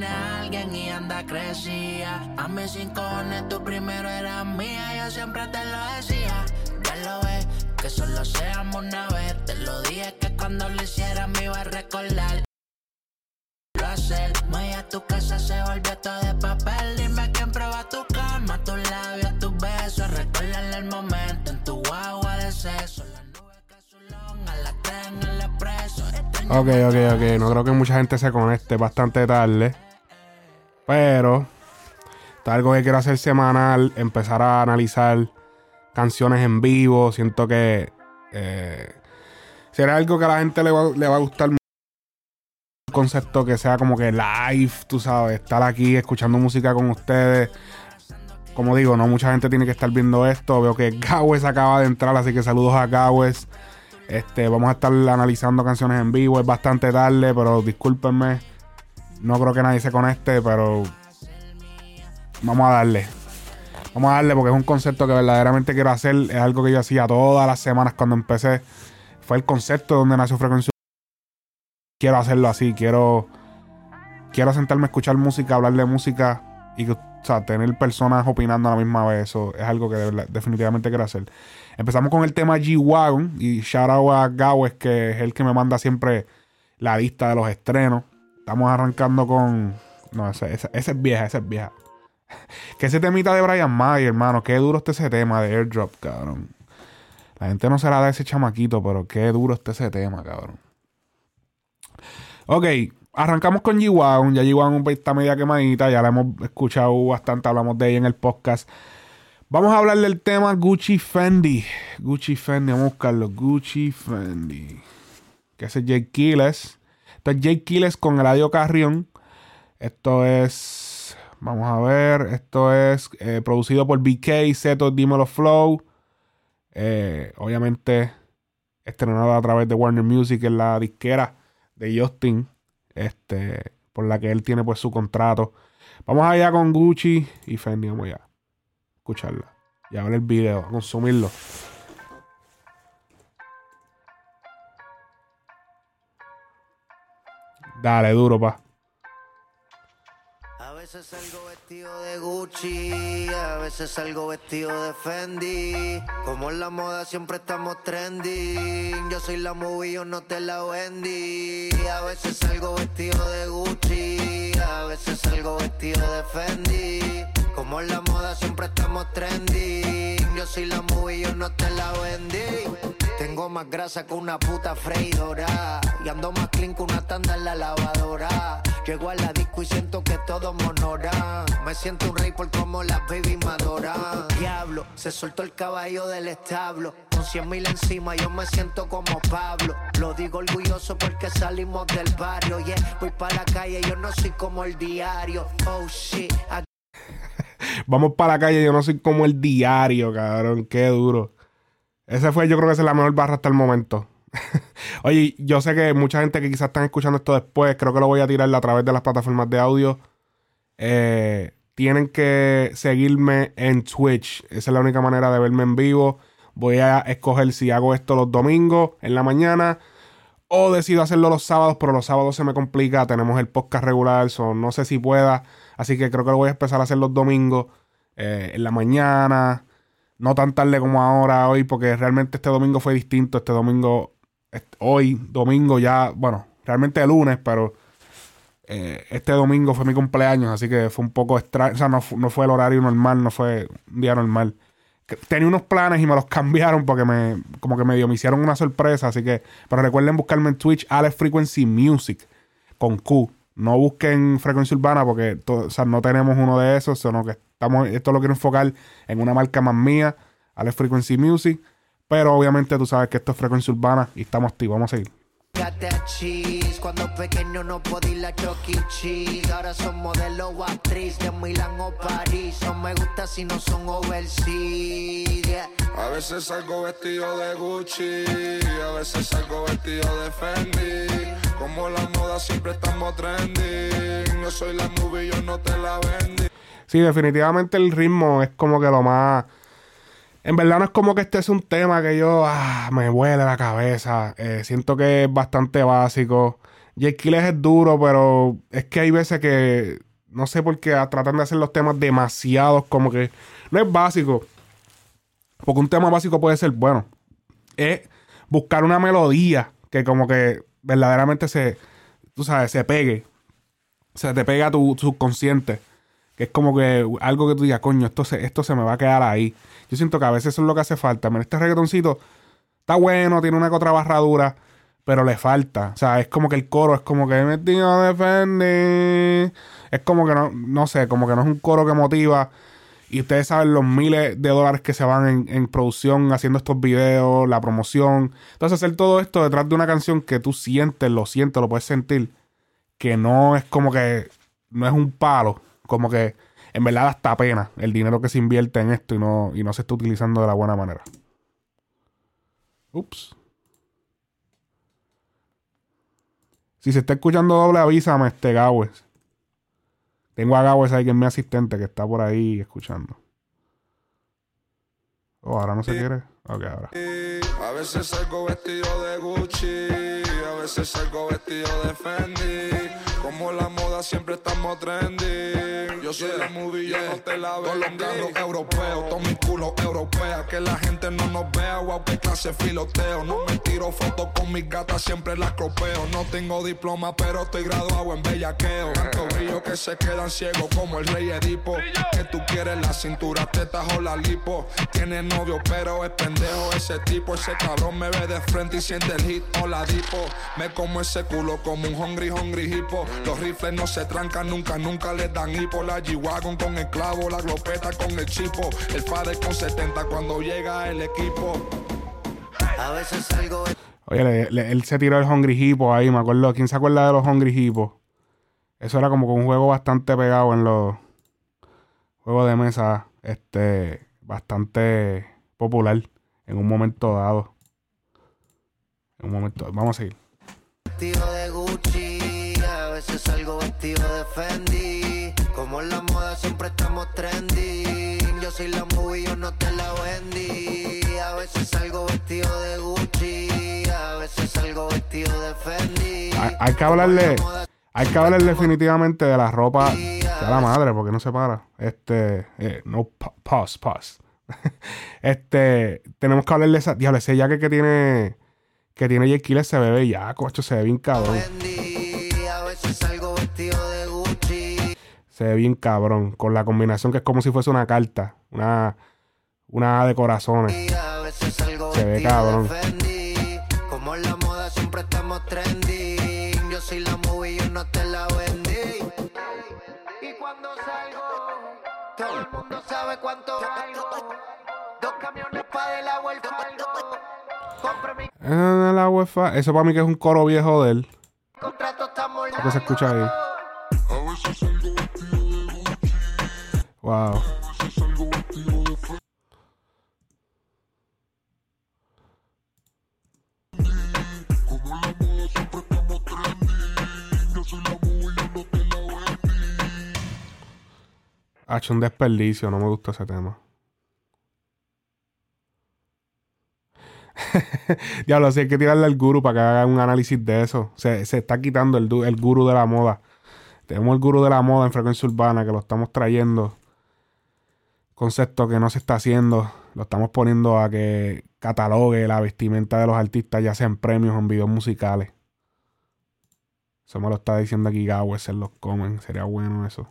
tiene a alguien y anda crecía. A mis cinco tú primero eras mía, yo siempre te lo decía. Ya lo ves, que solo seamos una vez. Te lo dije que cuando lo hiciera me iba a recordar. Lo hacer, a tu casa se volvió todo de papel. Dime quién prueba tu cama, tus labios, tus besos. Recuérdale el momento en tu agua de sexo. Ok, ok, ok. No creo que mucha gente se conecte bastante tarde. Pero está algo que quiero hacer semanal. Empezar a analizar canciones en vivo. Siento que eh, será algo que a la gente le va, le va a gustar. Concepto que sea como que live, tú sabes. Estar aquí escuchando música con ustedes. Como digo, no mucha gente tiene que estar viendo esto. Veo que Gawes acaba de entrar, así que saludos a Gawes. Este, vamos a estar analizando canciones en vivo. Es bastante tarde, pero discúlpenme. No creo que nadie se conecte, pero vamos a darle. Vamos a darle porque es un concepto que verdaderamente quiero hacer. Es algo que yo hacía todas las semanas cuando empecé. Fue el concepto donde nació Frecuencia. Quiero hacerlo así. Quiero, quiero sentarme a escuchar música, hablar de música y tener personas opinando a la misma vez. Eso es algo que definitivamente quiero hacer. Empezamos con el tema G-Wagon y shout out a Gawes, que es el que me manda siempre la lista de los estrenos. Estamos arrancando con. No, esa, es vieja, esa es vieja. que ese temita de Brian May, hermano. Qué duro está ese tema de airdrop, cabrón. La gente no se la da ese chamaquito, pero qué duro está ese tema, cabrón. Ok, arrancamos con G-Wagon. Ya G-Wagon está media quemadita. Ya la hemos escuchado bastante. Hablamos de ella en el podcast. Vamos a hablar del tema Gucci Fendi. Gucci Fendi, vamos a buscarlo. Gucci Fendi. Que es Jake Killes. Esto es Jake Killes con Eladio Carrión. Esto es. Vamos a ver. Esto es eh, producido por BK, Seto, Dímelo Flow. Eh, obviamente, estrenado a través de Warner Music en la disquera de Justin. Este, por la que él tiene pues su contrato. Vamos allá con Gucci y Fendi. Vamos allá escucharla y a ver el video, a consumirlo. Dale, duro, pa. A veces salgo vestido de Gucci, a veces salgo vestido de Fendi. Como en la moda siempre estamos trending. Yo soy la movie, yo no te la vendí. A veces salgo vestido de Gucci, a veces salgo vestido de Fendi. Como en la moda siempre estamos trendy. Yo soy la movie, yo no te la vendí. Tengo más grasa que una puta freidora. Y ando más clean que una tanda en la lavadora. Llego a la disco y siento que todo monora. Me siento un rey por como las baby madora. Diablo, se soltó el caballo del establo. Con cien mil encima yo me siento como Pablo. Lo digo orgulloso porque salimos del barrio. Yeah, voy para la calle, yo no soy como el diario. Oh shit, Vamos para la calle, yo no soy como el diario, cabrón. Qué duro. Ese fue, yo creo que es la mejor barra hasta el momento. Oye, yo sé que mucha gente que quizás están escuchando esto después, creo que lo voy a tirar a través de las plataformas de audio. Eh, tienen que seguirme en Twitch. Esa es la única manera de verme en vivo. Voy a escoger si hago esto los domingos en la mañana o decido hacerlo los sábados, pero los sábados se me complica. Tenemos el podcast regular, so no sé si pueda. Así que creo que lo voy a empezar a hacer los domingos eh, en la mañana. No tan tarde como ahora, hoy, porque realmente este domingo fue distinto. Este domingo, hoy, domingo ya, bueno, realmente el lunes, pero eh, este domingo fue mi cumpleaños, así que fue un poco extraño. O sea, no, fue el horario normal, no fue un día normal. Tenía unos planes y me los cambiaron porque me, como que medio me hicieron una sorpresa, así que, pero recuerden buscarme en Twitch, Alex Frequency Music, con Q. No busquen frecuencia urbana porque no tenemos uno de esos, sino que estamos, esto lo quiero enfocar en una marca más mía, Alex Frequency Music. Pero obviamente tú sabes que esto es frecuencia urbana y estamos activos. Vamos a seguir. Cuando pequeño no podía la Chucky Cheese. Ahora son modelo o actriz de Milán o París. No me gusta si no son overseas. A veces salgo vestido de Gucci. A veces salgo vestido de Fendi. Como la moda siempre estamos trending. Yo soy la movie, yo no te la vendí. Sí, definitivamente el ritmo es como que lo más en verdad no es como que este es un tema que yo ah, me huele la cabeza. Eh, siento que es bastante básico. Jake es duro, pero es que hay veces que no sé por qué tratan de hacer los temas demasiados como que no es básico. Porque un tema básico puede ser, bueno, es buscar una melodía que como que verdaderamente se, tú sabes, se pegue. Se te pega a tu subconsciente. Es como que algo que tú digas, coño, esto se, esto se me va a quedar ahí. Yo siento que a veces eso es lo que hace falta. Mira, este reggaetoncito está bueno, tiene una otra barradura, pero le falta. O sea, es como que el coro es como que me tío defende. Es como que no, no sé, como que no es un coro que motiva. Y ustedes saben los miles de dólares que se van en, en, producción haciendo estos videos, la promoción. Entonces, hacer todo esto detrás de una canción que tú sientes, lo sientes, lo puedes sentir. Que no es como que. No es un palo como que en verdad hasta pena el dinero que se invierte en esto y no, y no se está utilizando de la buena manera. Ups. Si se está escuchando doble, avísame, este Gawes. Tengo a Gawes ahí que es mi asistente que está por ahí escuchando. Oh, ahora no se quiere. Ok, ahora. A veces salgo vestido de Gucci, a veces salgo vestido de Fendi. Como la moda siempre estamos trendy. Yo soy la movie, yo no te la veo. Con los carros europeos, todo mi culo europea. Que la gente no nos vea, wow, qué clase filoteo. No me tiro fotos con mis gatas, siempre las cropeo. No tengo diploma, pero estoy graduado en bellaqueo. Tanto que se quedan ciegos como el rey Edipo. Que tú quieres la cintura, tetas o la lipo. Tiene novio, pero es pendejo ese tipo. Ese cabrón me ve de frente y siente el hit o la dipo. Me como ese culo como un hungry, hungry hippo. Los rifles no se trancan nunca, nunca les dan hipo. La G-Wagon con el clavo, la glopeta con el chipo. El padre con 70 cuando llega el equipo. A veces salgo. Oye, él se tiró el Hungry Hippo ahí, me acuerdo. ¿Quién se acuerda de los Hungry Hippo? Eso era como un juego bastante pegado en los juegos de mesa, este, bastante popular en un momento dado. En un momento, vamos a seguir. de Gucci, salgo vestido de Fendi. Como en la moda siempre estamos trendy. Yo soy la movie, yo no te la vendí. A veces salgo vestido de Gucci, a veces salgo vestido de Fendi. Hay, que hablarle, hay que hablarle definitivamente de la ropa de la madre, porque no se para. Este, eh, no, pause, pause. este, tenemos que hablarle de esa, diablo, ese jacket que tiene, que tiene Jake se ve ya, cocho, se ve bien cabrón. Se ve bien cabrón, con la combinación que es como si fuese una carta, una, una de corazones. Se ve cabrón. Como la moda siempre estamos trendy. Yo soy la movie, yo no te la vendí. Y cuando salgo, todo el mundo sabe cuánto valgo. Dos camiones para el falgo. Compre mi. el agua Eso para mí que es un coro viejo de él. Contrato estamos ¿Qué se escucha ahí? Wow. Ha hecho un desperdicio, no me gusta ese tema. Diablo, si hay que tirarle al guru para que haga un análisis de eso. Se, está quitando el, el guru de la moda. Tenemos el guru de la moda en frecuencia urbana que lo estamos trayendo. Concepto que no se está haciendo. Lo estamos poniendo a que catalogue la vestimenta de los artistas, ya sean premios o en videos musicales. Eso me lo está diciendo aquí Gawes en los comen. Sería bueno eso.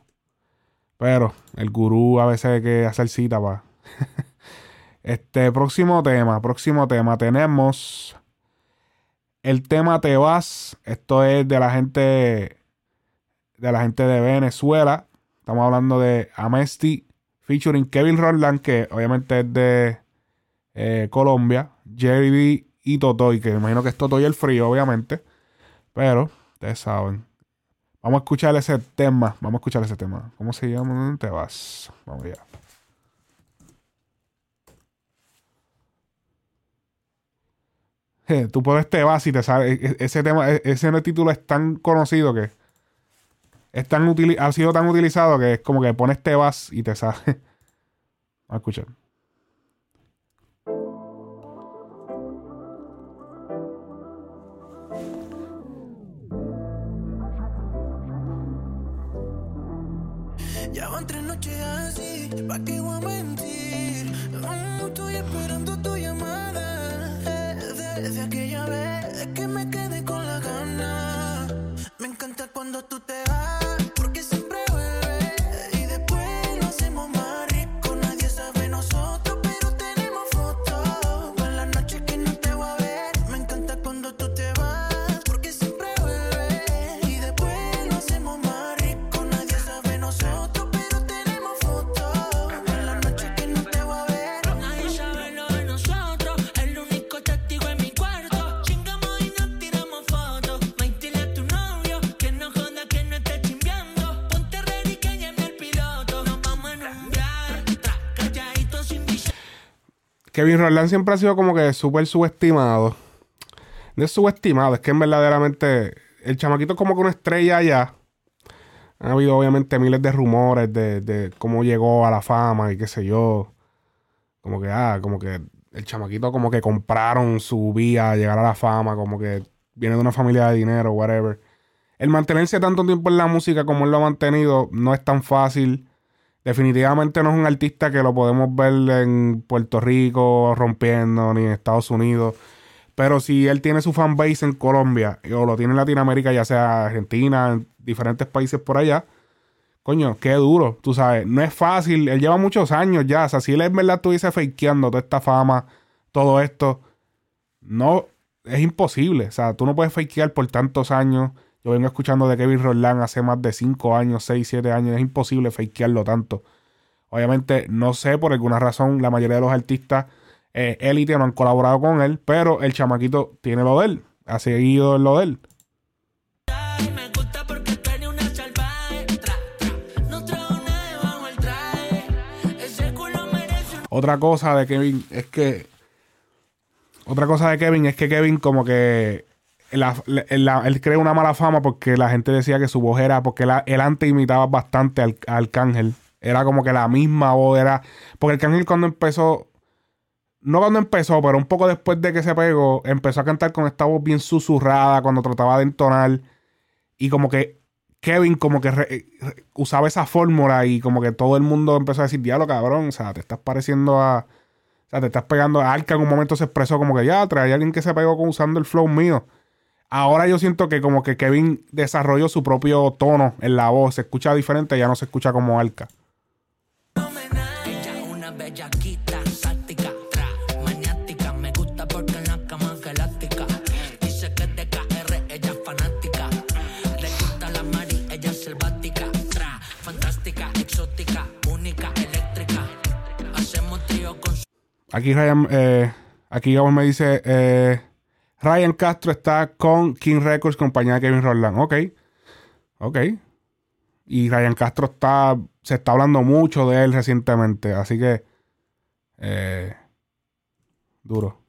Pero el gurú a veces hay que hacer cita para. este próximo tema, próximo tema. Tenemos el tema Te vas. Esto es de la gente de la gente de Venezuela. Estamos hablando de Amesti featuring Kevin Roland, que obviamente es de eh, Colombia. Jerry y Totoy, que me imagino que es Totoy el frío, obviamente. Pero, ustedes saben. Vamos a escuchar ese tema. Vamos a escuchar ese tema. ¿Cómo se llama? ¿Dónde te vas? Vamos allá. tú puedes te vas y te sabes. E, e, ese tema, e, ese título es tan conocido que es tan ha sido tan utilizado que es como que pones te vas y te sale. A escuchar. Ya van tres noches así, ¿pa' qué voy a mentir? Estoy esperando tu llamada. Desde aquella vez que me quedé con la gana. Me encanta cuando tú te Kevin Roland siempre ha sido como que súper subestimado. No es subestimado, es que en verdaderamente el chamaquito es como que una estrella allá. Ha habido obviamente miles de rumores de, de cómo llegó a la fama y qué sé yo. Como que, ah, como que el chamaquito como que compraron su vía a llegar a la fama, como que viene de una familia de dinero, whatever. El mantenerse tanto tiempo en la música como él lo ha mantenido no es tan fácil. Definitivamente no es un artista que lo podemos ver en Puerto Rico rompiendo, ni en Estados Unidos. Pero si él tiene su fanbase en Colombia o lo tiene en Latinoamérica, ya sea Argentina, en diferentes países por allá, coño, qué duro, tú sabes. No es fácil, él lleva muchos años ya. O sea, si él en verdad estuviese fakeando toda esta fama, todo esto, no, es imposible. O sea, tú no puedes fakear por tantos años. Yo vengo escuchando de Kevin Roland hace más de 5 años, 6, 7 años. Es imposible fakearlo tanto. Obviamente, no sé, por alguna razón, la mayoría de los artistas eh, élite no han colaborado con él, pero el chamaquito tiene lo de él. Ha seguido lo de él. Otra cosa de Kevin es que. Otra cosa de Kevin es que Kevin, como que. Él crea una mala fama porque la gente decía que su voz era. Porque él, antes imitaba bastante al, al Arcángel. Era como que la misma voz era. Porque el Arcángel cuando empezó. No cuando empezó, pero un poco después de que se pegó, empezó a cantar con esta voz bien susurrada cuando trataba de entonar. Y como que Kevin como que re- usaba esa fórmula y como que todo el mundo empezó a decir, diablo cabrón, o sea, te estás pareciendo a... O sea, te estás pegando a Arca en un momento se expresó como que ya, trae alguien que se pegó con, usando el flow mío. Ahora yo siento que como que Kevin desarrolló su propio tono en la voz, se escucha diferente, ya no se escucha como su Aquí Ryan, eh, aquí Gabo me dice, eh, Ryan Castro está con King Records, compañía de Kevin Roland. Ok, ok. Y Ryan Castro está, se está hablando mucho de él recientemente, así que, eh, duro.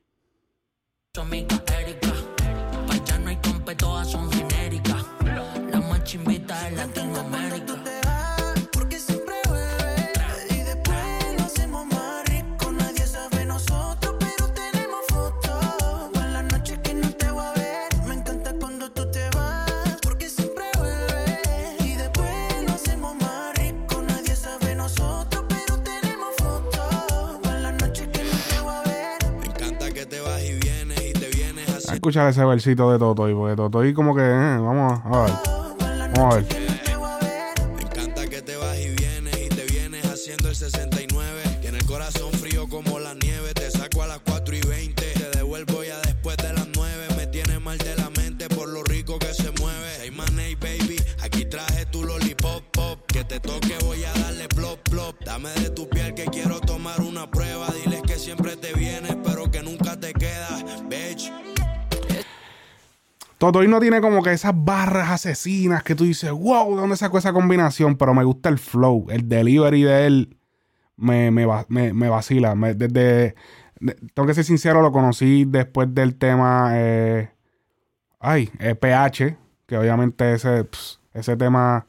Escuchar ese versito de Totoy, porque Totoy como que, eh, vamos a ver. Vamos a ver. Totoy no tiene como que esas barras asesinas que tú dices, wow, ¿de dónde sacó esa combinación? Pero me gusta el flow, el delivery de él me, me, me- vacila. Desde, de- tengo que ser sincero, lo conocí después del tema, eh, ay, eh, PH, que obviamente ese, ese tema,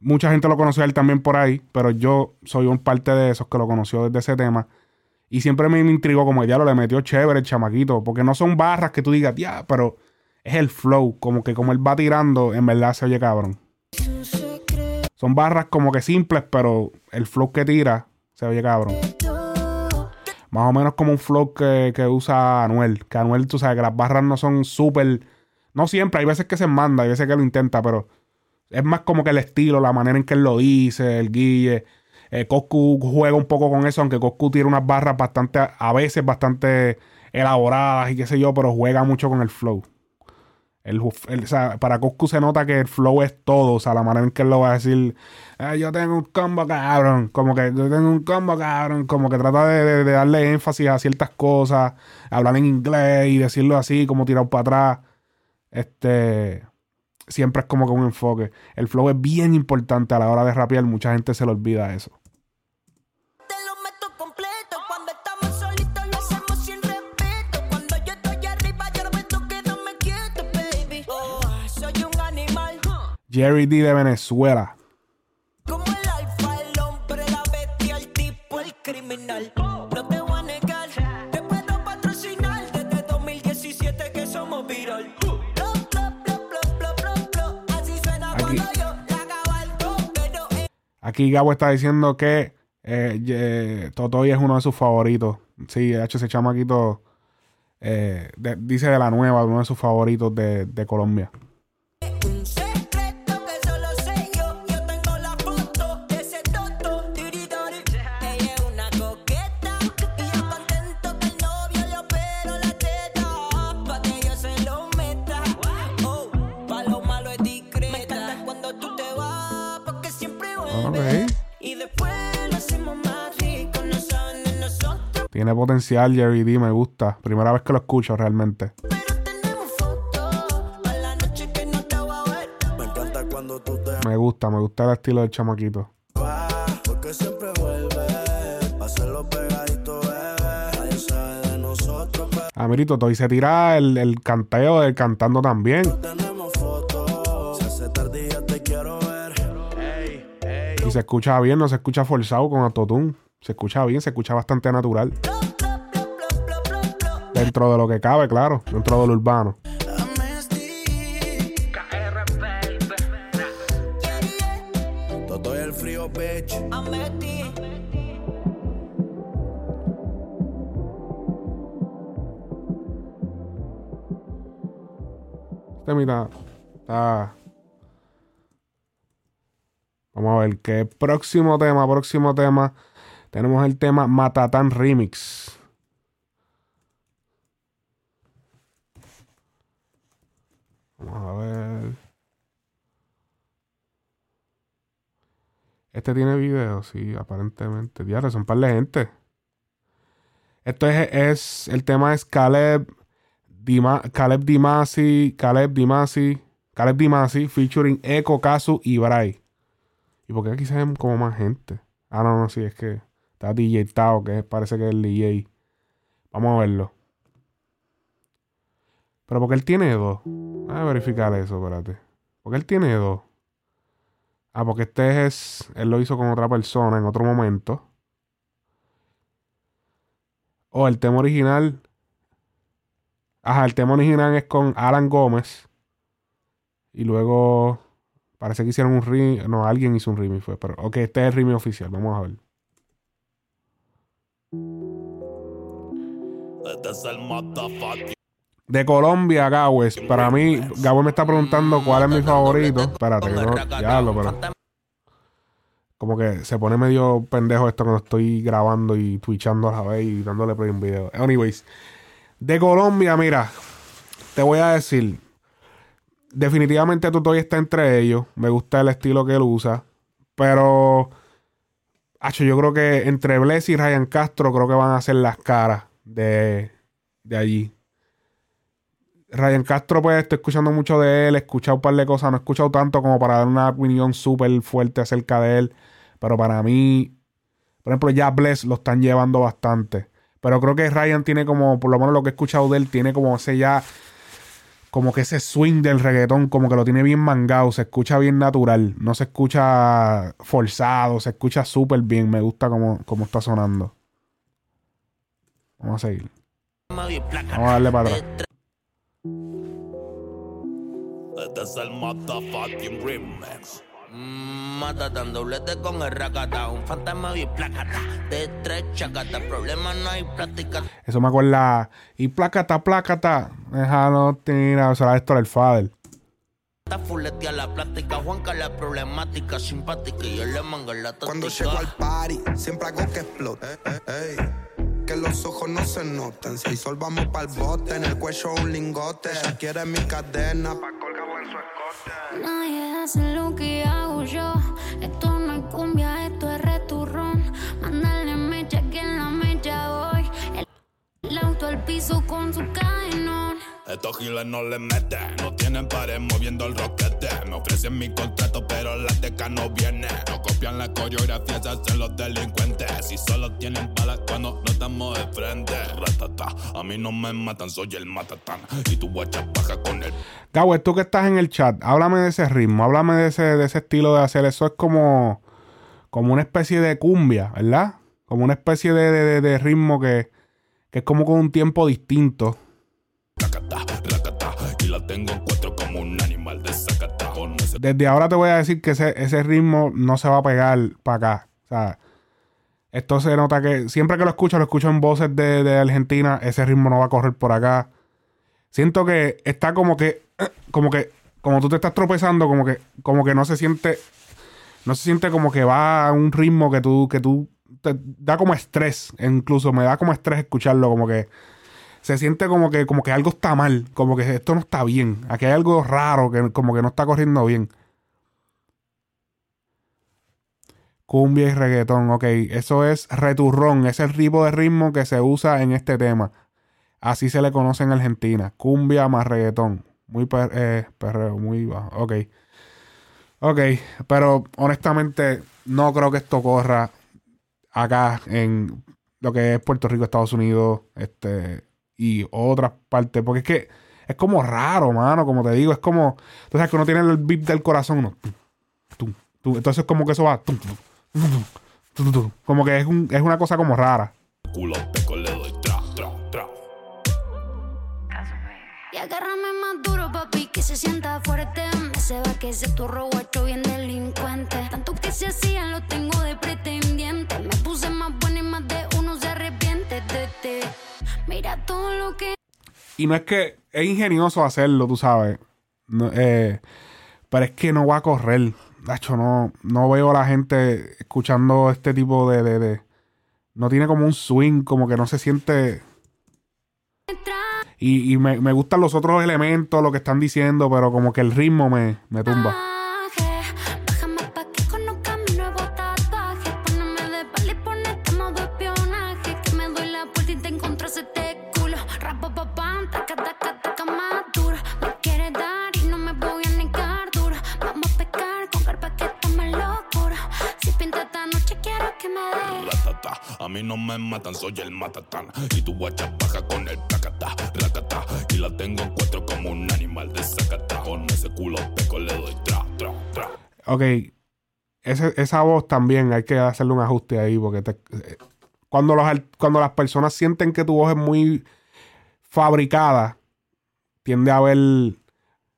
mucha gente lo conoció a él también por ahí, pero yo soy un parte de esos que lo conoció desde ese tema. Y siempre me, intrigó como ya lo le metió chévere el chamaquito, porque no son barras que tú digas, ya, pero es el flow, como que como él va tirando, en verdad se oye cabrón. Son barras como que simples, pero el flow que tira se oye cabrón. Más o menos como un flow que, que usa Anuel. Que Anuel, tú sabes, que las barras no son súper. No siempre, hay veces que se manda, hay veces que lo intenta, pero es más como que el estilo, la manera en que él lo dice, el guille. Eh, Coscu juega un poco con eso, aunque Coscu tiene unas barras bastante, a veces bastante elaboradas y qué sé yo, pero juega mucho con el flow. El, para Coscu se nota que el flow es todo, o sea, la manera en que él lo va a decir, "Ah, yo tengo un combo cabrón, como que yo tengo un combo cabrón, como que trata de darle énfasis a ciertas cosas, hablar en inglés y decirlo así, como tirado para atrás. Este, siempre es como que un enfoque. El flow es bien importante a la hora de rapear, mucha gente se le olvida eso. Jerry D de Venezuela. Como el alfa, el hombre, la bestia, el tipo, el criminal. No te voy a negar, te puedo patrocinar desde 2017 que somos viral. Blo, blo, blo, blo, blo, blo, blo. Así suena Aquí. Gabo está diciendo que eh, Totoy es uno de sus favoritos. Sí, de hecho ese chamaquito eh, de- dice de la nueva, uno de sus favoritos de, de Colombia. Tiene potencial Jerry D, me gusta. Primera vez que lo escucho realmente. Me gusta, me gusta el estilo del chamaquito. Ah, mira, y Totoy se tira el, el canteo del cantando también. Y se escucha bien, no se escucha forzado con autotune. Se escucha bien, se escucha bastante natural. Dentro de lo que cabe, claro. Dentro de lo urbano. Este mitad está. Vamos a ver qué próximo tema, próximo tema. Tenemos el tema Matatán Remix. Vamos a ver. Este tiene video, sí, aparentemente. Diablo, son un par de gente. Esto es, es el tema es Caleb Dima- Caleb Dimasi, Caleb Dimasi, Caleb Dimasi featuring Echo, Kazu y Bray. ¿Y por qué aquí se ven como más gente? Ah, no, no, sí, es que está DJ Tao, que parece que es el DJ. Vamos a verlo. Pero porque él tiene dos. Voy a verificar eso, espérate. Porque él tiene dos. Ah, porque este es. Él lo hizo con otra persona en otro momento. Oh, el tema original. Ajá, el tema original es con Alan Gómez. Y luego. Parece que hicieron un remix. No, alguien hizo un remix, fue. Pero, ok, este es el remix oficial. Vamos a ver. Este es el motherfucking De Colombia, Gawes. Para mí, Gawes me está preguntando cuál es mi favorito. Espérate, que no. Ya lo, pero. Como que se pone medio pendejo esto cuando estoy grabando y twitchando a la vez y dándole play un video. Anyways, de Colombia, mira, te voy a decir. Definitivamente Tutoy está entre ellos. Me gusta el estilo que él usa. Pero. Hacho, yo creo que entre Bless y Ryan Castro creo que van a ser las caras de, de allí. Ryan Castro, pues estoy escuchando mucho de él, he escuchado un par de cosas, no he escuchado tanto como para dar una opinión súper fuerte acerca de él. Pero para mí, por ejemplo, ya Bless lo están llevando bastante. Pero creo que Ryan tiene como, por lo menos lo que he escuchado de él, tiene como ese ya, como que ese swing del reggaetón, como que lo tiene bien mangado, se escucha bien natural, no se escucha forzado, se escucha súper bien, me gusta como, como está sonando. Vamos a seguir. Vamos a darle para atrás. Este es el remix. Mm, Matatan, doblete con el racata. Un fantasma y placata. De tres chacata. Problema no hay práctica. Eso me acuerda. Y plácata, plácata. Déjalo tira. O sea, esto era el Fader. Está fuletea la plástica. Juanca la problemática. Simpática. Y yo le mango la táctica. Cuando llego al party, siempre hago que explote. Eh, eh. Que los ojos no se noten. Si sol vamos pa'l bote, en el cuello un lingote. Ella quiere mi cadena pa' Nadie hace lo que hago yo. Esto no es cumbia, esto es returrón. Mándale mecha que en la mecha voy. El, el auto al piso con su cadenón. Estos giles no le meten, no tienen pared moviendo el roquete. Me ofrecen mi contrato, pero la teca no viene. No copian la coreografía, se hacen los delincuentes. Si solo tienen balas cuando no estamos de frente. Ratata, a mí no me matan, soy el matatán. Y tu guacha paja con el Gabo, tú que estás en el chat, háblame de ese ritmo, háblame de ese, de ese estilo de hacer. Eso es como, como una especie de cumbia, ¿verdad? Como una especie de- de- de ritmo que, que es como con un tiempo distinto. Desde ahora te voy a decir que ese, ritmo no se va a pegar para acá. O sea, esto se nota que siempre que lo escucho, lo escucho en voces de, Argentina, ese ritmo no va a correr por acá. Siento que está como que, como que, como tú te estás tropezando, como que, como que no se siente, no se siente como que va a un ritmo que tú, que tú, da como estrés, incluso me da como estrés escucharlo, como que se siente como que, como que algo está mal, como que esto no está bien, aquí hay algo raro, que como que no está corriendo bien. Cumbia y reggaetón, ok, eso es returrón, es el tipo de ritmo que se usa en este tema. Así se le conoce en Argentina, cumbia más reggaetón. Muy per- eh, perreo, muy bajo, ok. Ok, pero honestamente no creo que esto corra acá en lo que es Puerto Rico, Estados Unidos, este, y otras partes, porque es que es como raro, mano, como te digo, es como, tú sabes que uno tiene el beat del corazón, uno, tum, tum, tum, entonces como que eso va, tum, tum, tum, tum, tum, tum, como que es, un- es una cosa como rara. culo peco le doy tra, tra, tra. Y agárrame más duro, papi, que se sienta fuerte. Me se va que ese turro guacho bien delincuente. Tanto que se hacían, lo tengo de pretendiente. Me puse más Y no es que es ingenioso hacerlo, tú sabes. Eh, pero es que no va a correr. Nacho, no, no veo a la gente escuchando este tipo de, de- de- No tiene como un swing, como que no se siente. Y, y me, me gustan los otros elementos, lo que están diciendo, pero como que el ritmo me, me tumba. A mí no me matan, soy el matatán. Y tu guacha baja con el placata, racata. Y la tengo en cuatro como un animal de zacata. Con ese culo peco le doy tra, tra, tra. Ok. Ese- esa voz también hay que hacerle un ajuste ahí, porque te- eh, cuando, los, cuando las personas sienten que tu voz es muy fabricada, tiende a haber.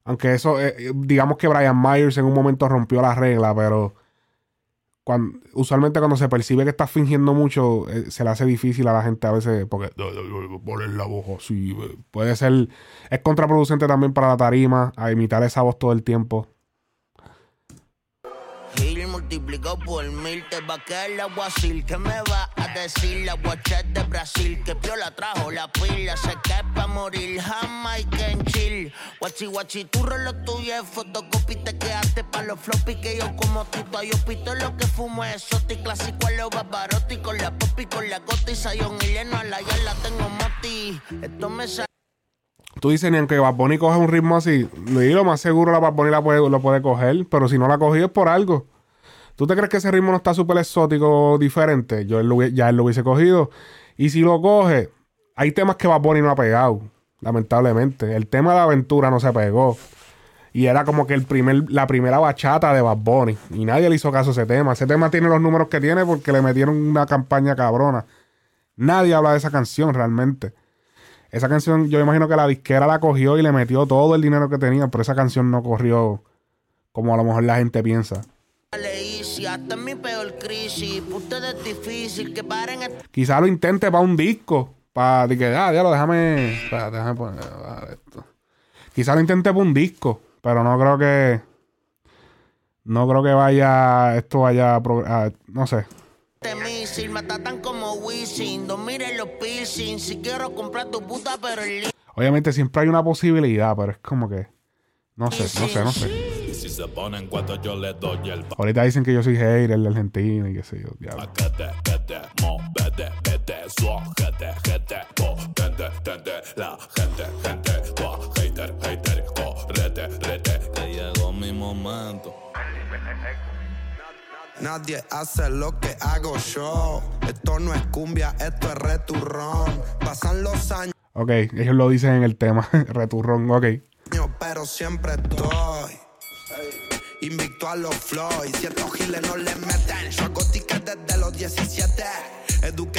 Aunque eso, eh, eh, digamos que Brian Myers en un momento rompió la regla, pero usualmente cuando se percibe que estás fingiendo mucho, eh, se le hace difícil a la gente a veces, porque poner la voz así, eh, puede ser, es contraproducente también para la tarima, a imitar esa voz todo el tiempo. Multiplicado por mil te va a quedar el aguacil. ¿Qué me va a decir la guachet de Brasil? Que piola trajo la pila, se cae pa' morir. Jamaica en chill. Guachi guachi, tu reloj tuyo es fotocopy. Te quedaste pa' los floppy que yo como tito. Yo pito lo que fumo es exoti. Clásico a los barbarotti. Con la popi, con la gota y sayón y lleno a la ya la tengo moti. Esto me sale. Tú dices, ni aunque Bad Bunny coge un ritmo así, lo más seguro la Bad la puede, lo puede coger, pero si no la ha cogido es por algo. ¿Tú te crees que ese ritmo no está súper exótico diferente? Yo él ya él lo hubiese cogido. Y si lo coge, hay temas que Bad Bunny no ha pegado, lamentablemente. El tema de aventura no se pegó. Y era como que el primer, la primera bachata de Bad Bunny. Y nadie le hizo caso a ese tema. Ese tema tiene los números que tiene porque le metieron una campaña cabrona. Nadie habla de esa canción realmente. Esa canción, yo imagino que la disquera la cogió y le metió todo el dinero que tenía, pero esa canción no corrió como a lo mejor la gente piensa. Crisis, hasta en mi peor crisis. Pa' ustedes es difícil que paren este Quizá lo intente para un disco. Para que, ah, diablo, déjame. espérate, déjame poner esto. Quizá lo intente para un disco. Pero no creo que. No creo que vaya. Esto vaya. a no sé. misil. Me tratan como Wisin. Dos miren los piercing. Si quiero comprar tu puta, pero el Obviamente siempre hay una posibilidad, pero es como que. No sé, no sé, no sé. Se ponen cuatro, yo le doy el Ahorita dicen que yo soy hater de Argentina y qué sé yo, diablo. paquete, vete, mo, vete, vete, suajete, gente, potente, tente, la gente, gente, tu hater, hater, correte, rete, que llegó mi momento. Nadie hace lo que hago yo. Esto no es cumbia, esto es returrón. Pasan los años, Ok, ellos lo dicen en el tema. Returrón, ok. pero siempre estoy. Invicto a los Floyd. Si estos giles no le meten, yo hago tickets desde los 17.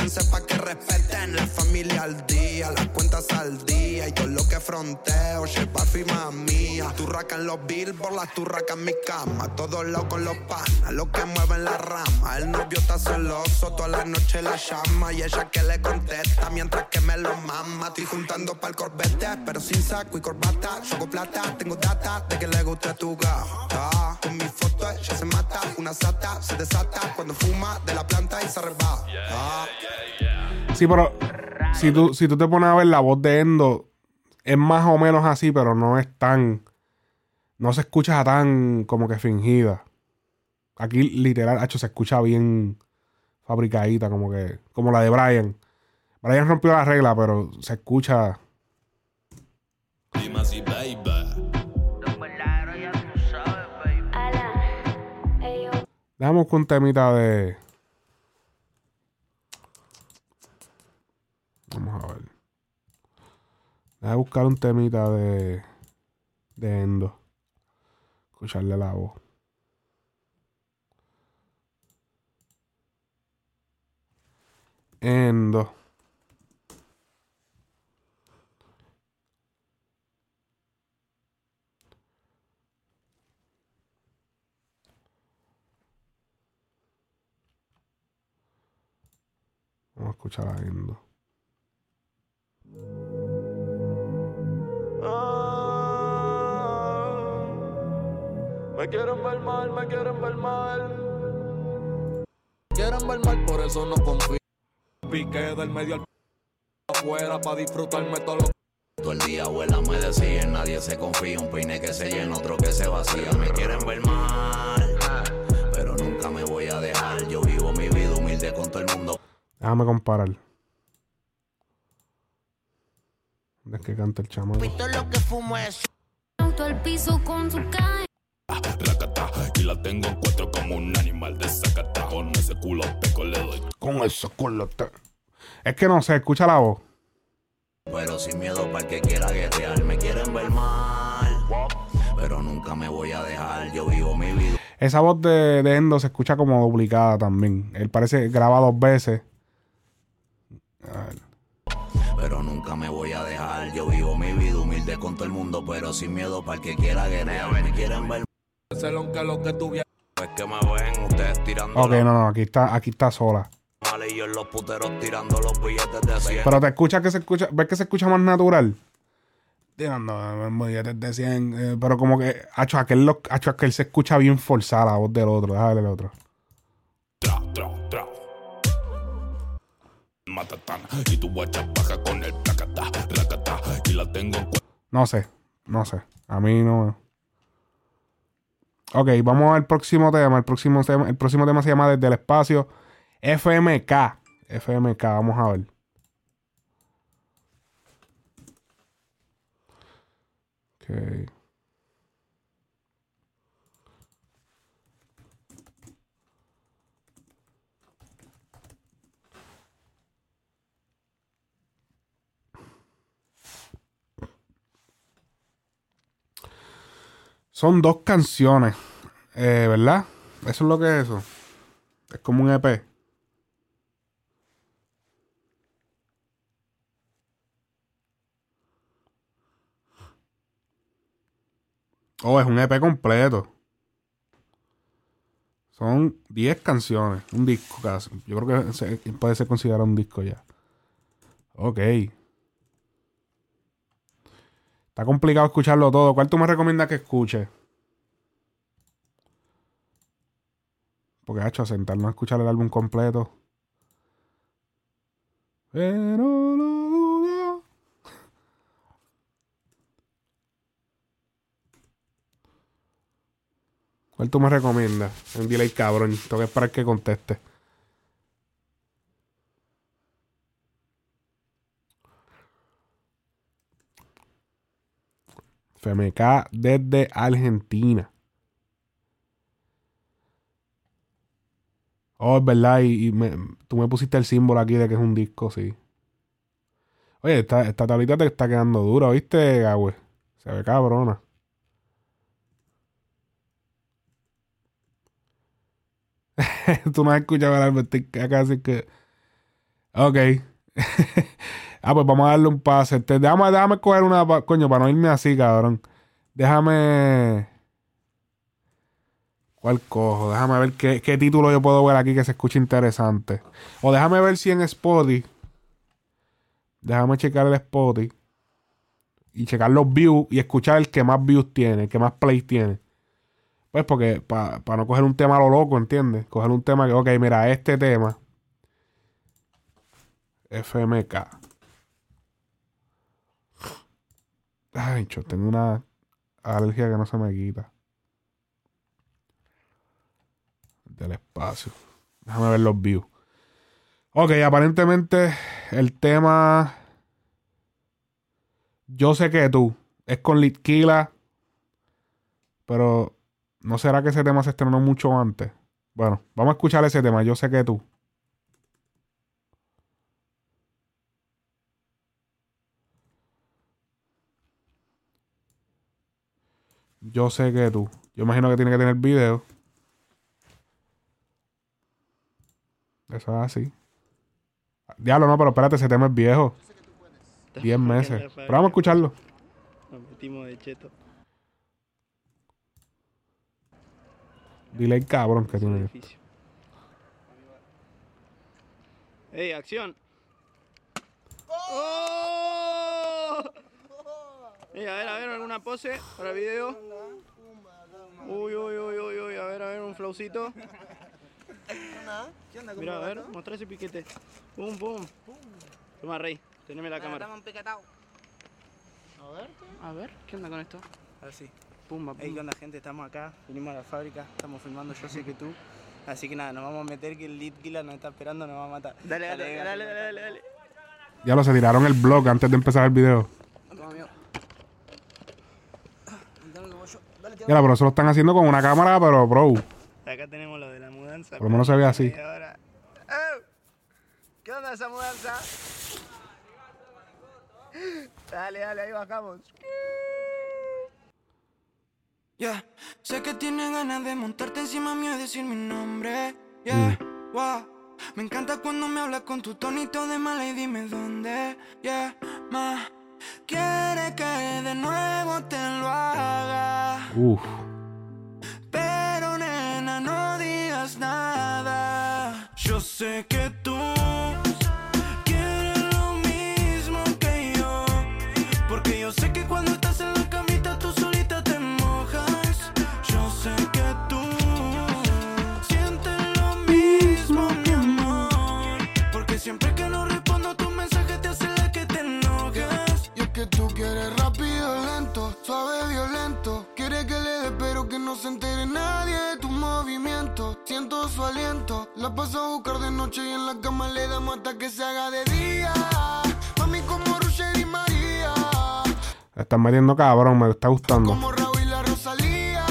Edúquense pa' que respeten la familia al día, las cuentas al día. Y todo lo que fronteo, lleva firma mía. Turraca en los billboards, las turracas en mi cama. Todos lados con los panas, los que mueven la rama. El novio está celoso, toda la noche la llama. Y ella que le contesta mientras que me lo mama. Estoy juntando pa'l corbete, pero sin saco y corbata. Yo plata, tengo data de que le guste tu gata. Con mi foto ella se mata, una sata se desata cuando fuma de la planta y se arrebata. Sí, pero si tú, si tú te pones a ver la voz de Endo, es más o menos así, pero no es tan. No se escucha tan como que fingida. Aquí, literal, hecho, se escucha bien fabricadita, como que. Como la de Brian. Brian rompió la regla, pero se escucha. Dejamos con un temita de. Vamos a ver. Déjame buscar un temita de. De Endo. Escucharle la voz. Endo. Vamos a escuchar a Endo. Me quieren ver mal, me quieren ver mal. Quieren ver mal, por eso no confío. Piqué del medio al afuera para disfrutarme todo lo Todo el día abuela me decía, nadie se confía, un peine que se llena, otro que se vacía. Me quieren ver mal, pero nunca me voy a dejar. Yo vivo mi vida humilde con todo el mundo. Déjame comparar. ¿Dónde es que canta el chamaco? Visto lo que fumo es Auto al piso con su caña. Racata, y la tengo en cuatro como un animal de sacata. Con ese culo peco le doy. Con eso, con lo te- Es que no sé, escucha la voz. Pero sin miedo para el que quiera guerrear. Me quieren ver mal, pero nunca me voy a dejar. Yo vivo mi vida. Esa voz de, de Endo se escucha como duplicada también. Él parece graba dos veces. A ver. Pero nunca me voy a dejar. Yo vivo mi vida humilde con todo el mundo, pero sin miedo para el que quiera guerrear. Me quieren ver que lo que tú vienes. Es que me ven ustedes tirando Ok, no, no, aquí está, aquí está sola. y yo en los puteros tirando los billetes de 100. Pero te escucha que se escucha, ves que se escucha más natural. Tirando billetes de 100, eh, pero como que, hacho, aquel, lo- aquel se escucha bien forzada la voz del otro. Déjale el otro. Tra, tra, tra. No sé, no sé. A mí no. Ok, vamos al próximo tema. El próximo tema, el próximo tema se llama Desde el Espacio. FMK. FMK, vamos a ver. Ok. Son dos canciones, eh, ¿verdad? Eso es lo que es eso. Es como un EP. Oh, es un EP completo. Son 10 canciones, un disco casi. Yo creo que puede ser considerado un disco ya. Ok. Está complicado escucharlo todo. ¿Cuál tú me recomiendas que escuche? Porque, hecho, sentarnos a escuchar el álbum completo. Pero lo dudo. ¿Cuál tú me recomiendas? Un delay cabrón. Tengo que esperar que conteste. FMK desde Argentina. Oh, es verdad. Y, me- tú me pusiste el símbolo aquí de que es un disco, sí. Oye, esta, esta tablita te está quedando dura, ¿viste, Gagüe? Se ve cabrona. Tú no has escuchado el álbum, estoy acá así que... Ok. ah, pues vamos a darle un pase. Este, déjame, déjame coger una... pa- Coño, para no irme así, cabrón. Déjame... ¿Cuál cojo? Déjame ver qué, qué título yo puedo ver aquí que se escuche interesante. O déjame ver si en Spotify... Déjame checar el Spotify. Y checar los views y escuchar el que más views tiene, el que más plays tiene. Pues porque para no coger un tema a lo loco, ¿entiendes? Coger un tema que, ok, mira, este tema. FMK. Ay, yo tengo una alergia que no se me quita. Del espacio. Déjame ver los views. Ok, aparentemente el tema. Yo sé que tú. Es con Litquila. Pero ¿No será que ese tema se estrenó mucho antes? Bueno, vamos a escuchar ese tema. Yo sé que tú. Yo sé que tú. Yo imagino que tiene que tener video. Eso es así. Diablo, no, pero espérate, ese tema es viejo. 10 meses. Pero vamos a escucharlo. Nos metimos de cheto. Dile el cabrón que tiene. ¡Ey, acción! ¡Oh! Ey, a ver, a ver, alguna pose para el video. Uy, uy, uy, uy, uy, a ver, a ver, un flowcito. ¿Qué onda, Mira, a ver, mostra ese piquete. Pum, pum. Toma, Rey, teneme la cámara. un piquetado. A ver. A ver, ¿qué onda con esto? Así. Pumba, Hey, ¿qué pumba. onda, gente? Estamos acá, vinimos a la fábrica, estamos filmando Yo sé que tú. Así que nada, nos vamos a meter que el lead killer nos está esperando, nos va a matar. Dale, dale, dale, dale, dale, dale. Ya lo se tiraron el blog antes de empezar el video. Toma, amigo. Ya, pero eso lo están haciendo con una cámara, pero bro. Acá tenemos lo de la mudanza. Por lo menos se ve así. Y ahora- ¡Oh! ¿Qué onda esa mudanza? Dale, dale, ahí bajamos. Yeah. Sé que tienes ganas de montarte encima mío y decir mi nombre. Yeah. Wow. Me encanta cuando me hablas con tu tonito de mala y dime dónde. Yeah. Ma. Quiere que de nuevo te lo haga. Uf. Pero nena, no digas nada. Yo sé que tú no se entere nadie de tus movimientos. Siento su aliento, la paso a buscar de noche y en la cama le damos hasta que se haga de día. Mami, como Roger y María, Están metiendo cabrón, me está gustando. como Raúl y la Rosalía.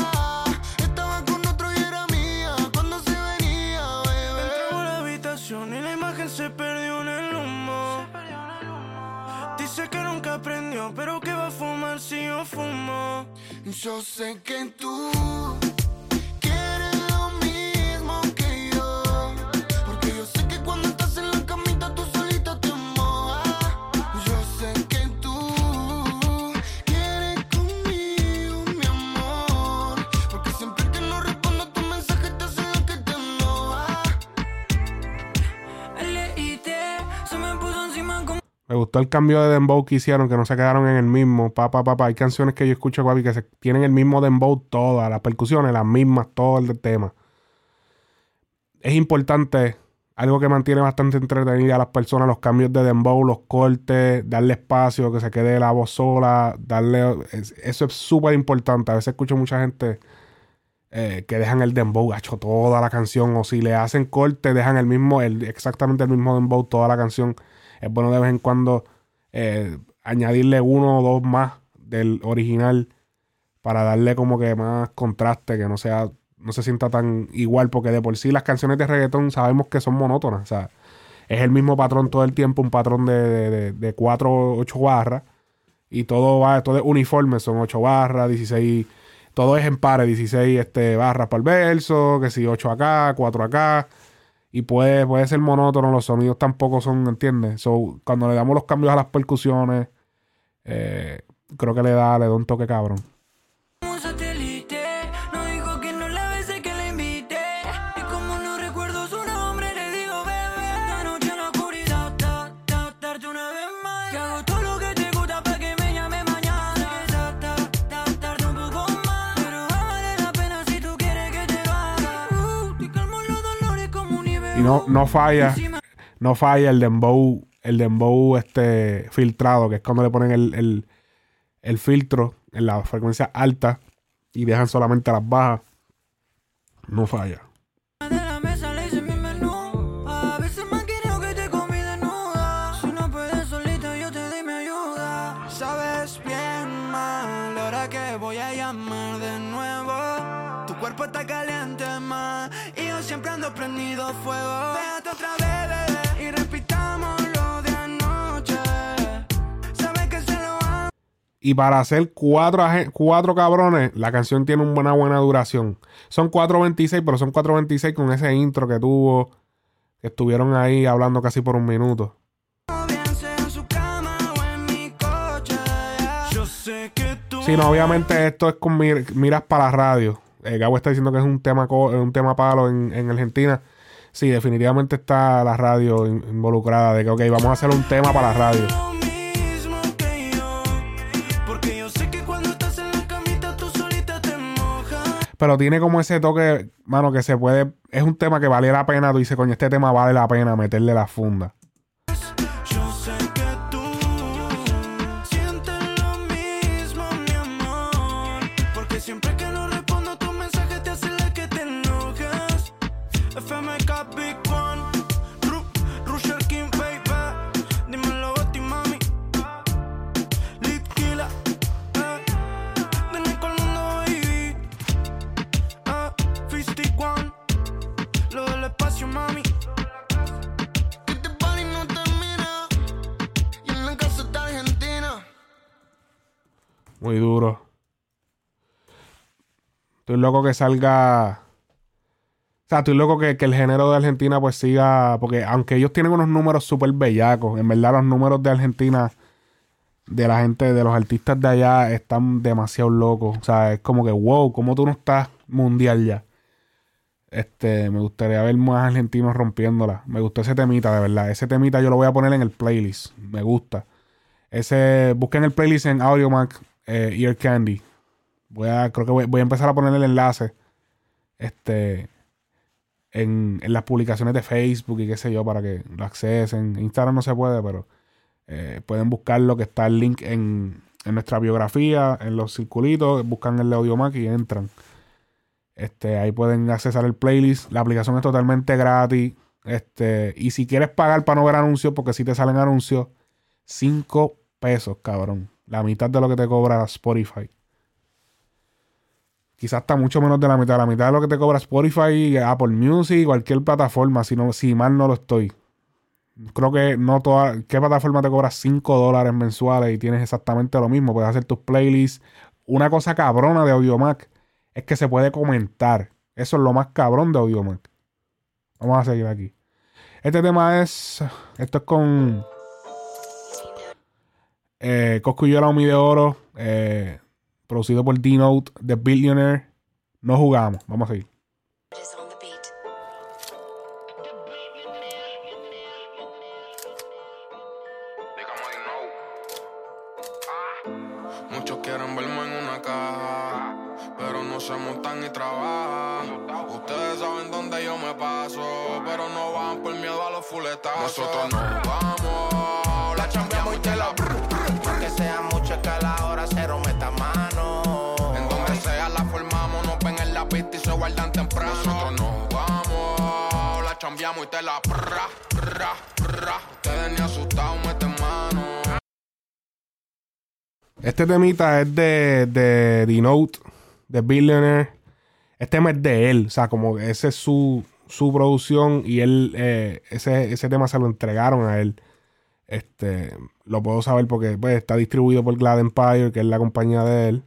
Estaba con otro y era mía cuando se venía, bebé. Entramos a la habitación y la imagen se perdió en el humo. Dice que nunca aprendió, pero que yo fumo. Yo sé que tú Me gustó el cambio de dembow que hicieron, que no se quedaron en el mismo. Pa, pa, pa, pa. Hay canciones que yo escucho, papi, que se, tienen el mismo dembow todas, las percusiones, las mismas, todo el tema. Es importante, algo que mantiene bastante entretenida a las personas, los cambios de dembow, los cortes, darle espacio, que se quede la voz sola, darle... es- Eso es súper importante. A veces escucho mucha gente eh, que dejan el dembow, hecho toda la canción, o si le hacen corte, dejan el mismo, el, exactamente el mismo dembow toda la canción. Es bueno de vez en cuando eh, añadirle uno o dos más del original para darle como que más contraste, que no sea, no se sienta tan igual, porque de por sí las canciones de reggaetón sabemos que son monótonas, o sea, es el mismo patrón todo el tiempo, un patrón de, de, de, de cuatro o ocho barras, y todo va, todo es uniforme, son ocho barras, 16, todo es en pares, 16 este, barras para el verso, que si 8 acá, 4 acá, y puede, puede ser monótono, los sonidos tampoco son, ¿entiendes? So, cuando le damos los cambios a las percusiones, eh, creo que le da, le da un toque cabrón. Y no, no falla, no falla el dembow, el dembow este filtrado, que es cuando le ponen el, el, el filtro en la frecuencia alta y dejan solamente las bajas. No falla. Prendido fuego. Otra vez, bebé. Y repitamos lo de anoche. Sabes que se lo hago. Y para hacer cuatro, cuatro cabrones, la canción tiene una buena duración. Son 4.26, pero son 4.26 con ese intro que tuvo, que estuvieron ahí hablando casi por un minuto. Sí, no, obviamente esto es con mir- miras para la radio. Eh, Gabo está diciendo que es un tema co- un tema palo en, en Argentina. Sí, definitivamente está la radio in- involucrada de que, ok, vamos a hacer un tema para la radio. Pero tiene como ese toque, mano, que se puede. Es un tema que vale la pena. Tú dices, coño, este tema vale la pena meterle la funda. Estoy loco que salga. O sea, estoy loco que, que el género de Argentina pues siga. Porque aunque ellos tienen unos números súper bellacos, en verdad los números de Argentina, de la gente, de los artistas de allá, están demasiado locos. O sea, es como que, wow, ¿cómo tú no estás mundial ya? Este, me gustaría ver más argentinos rompiéndola. Me gustó ese temita, de verdad. Ese temita yo lo voy a poner en el playlist. Me gusta. Ese, busquen el playlist en Audiomac eh, Ear Candy. Voy a, creo que voy, voy a empezar a poner el enlace. Este. En, en las publicaciones de Facebook y qué sé yo, para que lo accesen. Instagram no se puede, pero eh, pueden buscarlo, que está el link en, en nuestra biografía, en los circulitos, buscan el Audiomac y entran. Este, ahí pueden accesar el playlist. La aplicación es totalmente gratis. Este, y si quieres pagar para no ver anuncios, porque si te salen anuncios, 5 pesos, cabrón. La mitad de lo que te cobra Spotify. Quizás está mucho menos de la mitad. La mitad de lo que te cobra Spotify, Apple Music, cualquier plataforma, si, no, si mal no lo estoy. Creo que no toda. ¿Qué plataforma te cobra 5 dólares mensuales y tienes exactamente lo mismo? Puedes hacer tus playlists. Una cosa cabrona de Audiomac es que se puede comentar. Eso es lo más cabrón de Audiomac. Vamos a seguir aquí. Este tema es. Esto es con. Eh, Coscuyola Omi de Oro. eh, producido por D-Note, The Billionaire. No jugamos, vamos a seguir. Ah. Muchos quieren verme en una caja, pero no se montan y trabajan. Ustedes saben dónde yo me paso, pero no van por miedo a los fuletazos. Nosotros no vamos, la chambeamos y te la brr, brr, que seamos este temita es de, de The de Billionaire. Este tema es de él, o sea, como que ese es su, su producción y él, eh, ese, ese tema se lo entregaron a él. Este, lo puedo saber porque pues, está distribuido por Glad Empire, que es la compañía de él.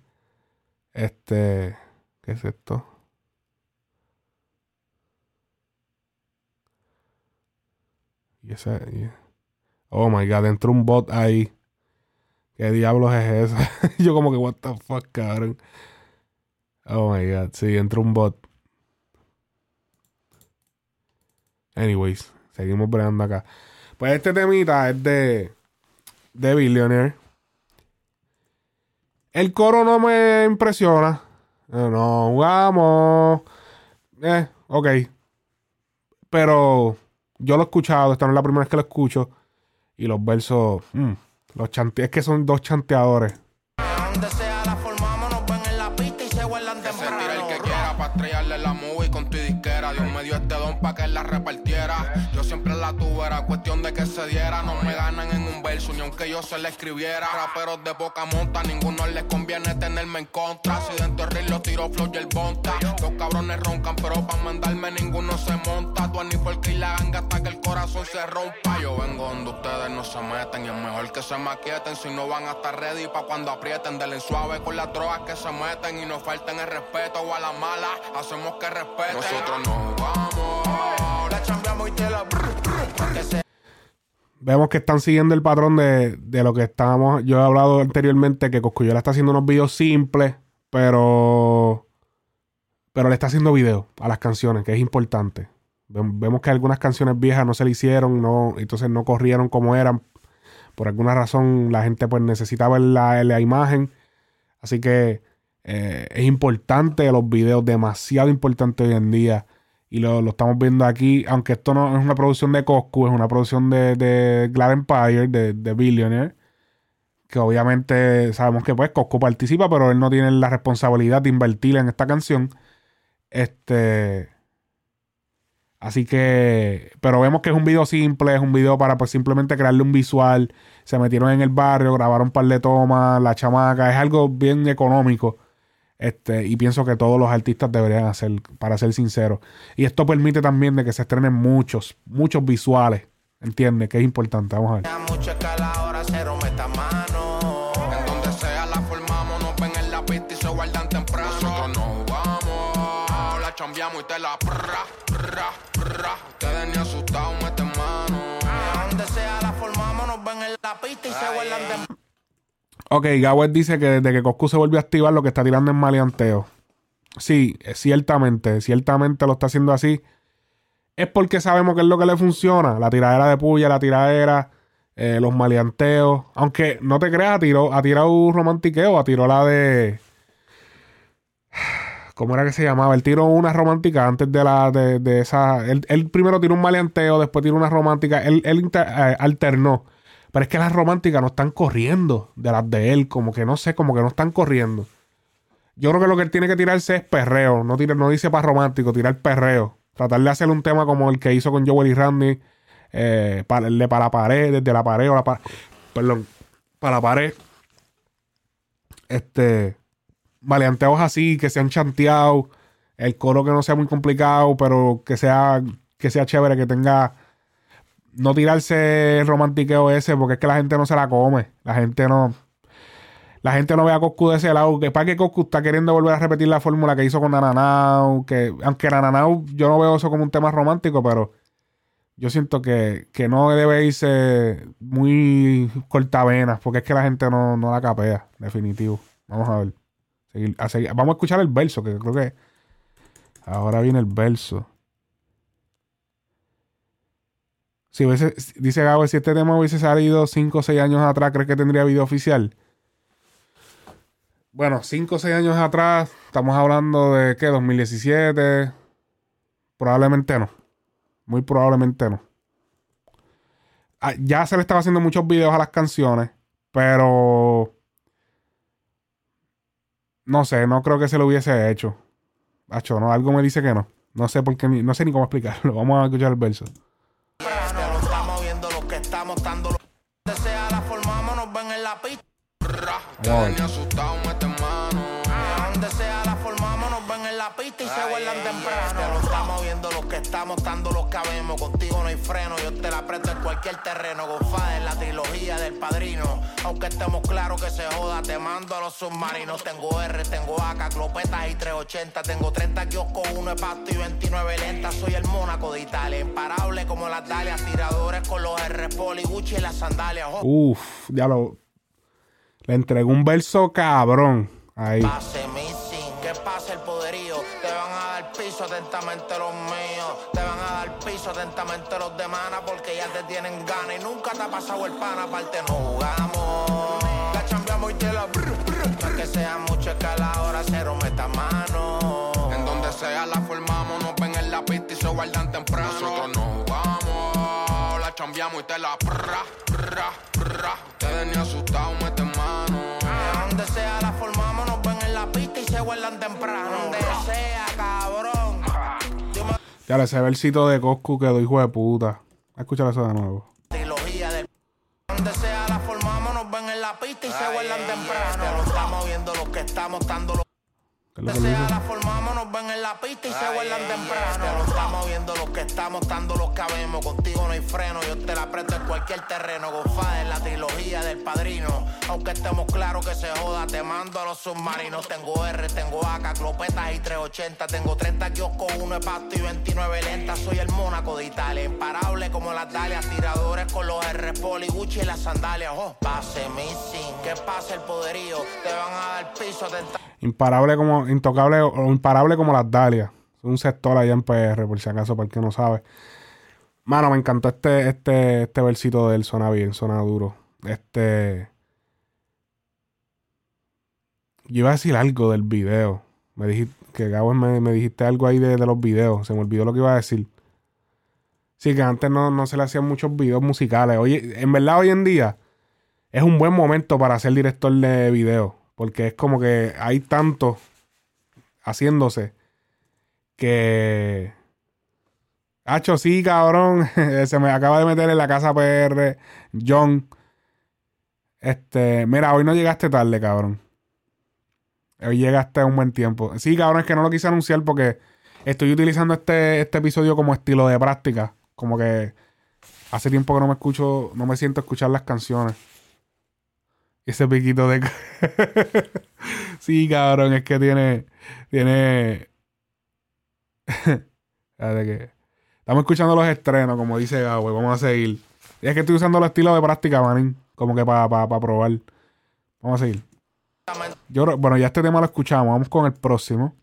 Este, ¿qué es esto? Y ese, y- oh my god, entró un bot ahí. ¿Qué diablos es eso? Yo como que, what the fuck, cabrón. Oh my god, sí, entró un bot. Anyways, seguimos bregando acá. Pues este temita es de, de Billionaire. El coro no me impresiona. Eh, No, vamos. Eh, ok. Pero yo lo he escuchado, esta no es la primera vez que lo escucho. Y los versos, mm, los chante es que son dos chanteadores. Donde sea la formamos, nos ven en la pista y se guardan Que se tire el temprano. que quiera pa' estrellarle la movie con tu disquera. Dios me dio este don pa' que él la repartiera. Siempre la tuve, era cuestión de que se diera. No me ganan en un verso, ni aunque yo se la escribiera. Raperos de poca monta, ninguno les conviene tenerme en contra. Si dentro del los tiro flow y el bonta. Los cabrones roncan, pero pa' mandarme ninguno se monta. Tú ni por y la ganga hasta que el corazón se rompa. Yo vengo donde ustedes no se meten. Y es mejor que se maquieten si no van a estar ready pa' cuando aprieten. Denle suave con las drogas que se meten y no falten el respeto o a la mala. Hacemos que respeten. Nosotros nos vamos. Vemos que están siguiendo el patrón de, de lo que estábamos. Yo he hablado anteriormente que Coscuyola está haciendo unos videos simples, pero. Pero le está haciendo videos a las canciones, que es importante. Vem- Vemos que algunas canciones viejas no se le hicieron, no, entonces no corrieron como eran. Por alguna razón la gente pues necesitaba la, la imagen. Así que eh, es importante los videos, demasiado importante hoy en día. Y lo, lo estamos viendo aquí, aunque esto no es una producción de Coscu, es una producción de, de Glad Empire, de, de Billionaire. Que obviamente sabemos que pues Coscu participa, pero él no tiene la responsabilidad de invertir en esta canción. Este. Así que. Pero vemos que es un video simple, es un video para pues simplemente crearle un visual. Se metieron en el barrio, grabaron un par de tomas, la chamaca. Es algo bien económico. Este, y pienso que todos los artistas deberían hacer, para ser sinceros. Y esto permite también de que se estrenen muchos, muchos visuales. ¿Entiendes? Que es importante. Vamos a ver. la formamos, nos ven en la pista y se guardan temprano. Nosotros nos vamos, la chambeamos y te la prra, prra, prra. Ustedes ni asustados meten mano. Donde sea la formamos, nos ven en la pista y se guardan temprano. Ok, Gawet dice que desde que Coscu se volvió a activar lo que está tirando es maleanteo. Sí, eh, ciertamente, ciertamente lo está haciendo así. Es porque sabemos que es lo que le funciona. La tiradera de puya, la tiradera, eh, los maleanteos. Aunque no te creas, ha tirado, ha tirado un romantiqueo, ha tirado la de... ¿Cómo era que se llamaba? Él tiró una romántica antes de la de, de esa. Él, él primero tiró un maleanteo, después tiró una romántica. Él, él eh, alternó. Pero es que las románticas no están corriendo de las de él. Como que no sé, como que no están corriendo. Yo creo que lo que él tiene que tirarse es perreo. No, tira- no dice para romántico, tirar perreo. Tratar de hacer un tema como el que hizo con Joel y Randy. Eh, para, la pared, desde la pared o la pared. Perdón, para la pared. Este. Maleanteos así, que sean chanteados. El coro que no sea muy complicado, pero que sea, que sea chévere, que tenga. No tirarse el romantiqueo ese, porque es que la gente no se la come. La gente no. La gente no ve a Coscu de ese lado. Que para que Coscu está queriendo volver a repetir la fórmula que hizo con Nananao. Que, aunque Nananao, yo no veo eso como un tema romántico, pero yo siento que, que no debe irse muy cortavenas, porque es que la gente no, no la capea, definitivo. Vamos a ver. Vamos a escuchar el verso, que creo que ahora viene el verso. Si hubiese, dice Gabo, si este tema hubiese salido 5 o 6 años atrás, ¿crees que tendría video oficial? bueno, 5 o 6 años atrás, estamos hablando de qué, 2017. Probablemente no. Muy probablemente no. Ah, Ya se le estaba haciendo muchos videos a las canciones, pero no sé, no creo que se lo hubiese hecho. Hacho, no, algo me dice que no. No sé por qué, no sé ni cómo explicarlo. Vamos a escuchar el verso. La pista. Ver. asustado, mete mano. Donde sea la formamos, nos ven en la pista y se vuelan temprano. Te lo estamos viendo lo que estamos dando, lo que habemos. Contigo no hay freno, yo te la aprieto en cualquier terreno. Gofada en la trilogía del padrino. Aunque estemos claros que se joda, te mando a los submarinos. Tengo R, tengo AK, clopetas y 380. Tengo 30 kioscos, uno de pasto y 29 lentas. Soy el Mónaco de Italia, imparable como las Dalias. Tiradores con los R, Poli, Gucci y las sandalias. Uf, ya lo. Le entregó un verso cabrón. Ahí. Pase mi sin, que pase el poderío. Te van a dar piso atentamente los míos. Te van a dar piso atentamente los de mana porque ya te tienen ganas y nunca te ha pasado el pan. Aparte no jugamos. La chambeamos y te la brr, brr. No es que sea mucho es que a la hora cero meta mano. En donde sea la formamos, nos ven en la pista y se guardan temprano. Nosotros no jugamos, la chambeamos y te la prra, prra, prra. Ustedes ni asustados, guardan temprano. Donde sea, cabrón. Ya le ese versito de Coscu quedó hijo de puta. A escuchar eso de nuevo. trilogía del donde sea la formamos nos ven en la pista y se vuelan temprano te lo estamos viendo lo que estamos dando que sea la formamos nos ven en la pista y se vuelan temprano. te lo estamos viendo lo que estamos dando lo que habemos. Contigo no hay freno yo te la aprieto en cualquier terreno. Gofada en la trilogía del padrino. Aunque estemos claros que se joda te mando a los submarinos. Tengo R tengo AK clopetas y 380 tengo 30 kioscos uno de pasto y 29 lentas soy el Mónaco de Italia imparable como las Dalias tiradores con los R Poli Gucci y las sandalias. Oh pase mi sin que pase el poderío. Te van a dar piso atenta Imparable como. Intocable o imparable como las Dalias. Un sector allá en PR, por si acaso, para el que no sabe. Mano, me encantó este, este, este versito de él. Suena bien, suena duro. Este. Yo iba a decir algo del video. Me dijiste, que Gabo me, me dijiste algo ahí de, de los videos. Se me olvidó lo que iba a decir. Sí, que antes no, no se le hacían muchos videos musicales. Oye, en verdad hoy en día es un buen momento para ser director de video. Porque es como que hay tanto haciéndose que... Hacho, sí, cabrón. Se me acaba de meter en la casa PR. John. Este, mira, hoy no llegaste tarde, cabrón. Hoy llegaste a un buen tiempo. Sí, cabrón, es que no lo quise anunciar porque estoy utilizando este, este episodio como estilo de práctica. Como que hace tiempo que no me escucho, no me siento escuchar las canciones. Ese piquito de... sí, cabrón, es que tiene... Tiene... Que... Estamos escuchando los estrenos, como dice Gabo, vamos a seguir. Y es que estoy usando los estilos de práctica, manín. Como que para probar. Vamos a seguir. Bueno, ya este tema lo escuchamos. Vamos con el próximo.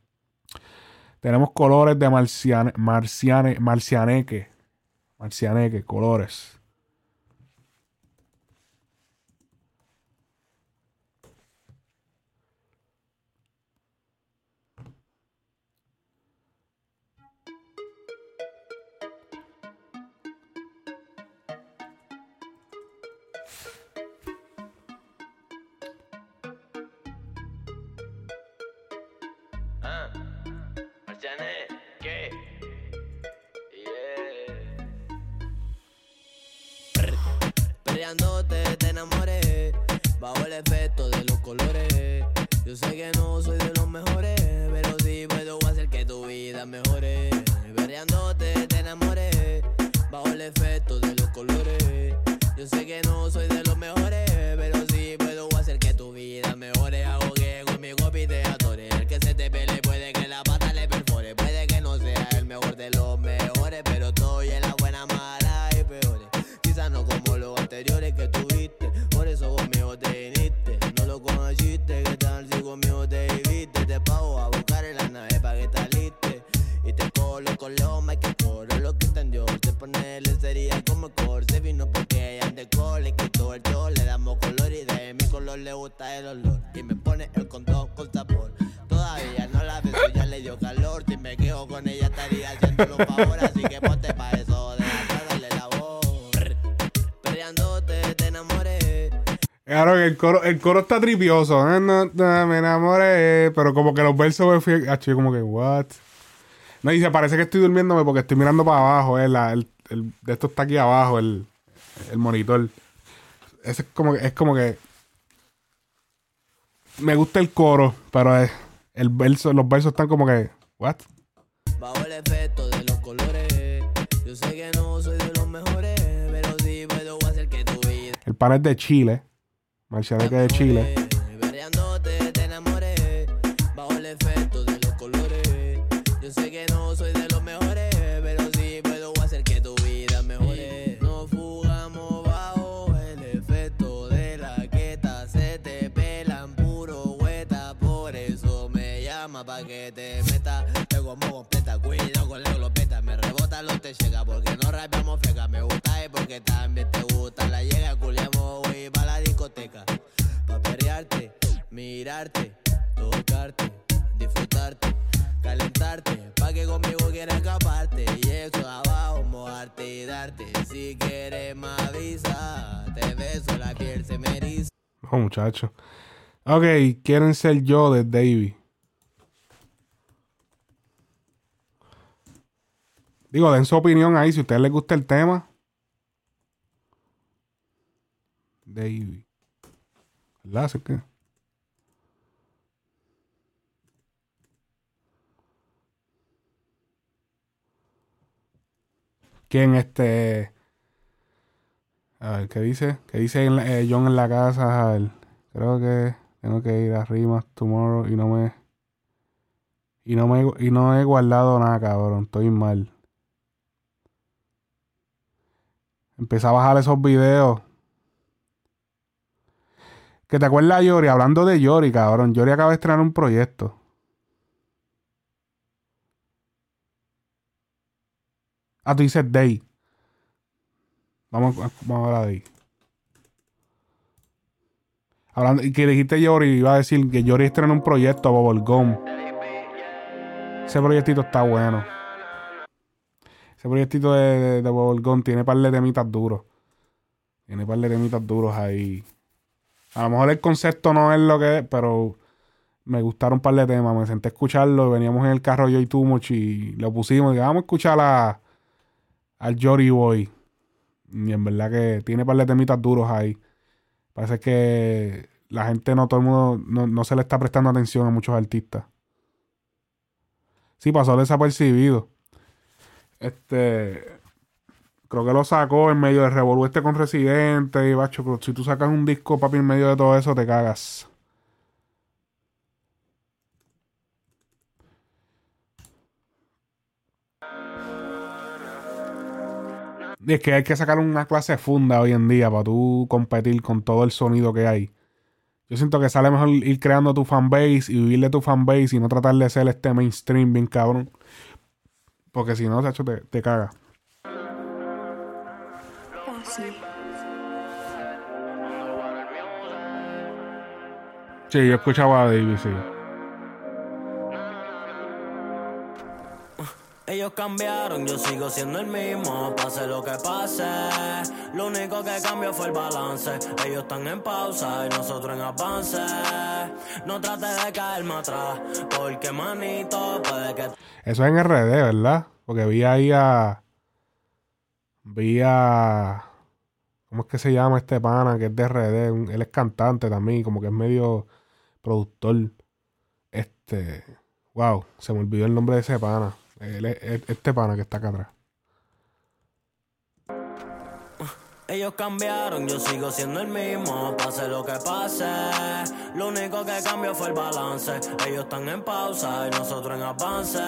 Tenemos colores de marciane, marciane, marcianeque. Marcianeque, colores. Efecto de los colores. Yo sé que no soy de los mejores Pero sí puedo hacer que tu vida mejore. Peleándote te enamoré Bajo el efecto de los colores. Yo sé que no soy de gusta el olor Y me pone el condón con sabor. Todavía no la beso, ya le dio calor. Si me quedo con ella estaría haciendo un favor, así que ponte pa' eso, deja darle la voz. Perreándote te enamoré. Claro el coro, el coro está tripioso. Ah, no, no, me enamoré. Pero como que los versos me fui. Ah, como que, what? No, dice, parece que estoy durmiéndome porque estoy mirando para abajo. eh, la- el, el- esto está aquí abajo, el, el monitor. Ese es como, que- es como que. Me gusta el coro, pero es- el verso, los versos están como que, what? Bajo el efecto de los colores. Yo sé que no soy de los mejores, pero sí puedo hacer que tu vida. El pan es de Chile. Marcianeque de Chile. Te llega porque no rapeamos fega. Me gusta y porque también te gusta. La llega, culiamos y pa' la discoteca. Pa' perrearte, mirarte, tocarte, disfrutarte, calentarte. Pa' que conmigo quieras escaparte. Y eso abajo, mojarte y darte. Si quieres me avisa. Te beso, la piel se me eriza. No, muchacho. Ok, quieren ser yo de Davey. Digo, den su opinión ahí si a ustedes les gusta el tema. Davey. ¿Verdad? Así que. ¿Quién este? A ver, ¿qué dice? ¿Qué dice eh, John en la casa? A ver, creo que tengo que ir a Rimas tomorrow y no me. Y no me y no he guardado nada, cabrón. Estoy mal. Empecé a bajar esos videos. ¿Que te acuerdas, Yori? Hablando de Yori, cabrón. Yori acaba de estrenar un proyecto. Ah, tú dices Day. Vamos, a- vamos a hablar de ahí. Hablando, y que dijiste Yori, iba a decir que Yori estrenó un proyecto, Bubblegum. Ese proyectito está bueno. Ese proyectito de, de, de tiene par de temitas duros. Tiene par de temitas duros ahí. A lo mejor el concepto no es lo que es, pero me gustaron un par de temas. Me senté a escucharlo. Veníamos en el carro yo y tú, Mochi, y lo pusimos. Y vamos a escuchar a, al Jory Boy. Y en verdad que tiene par de temitas duros ahí. Parece que la gente no, todo el mundo, no, no se le está prestando atención a muchos artistas. Sí, pasó desapercibido. Este. Creo que lo sacó en medio de Revolú este con Residente y bacho. pero Si tú sacas un disco, papi, en medio de todo eso, te cagas. Es que hay que sacar una clase funda hoy en día para tú competir con todo el sonido que hay. Yo siento que sale mejor ir creando tu fanbase y vivir de tu fanbase y no tratar de ser este mainstream bien cabrón. Porque si no, chacho, te, te caga. Sí, yo escuchaba a David, sí. Ellos cambiaron, yo sigo siendo el mismo, pase lo que pase. Lo único que cambió fue el balance. Ellos están en pausa y nosotros en avance. No trate de caerme atrás, porque manito puede que Eso es en RD, ¿verdad? Porque vi ahí a. Vi a. ¿Cómo es que se llama este pana que es de RD? Él es cantante también, como que es medio productor. Este. Wow, se me olvidó el nombre de ese pana. Él es- es- este pana que está acá atrás. Ellos cambiaron, yo sigo siendo el mismo, pase lo que pase. Lo único que cambió fue el balance. Ellos están en pausa y nosotros en avance.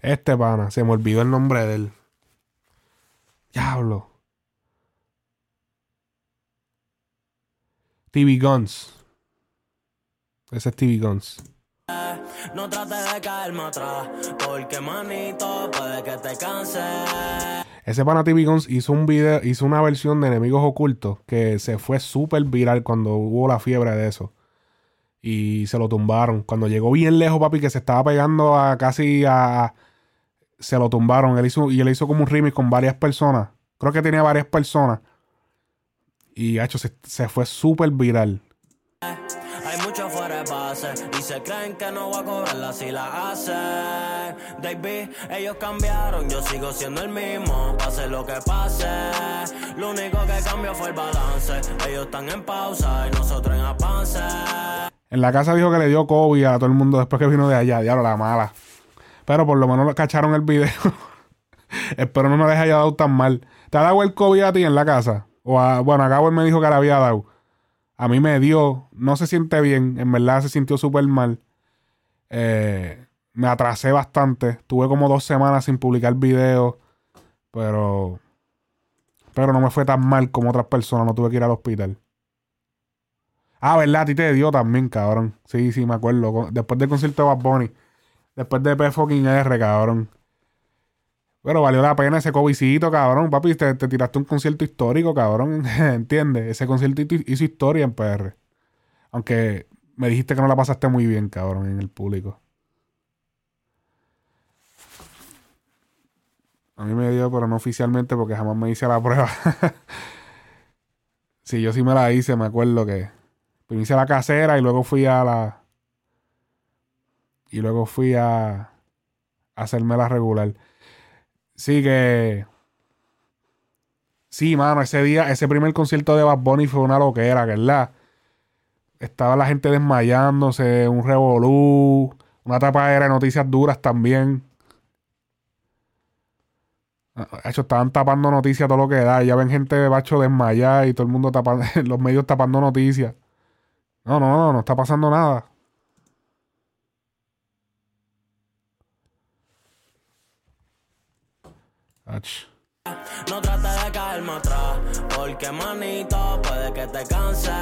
Este pana, se me olvidó el nombre de él. Diablo. TV Guns. Ese es TV Guns. No trate de caerme atrás, porque manito puede que te canse. Ese pana TV hizo un video, hizo una versión de Enemigos Ocultos que se fue súper viral cuando hubo la fiebre de eso. Y se lo tumbaron. Cuando llegó bien lejos, papi, que se estaba pegando a casi a. Se lo tumbaron. Él hizo, y él hizo como un remix con varias personas. Creo que tenía varias personas. Y hecho, se, se fue súper viral. Y se creen que no va a cobrarla si la hacen. Baby, ellos cambiaron, yo sigo siendo el mismo, pase lo que pase. Lo único que cambió fue el balance. Ellos están en pausa y nosotros en avance. En la casa dijo que le dio COVID a todo el mundo después que vino de allá. Diablo, la mala. Pero por lo menos cacharon el video. Espero no me les haya dado tan mal. ¿Te ha dado el COVID a ti en la casa? O a, bueno, a Gabo él me dijo que le había dado. A mí me dio. No se siente bien. En verdad se sintió súper mal. Eh, me atrasé bastante. Tuve como dos semanas sin publicar videos. Pero. Pero no me fue tan mal como otras personas. No tuve que ir al hospital. Ah, ¿verdad? A ti te dio también, cabrón. Sí, sí, me acuerdo. Después del concierto de Bad Bunny. Después de P fucking R, cabrón. Pero valió la pena ese cobicito, cabrón. Papi, te, te tiraste un concierto histórico, cabrón. ¿Entiendes? Ese concierto hizo- hizo historia en PR. Aunque me dijiste que no la pasaste muy bien, cabrón, en el público. A mí me dio, pero no oficialmente porque jamás me hice la prueba. sí, yo sí me la hice, me acuerdo que... Primero hice la casera y luego fui a la... Y luego fui a... a hacerme la regular. Sí que... Sí, mano, ese día, ese primer concierto de Bad Bunny fue una loquera, ¿verdad? Estaba la gente desmayándose, un revolú, una tapadera de noticias duras también. Ah, Hecho, estaban tapando noticias todo lo que da. Ya ven gente de bacho desmayada y todo el mundo tapando, los medios tapando noticias. No, no, no, no está pasando nada. No trates de caerme atrás, porque manito puede que te canse.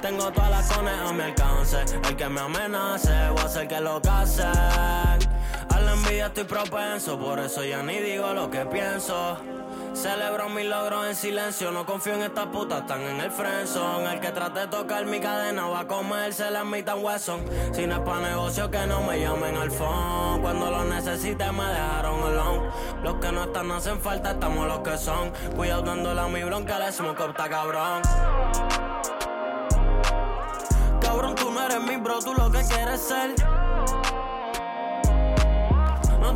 Tengo todas las cones a mi alcance. El que me amenace, voy a hacer que lo case. Envidia estoy propenso, por eso ya ni digo lo que pienso. Celebro mis logros en silencio, no confío en estas putas, están en el friendzone. El que trate de tocar mi cadena va a comerse la mitad hueso. Si no es pa' negocio, que no me llamen al phone. Cuando lo necesite me dejaron alone. Los que no están hacen falta, estamos los que son. Cuidado dándole a mi bronca, le smoke up, está cabrón. Cabrón, tú no eres mi bro, tú lo que quieres ser.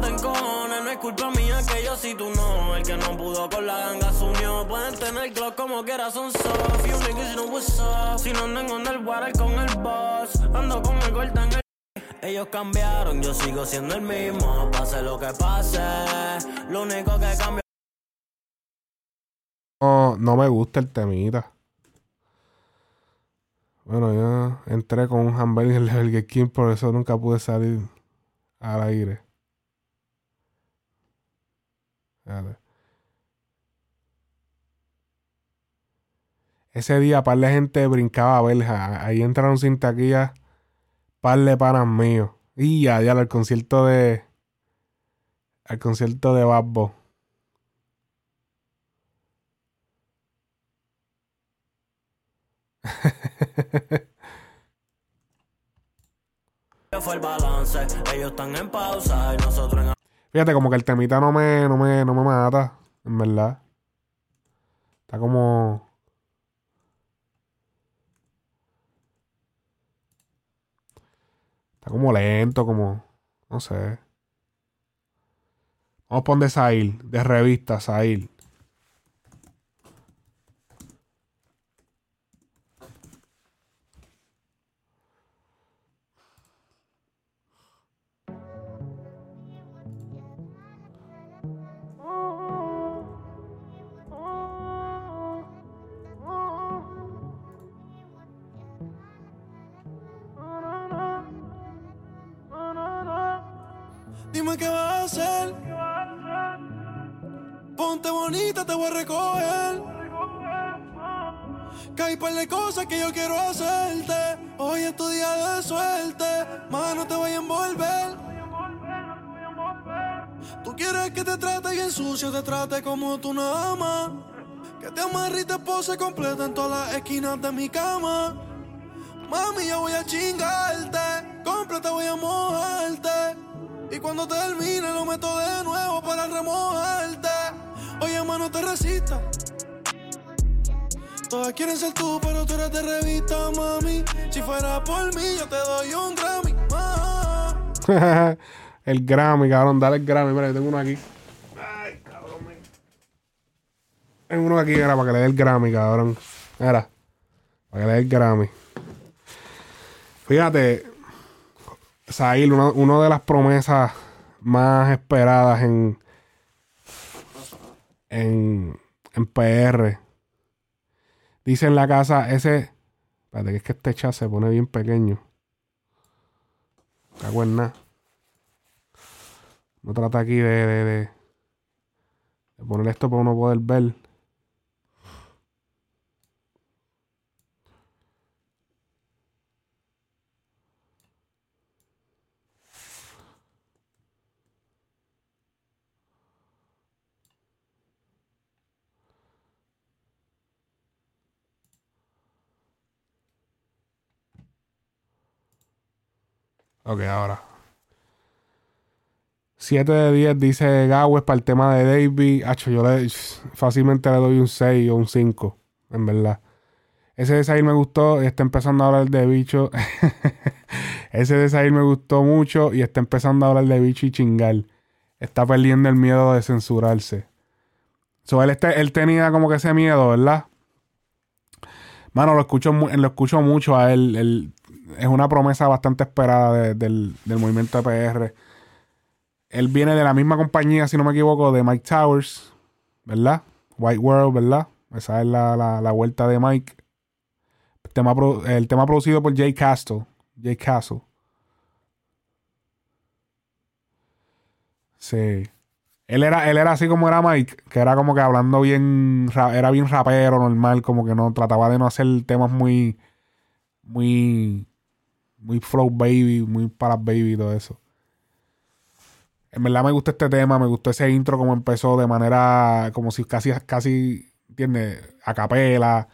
No te encojones, no es culpa mía que yo si tú no. El que no pudo con la ganga se unió. Pueden tener glock como quiera, son soft. You niggas know what's up. Si no andan con el water con el boss. Ando con el gorda en el. Ellos cambiaron, yo sigo siendo el mismo. Pase lo que pase. Lo único que cambia. No, no me gusta el temita. Bueno, yo entré con un hamburger de Burger King, por eso nunca pude salir al aire. Ese día, par de gente brincaba a verja. Ahí entraron sin taquilla, par de panas míos. Y ya, ya, al concierto de. Al concierto de Babbo. Fue el balance. Ellos están en pausa y nosotros en. Fíjate, como que el temita no me, no me, no me mata, en verdad. Está como. Está como lento, como. No sé. Vamos a poner Sahil, de revista, Sahil. Ponte bonita, te voy a recoger. Que hay par de cosas que yo quiero hacerte. Hoy es tu día de suerte. Mano, te voy a envolver. Tú quieres que te trate bien sucio, te trate como tú no amas. Que te amarre y te pose completa en todas las esquinas de mi cama. Mami, yo voy a chingarte. Cómprate, voy a mojarte. Y cuando termine, lo meto de nuevo para remojarte. Oye, mano, te resista. Todas quieren ser tú, pero tú eres de revista, mami. Si fuera por mí, yo te doy un Grammy. Ah. el Grammy, cabrón. Dale el Grammy. Mira, yo tengo uno aquí. Tengo uno aquí, era para que le dé el Grammy, cabrón. Era. Para que le dé el Grammy. Fíjate, Sahil, una, una de las promesas más esperadas en, en, en PR. Dice en la casa, ese. Espérate, que es que este chat se pone bien pequeño. Cago en nada. No trata aquí de, de, de, de poner esto para uno poder ver. Ok, ahora. 7 de 10 dice Gawes para el tema de Davey. Hacho, yo le, fácilmente le doy un 6 o un 5, en verdad. Ese de Zahir me gustó y está empezando a hablar de bicho. Ese de Zahir me gustó mucho y está empezando a hablar de bicho y chingar. Está perdiendo el miedo de censurarse. So, él, este- él tenía como que ese miedo, ¿verdad? Mano, lo escucho, lo escucho mucho a él. Él- es una promesa bastante esperada de- del, del movimiento de PR. Él viene de la misma compañía, si no me equivoco, de Mike Towers, ¿verdad? White World, ¿verdad? Esa es la, la- la vuelta de Mike. El tema, el tema producido por Jay Castle. Jay Castle. Sí. Él era, él era así como era Mike, que era como que hablando bien, ra- era bien rapero, normal, como que no trataba de no hacer temas muy, muy, muy flow baby, muy para baby y todo eso. En verdad me gusta este tema, me gustó ese intro como empezó de manera, como si casi, casi, ¿entiendes? A capela.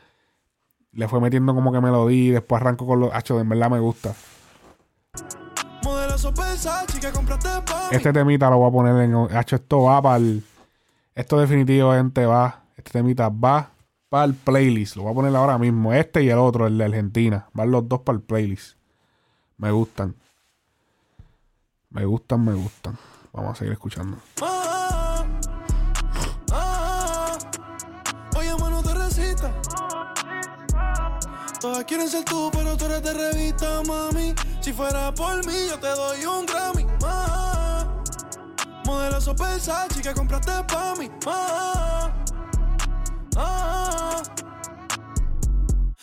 Le fue metiendo como que melodía y después arrancó con los hachos, en verdad me gusta. Este temita lo voy a poner en. Hacho, esto va para el. Esto definitivamente va. Este temita va para el playlist. Lo voy a poner ahora mismo. Este y el otro, el de Argentina. Van los dos para el playlist. Me gustan. Me gustan, me gustan. Vamos a seguir escuchando. Oye, mano, te resista. Todas quieren ser tú, pero tú eres de revista, mami. Si fuera por mí, yo te doy un Grammy. Ah, modelo sorpresa, chica, compraste pa' mí. Ah, ah,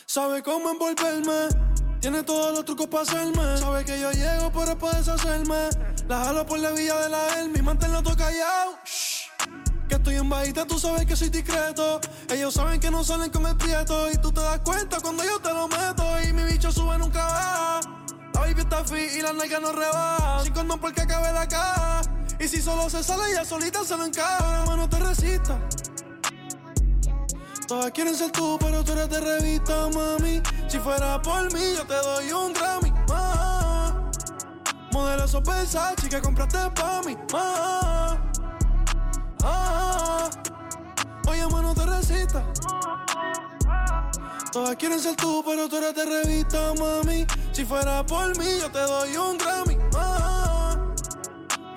Sabe cómo envolverme. Tiene todos los trucos para hacerme. Sabe que yo llego, pero es para deshacerme. La jalo por la villa de la Elmi, manténlo todo callado. Shh. Que estoy en bajita, tú sabes que soy discreto. Ellos saben que no salen con el prieto. Y tú te das cuenta cuando yo te lo meto. Y mi bicho sube nunca baja. La baby está fit y la nalga no rebaja. Sin condón porque acabe la caja. Y si solo se sale, ella solita se lo encaja. Mano, te resista. Todas quieren ser tú, pero tú eres de revista, mami. Si fuera por mí, yo te doy un Grammy. Ah, modelo sorpresa, chica, compraste pa' mí. Ah, ah, oye, mano, te resista. Todas quieren ser tú, pero tú eres de revista, mami. Si fuera por mí, yo te doy un Grammy. Ah,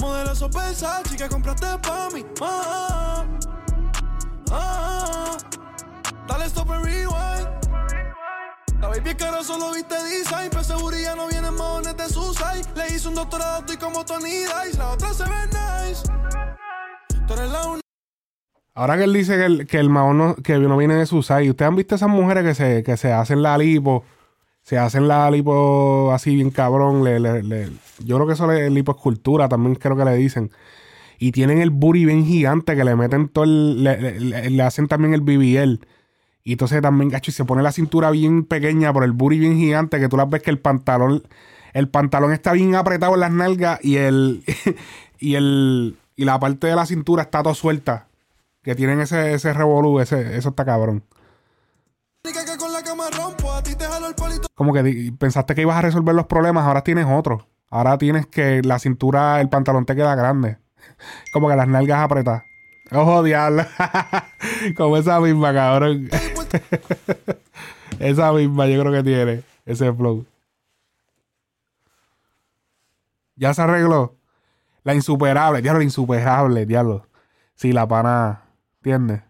modelo sorpresa, chica, compraste pa' mí. Ah, ah, Ahora que él dice que el, que el mahón que no viene de su side. ¿Ustedes han visto esas mujeres que se, que se hacen la lipo? Se hacen la lipo así bien cabrón. Yo creo que eso es lipoescultura, también creo que le dicen. Y tienen el booty bien gigante que le meten todo el. Le hacen también el BBL. Y entonces también, gacho, y se pone la cintura bien pequeña por el booty bien gigante que tú las ves que el pantalón. El pantalón está bien apretado en las nalgas y el. y el. Y la parte de la cintura está todo suelta. Que tienen ese, ese revolú, ese, eso está cabrón. como que pensaste que ibas a resolver los problemas, ahora tienes otro. Ahora tienes que la cintura, el pantalón te queda grande. Como que las nalgas apretadas. Ojo, diablo. Como esa misma, cabrón. esa misma yo creo que tiene ese flow. Ya se arregló. La insuperable, diablo, la insuperable, diablo. Sí, la pana, ¿entiendes?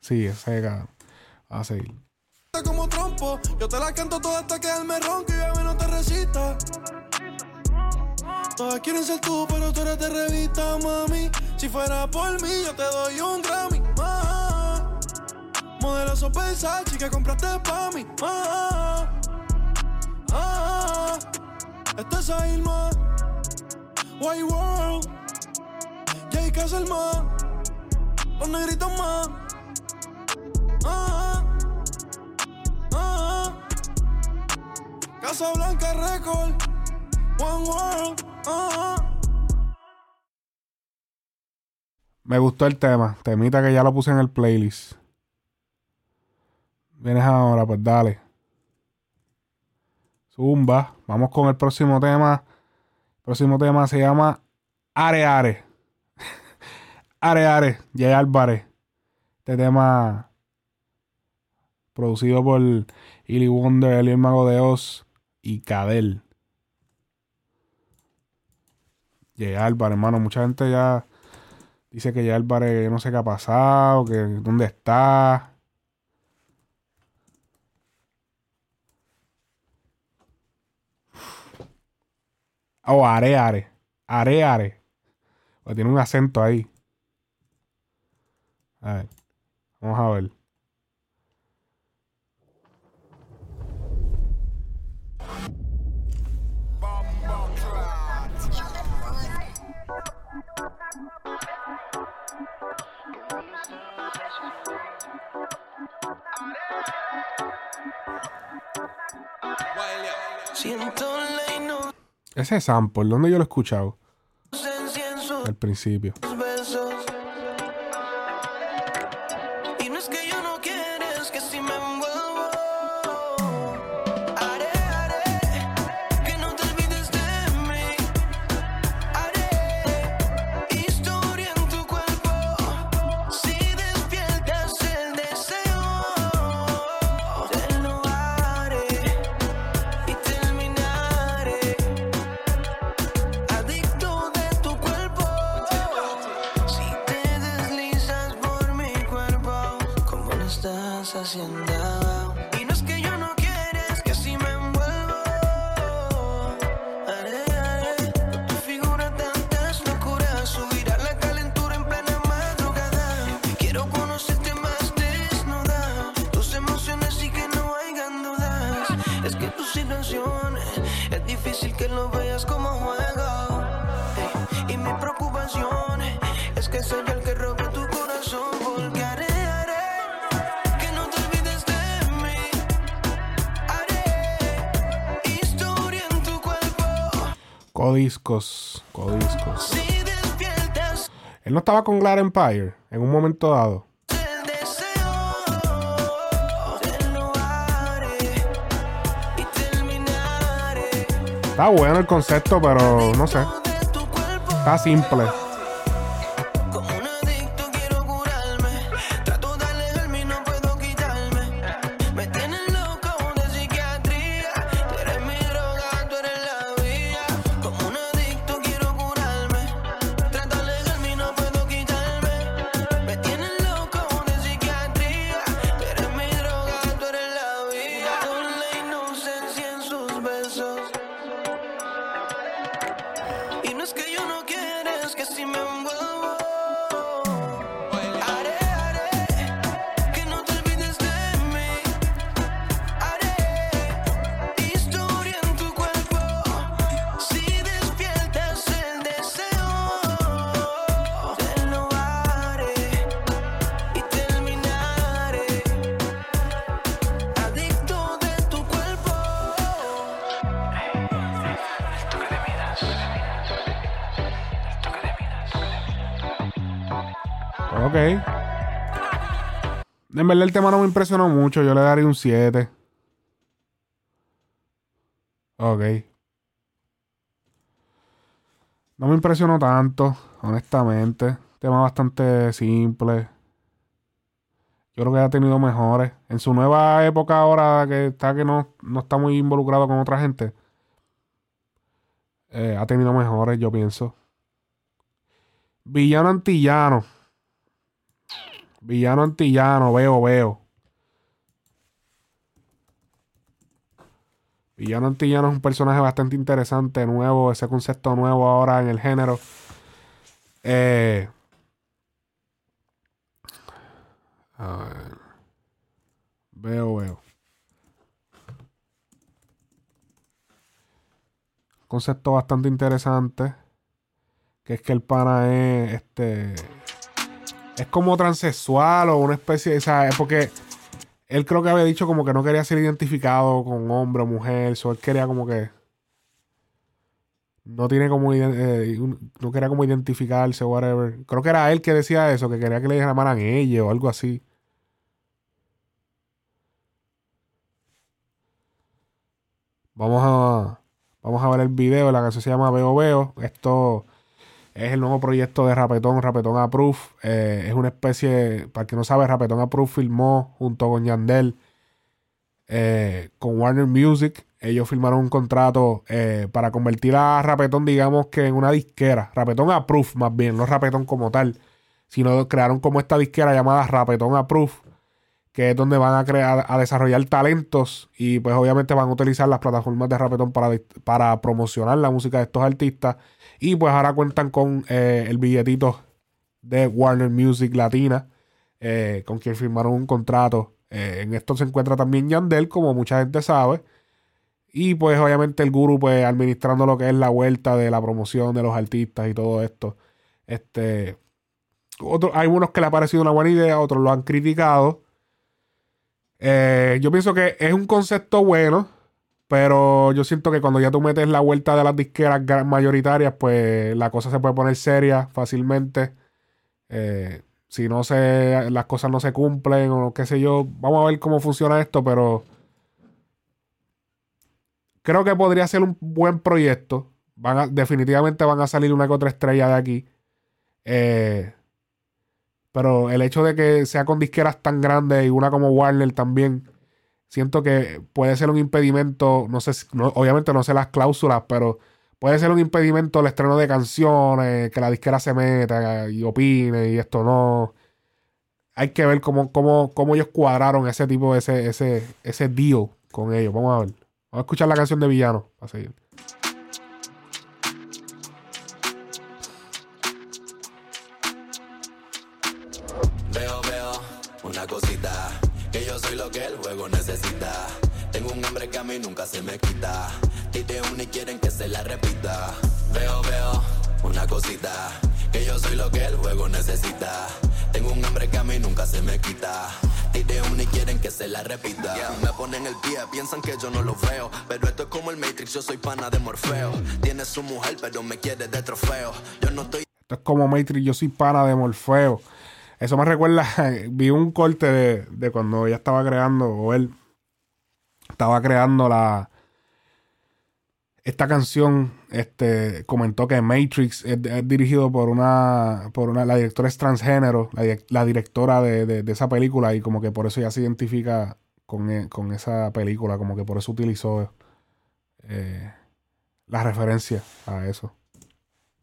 Sí, ese cabrón. Va a seguir. como trompo. Yo te la canto toda hasta quedarme ronco y a mí no te resista. Todas quieren ser tú, pero tú eres de revista, mami. Si fuera por mí, yo te doy un Grammy. Ah, modelo sorpresa, chica, compraste pa' mí. Ah, ah, este es Ailma. White World. Jay Castleman. Los negritos más. Ah, ah, Casa Blanca Record, One World. Me gustó el tema. Temita que ya lo puse en el playlist. Vienes ahora, pues dale. Zumba. Vamos con el próximo tema. El próximo tema se llama Are Are. Are Are. Jay Álvarez. Este tema producido por Illy Wonder, el Mago de Oz y Cadel. Jay Álvarez, hermano. Mucha gente ya dice que Jay Álvarez no sé qué ha pasado, que dónde está. Oh, Are Are. Are Are. Pues tiene un acento ahí. A ver. Vamos a ver. Ese sample, ¿dónde yo lo he escuchado? Al principio. Estaba con Glad Empire en un momento dado. Está bueno el concepto, pero no sé. Está simple. El tema no me impresionó mucho. Yo le daría un 7. Ok. No me impresionó tanto, honestamente. Tema bastante simple. Yo creo que ha tenido mejores. En su nueva época ahora que está que no, no está muy involucrado con otra gente. eh, ha tenido mejores, yo pienso. Villano antillano. Villano antillano, veo, veo. Villano antillano es un personaje bastante interesante, nuevo, ese concepto nuevo ahora en el género. Eh, a ver. Veo, veo. Concepto bastante interesante. Que es que el pana es este. Es como transexual o una especie. O sea, es porque él creo que había dicho como que no quería ser identificado con hombre o mujer. So él quería como que. No tiene como. eh, no quería como identificarse o whatever. Creo que era él que decía eso, que quería que le llamaran ella o algo así. Vamos a. Vamos a ver el video. La canción se llama Veo Veo. Esto es el nuevo proyecto de Rapetón, Rapetón Approve. Eh, es una especie, para que no sabe, Rapetón Approve filmó junto con Yandel eh, con Warner Music. Ellos firmaron un contrato eh, para convertir a Rapetón, digamos que en una disquera. Rapetón Approve, más bien, no Rapetón como tal, sino crearon como esta disquera llamada Rapetón Approve, que es donde van a crear, a desarrollar talentos y pues obviamente van a utilizar las plataformas de Rapetón para, para promocionar la música de estos artistas. Y pues ahora cuentan con eh, el billetito de Warner Music Latina, eh, con quien firmaron un contrato. Eh, en esto se encuentra también Yandel, como mucha gente sabe. Y pues obviamente el guru pues administrando lo que es la vuelta de la promoción de los artistas y todo esto. Este, otro- hay unos que le ha parecido una buena idea, otros lo han criticado. Yo pienso que es un concepto bueno, pero yo siento que cuando ya tú metes la vuelta de las disqueras mayoritarias, pues la cosa se puede poner seria fácilmente. Eh, si no se, las cosas no se cumplen o qué sé yo, vamos a ver cómo funciona esto, pero creo que podría ser un buen proyecto. Van definitivamente van a salir una que otra estrella de aquí. Eh, pero el hecho de que sea con disqueras tan grandes y una como Warner también, siento que puede ser un impedimento, no sé, no- obviamente no sé las cláusulas, pero puede ser un impedimento el estreno de canciones, que la disquera se meta y opine y esto no. Hay que ver cómo, cómo, cómo ellos cuadraron ese tipo, ese, ese, ese deal con ellos. Vamos a ver. Vamos a escuchar la canción de Villano para seguir. Nunca se me quita. Tite una y quieren que se la repita. Veo, veo una cosita, que yo soy lo que el juego necesita. Tengo un hambre que a mí nunca se me quita. Tite una y quieren que se la repita. Yeah, me ponen el pie, piensan que yo no lo veo. Pero esto es como el Matrix, yo soy pana de Morfeo. Tiene su mujer, pero me quiere de trofeo. Yo no estoy Esto es como Matrix, yo soy pana de Morfeo. Eso me recuerda, vi un corte de, de cuando ella estaba creando, o él estaba creando la esta canción, este comentó que Matrix es, dirigido por una, por una, la directora es transgénero, la, direc- la directora de, de- esa película, y como que por eso ella se identifica con, e- con esa película, como que por eso utilizó eh, la referencia a eso.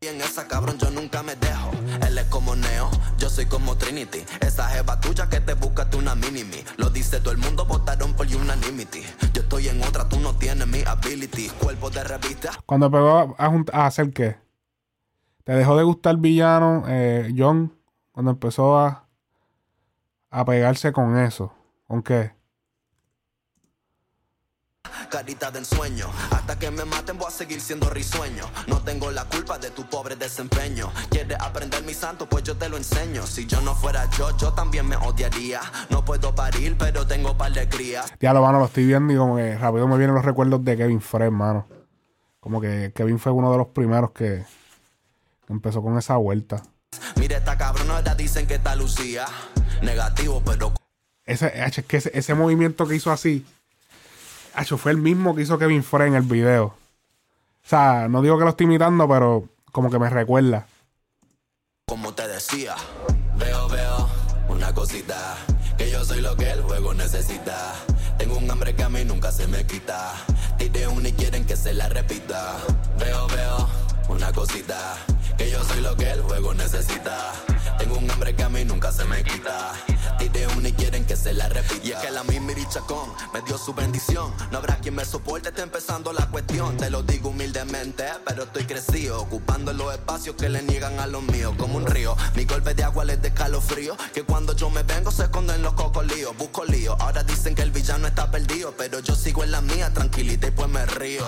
Y en esa cabrón yo nunca me dejo. Él es como Neo, yo soy como Trinity. Esa jeva tuya que te buscaste una mini-me. Lo dice todo el mundo, votaron por unanimity. Yo estoy en otra, tú no tienes mi ability. Cuerpo de revista. Cuando pegó a, junt- a hacer qué? ¿Te dejó de gustar villano, eh, John? Cuando empezó a, a pegarse con eso. ¿Con qué? Carita de ensueño. Hasta que me maten voy a seguir siendo risueño. No tengo la culpa de tu pobre desempeño. ¿Quieres aprender mi santo? Pues yo te lo enseño. Si yo no fuera yo, yo también me odiaría. No puedo parir, pero tengo par de crías. Diablo, mano, lo estoy viendo y como que rápido me vienen los recuerdos de Kevin Fred, mano. Como que Kevin fue uno de los primeros que, empezó con esa vuelta. Mira esta cabrona, dicen que está Lucía. Negativo, pero Ese, es que ese, ese movimiento que hizo así, hacho, fue el mismo que hizo Kevin Frey en el video. O sea, no digo que lo estoy imitando, pero como que me recuerda. Como te decía, veo, veo una cosita. Que yo soy lo que el juego necesita. Tengo un hambre que a mí nunca se me quita. Tiré una y quieren que se la repita. Veo, veo una cosita. Que yo soy lo que el juego necesita. Tengo un hambre que a mí nunca se me quita. Tiré una y quieren que se la repita. Y es que la misma Chacón me dio su bendición. No habrá quien me soporte, está empezando la cuestión. Te lo digo humildemente, pero estoy crecido. Ocupando los espacios que le niegan a los míos. Como un río, mi golpe de agua les de escalofrío. Que cuando yo me vengo se esconden los cocolíos. Busco lío, ahora dicen que el villano está perdido. Pero yo sigo en la mía, tranquilita y pues me río.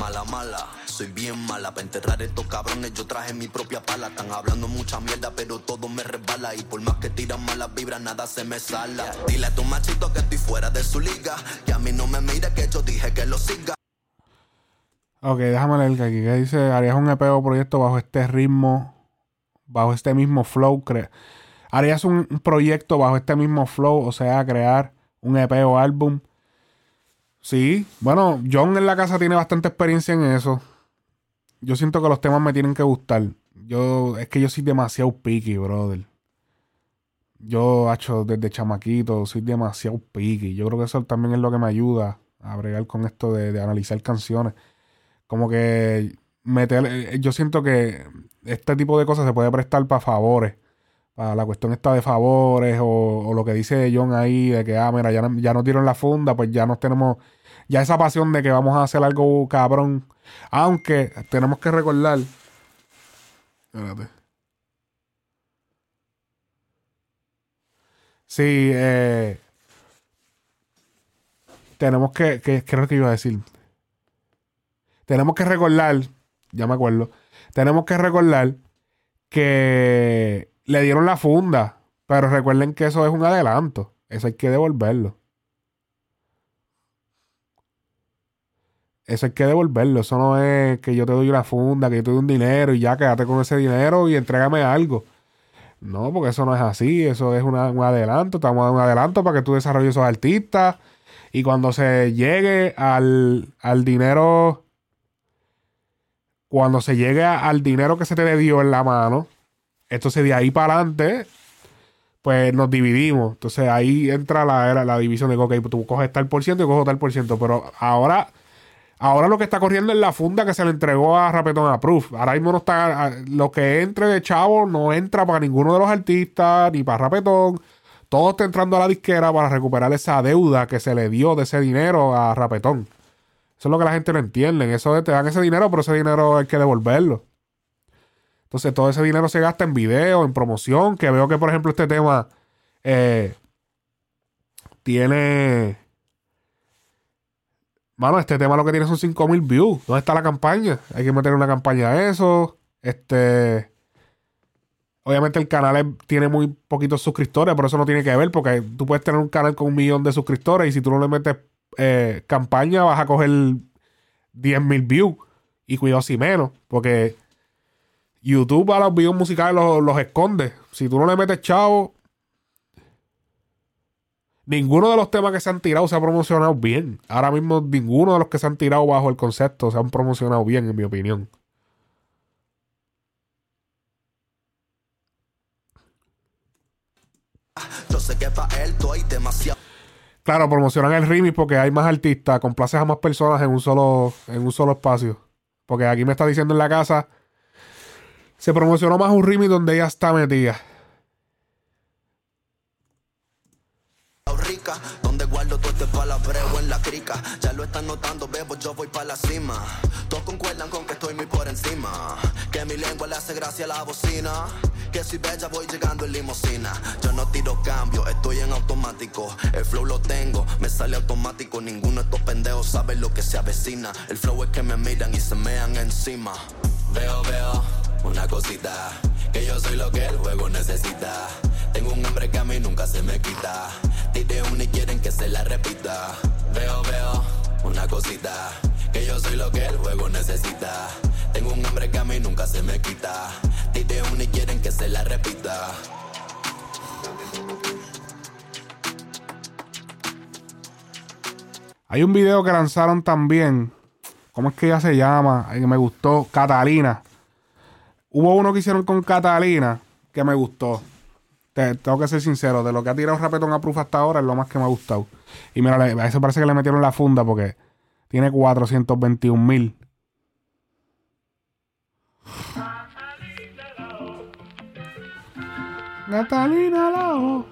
Mala, mala, soy bien mala. Para enterrar estos cabrones yo traje mi propia pala. Están hablando mucha mierda, pero todo me resbala. Y por más que tiran malas vibras, nada se me sala. Dile a tu machito que estoy fuera de su liga. Que a mí no me mire, que yo dije que lo siga. Ok, déjame leer que aquí que dice, harías un EP o proyecto bajo este ritmo, bajo este mismo flow. harías un un proyecto bajo este mismo flow, o sea, crear un EP o álbum. Sí, bueno, John en la casa tiene bastante experiencia en eso. Yo siento que los temas me tienen que gustar. Yo, es que yo soy demasiado picky, brother. Yo, hecho desde chamaquito, soy demasiado picky. Yo creo que eso también es lo que me ayuda a bregar con esto de, de analizar canciones. Como que meter, eh, yo siento que este tipo de cosas se puede prestar para favores. La cuestión esta de favores o, lo que dice John ahí de que, ah, mira, ya, ya nos dieron la funda, pues ya nos tenemos, ya esa pasión de que vamos a hacer algo cabrón. Aunque tenemos que recordar. Espérate. Sí, eh, tenemos que, que, ¿qué es lo que iba a decir? Tenemos que recordar, ya me acuerdo, tenemos que recordar que le dieron la funda, pero recuerden que eso es un adelanto, eso hay que devolverlo. Eso hay que devolverlo, eso no es que yo te doy una funda, que yo te doy un dinero y ya quédate con ese dinero y entrégame algo. No, porque eso no es así, eso es una- un adelanto, estamos dando un adelanto para que tú desarrolles esos artistas y cuando se llegue al, al dinero, cuando se llegue al dinero que se te dio en la mano, entonces de ahí para adelante, pues nos dividimos. Entonces ahí entra la, era la división de ok, tú coges tal por ciento y cojo tal por ciento, pero ahora... Ahora lo que está corriendo es la funda que se le entregó a Rapetón Approved. Ahora mismo no está. a- Lo que entre de chavo no entra para ninguno de los artistas, ni para Rapetón. Todo está entrando a la disquera para recuperar esa deuda que se le dio de ese dinero a Rapetón. Eso es lo que la gente no entiende. Eso de te dan ese dinero, pero ese dinero hay que devolverlo. Entonces todo ese dinero se gasta en video, en promoción. Que veo que, por ejemplo, este tema eh, tiene. Mano, este tema lo que tiene son 5000 views. ¿Dónde está la campaña? Hay que meter una campaña a eso. Este. Obviamente el canal tiene muy poquitos suscriptores, pero eso no tiene que ver porque tú puedes tener un canal con un millón de suscriptores y si tú no le metes eh, campaña vas a coger 10.000 views. Y cuidado si menos, porque YouTube a los videos musicales los, los esconde. Si tú no le metes chavo, ninguno de los temas que se han tirado se ha promocionado bien. Ahora mismo ninguno de los que se han tirado bajo el concepto se han promocionado bien, en mi opinión. Yo sé que para él hay demasiado. Claro, promocionan el remix porque hay más artistas, complaces a más personas en un solo, en un solo espacio. Porque aquí me está diciendo en la casa, se promocionó más un remix donde ella está metida. rica, donde guardo todo este palabreo en la crica. Ya lo están notando, bebo, yo voy para la cima. Todos concuerdan con que estoy muy por encima. Que mi lengua le hace gracia a la bocina. Que si bella voy llegando en limosina. Yo no tiro cambio, estoy en automático. El flow lo tengo, me sale automático. Ninguno de estos pendejos sabe lo que se avecina. El flow es que me miran y se mean encima. Veo, veo una cosita. Que yo soy lo que el juego necesita. Tengo un hambre que a mí nunca se me quita. Tiré una y quieren que se la repita. Veo, veo una cosita. Que yo soy lo que el juego necesita. Tengo un hambre que a mí nunca se me quita. Tiré una y quieren que se la repita. Hay un video que lanzaron también. ¿Cómo es que ella se llama? Que me gustó. Catalina. Hubo uno que hicieron con Catalina que me gustó. Te- tengo que ser sincero. De lo que ha tirado Rapetón a Proof hasta ahora es lo más que me ha gustado. Y mira, a eso parece que le metieron la funda porque tiene 421 mil. Catalina Lao.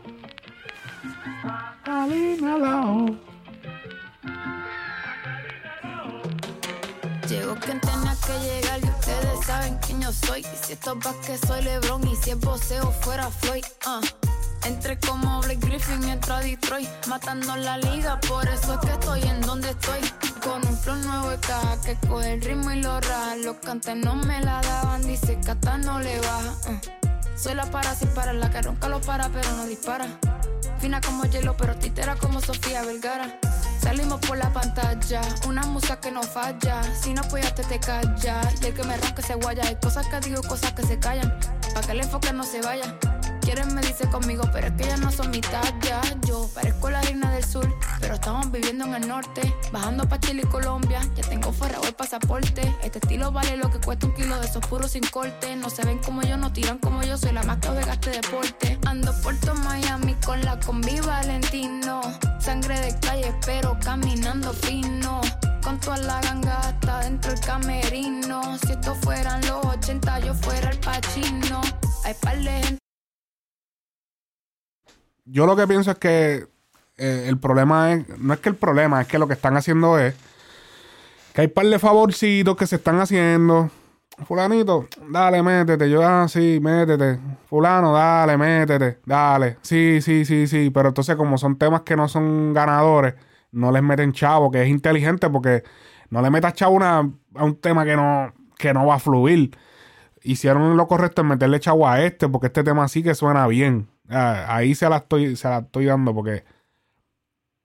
Catalina Lao. Llegó quien tenía que llegar ustedes saben quién yo soy. Y si esto es que soy LeBron y si es boxeo fuera Floyd. ah. Entré como Blake Griffin, entro a Detroit, matando la liga, por eso es que estoy en donde estoy. Con un flow nuevo de caja que coge el ritmo y lo raja. Los cantes no me la daban, dice que hasta no le baja. ah. Soy la para sin parar, la que ronca lo para pero no dispara. Fina como hielo, pero titera como Sofía Vergara. Salimos por la pantalla, una musa que no falla. Si no apoyaste te calla. Y que me ronca se guaya. Hay cosas que digo, cosas que se callan. Pa' que el enfoque no se vaya. Quieren me dice conmigo, pero es que ellas no son mi talla. Yo parezco la reina del sur, pero estamos viviendo en el norte. Bajando pa' Chile y Colombia, ya tengo forrado el pasaporte. Este estilo vale lo que cuesta un kilo de esos puros sin corte. No se ven como yo, no tiran como yo, soy la más que de este deporte. Ando por todo Miami con la combi Valentino. Sangre de calle, pero caminando fino. Con toda la ganga hasta dentro del camerino. Si esto fueran los 80, yo fuera el pachino. Hay par de gente. Yo lo que pienso es que eh, el problema es, no es que el problema, es que lo que están haciendo es que hay par de favorcitos que se están haciendo. Fulanito, dale, métete. Yo, ah, sí, métete. Fulano, dale, métete. Dale. Sí, sí, sí, sí. Pero entonces, como son temas que no son ganadores, no les meten chavo, que es inteligente porque no le metas chavo una- a un tema que no, que no va a fluir. Hicieron lo correcto en meterle chavo a este, porque este tema sí que suena bien. Ah, ahí se la estoy, se la estoy dando, porque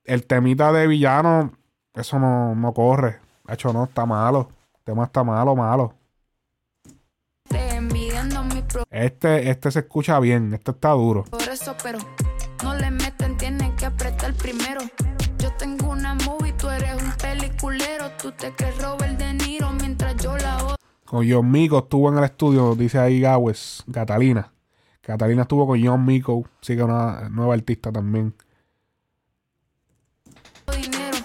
el temita de villano, eso no, no corre. De hecho, no, está malo. El tema está malo, malo. Este, este se escucha bien, este está duro. Por eso, pero no le meten, tienen que apretar primero. Yo tengo una movie, tú eres un peliculero. Tú te crees Robert De Niro mientras yo la odio. Con John Mico estuvo en el estudio, dice ahí Gawes, Catalina. Catalina estuvo con John Mico, sí que una nueva artista también. dinero.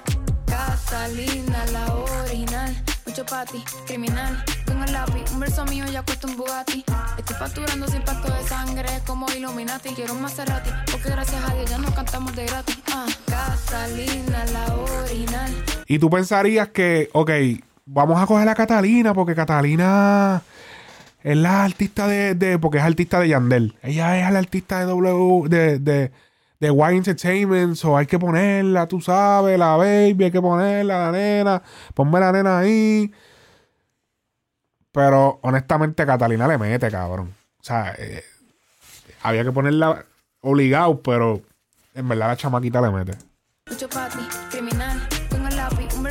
Catalina, la original. Mucho pati, criminal. Con el lápiz, un verso mío ya cuesta un Bugatti. Estoy facturando sin pacto de sangre como Illuminati. Quiero un Maserati, porque gracias a Dios ya no cantamos de gratis. Ah, Catalina, la original. Y tú pensarías que, ok, vamos a coger a Catalina porque Catalina es la artista de, de- porque es artista de Yandel. Ella es la artista de W, de, de, de Y Entertainment, o hay que ponerla, tú sabes, la baby, hay que ponerla, la nena, ponme la nena ahí. Pero honestamente Catalina le mete, cabrón. O sea, eh, había que ponerla obligado, pero en verdad la chamaquita le mete. Mucho el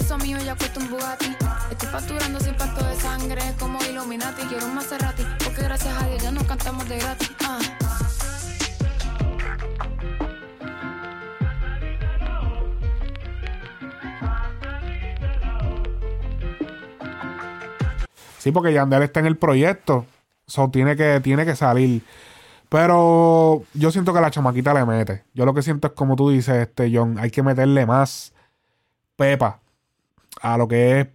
verso mío ya cuesta un Bugatti. Estoy facturando sin pacto de sangre como Illuminati. Quiero un Maserati, porque gracias a Dios ya no cantamos de gratis. Ah. Sí, porque Yandel está en el proyecto. So, tiene que, tiene que salir. Pero yo siento que la chamaquita le mete. Yo lo que siento es como tú dices, este John, hay que meterle más pepa a lo que es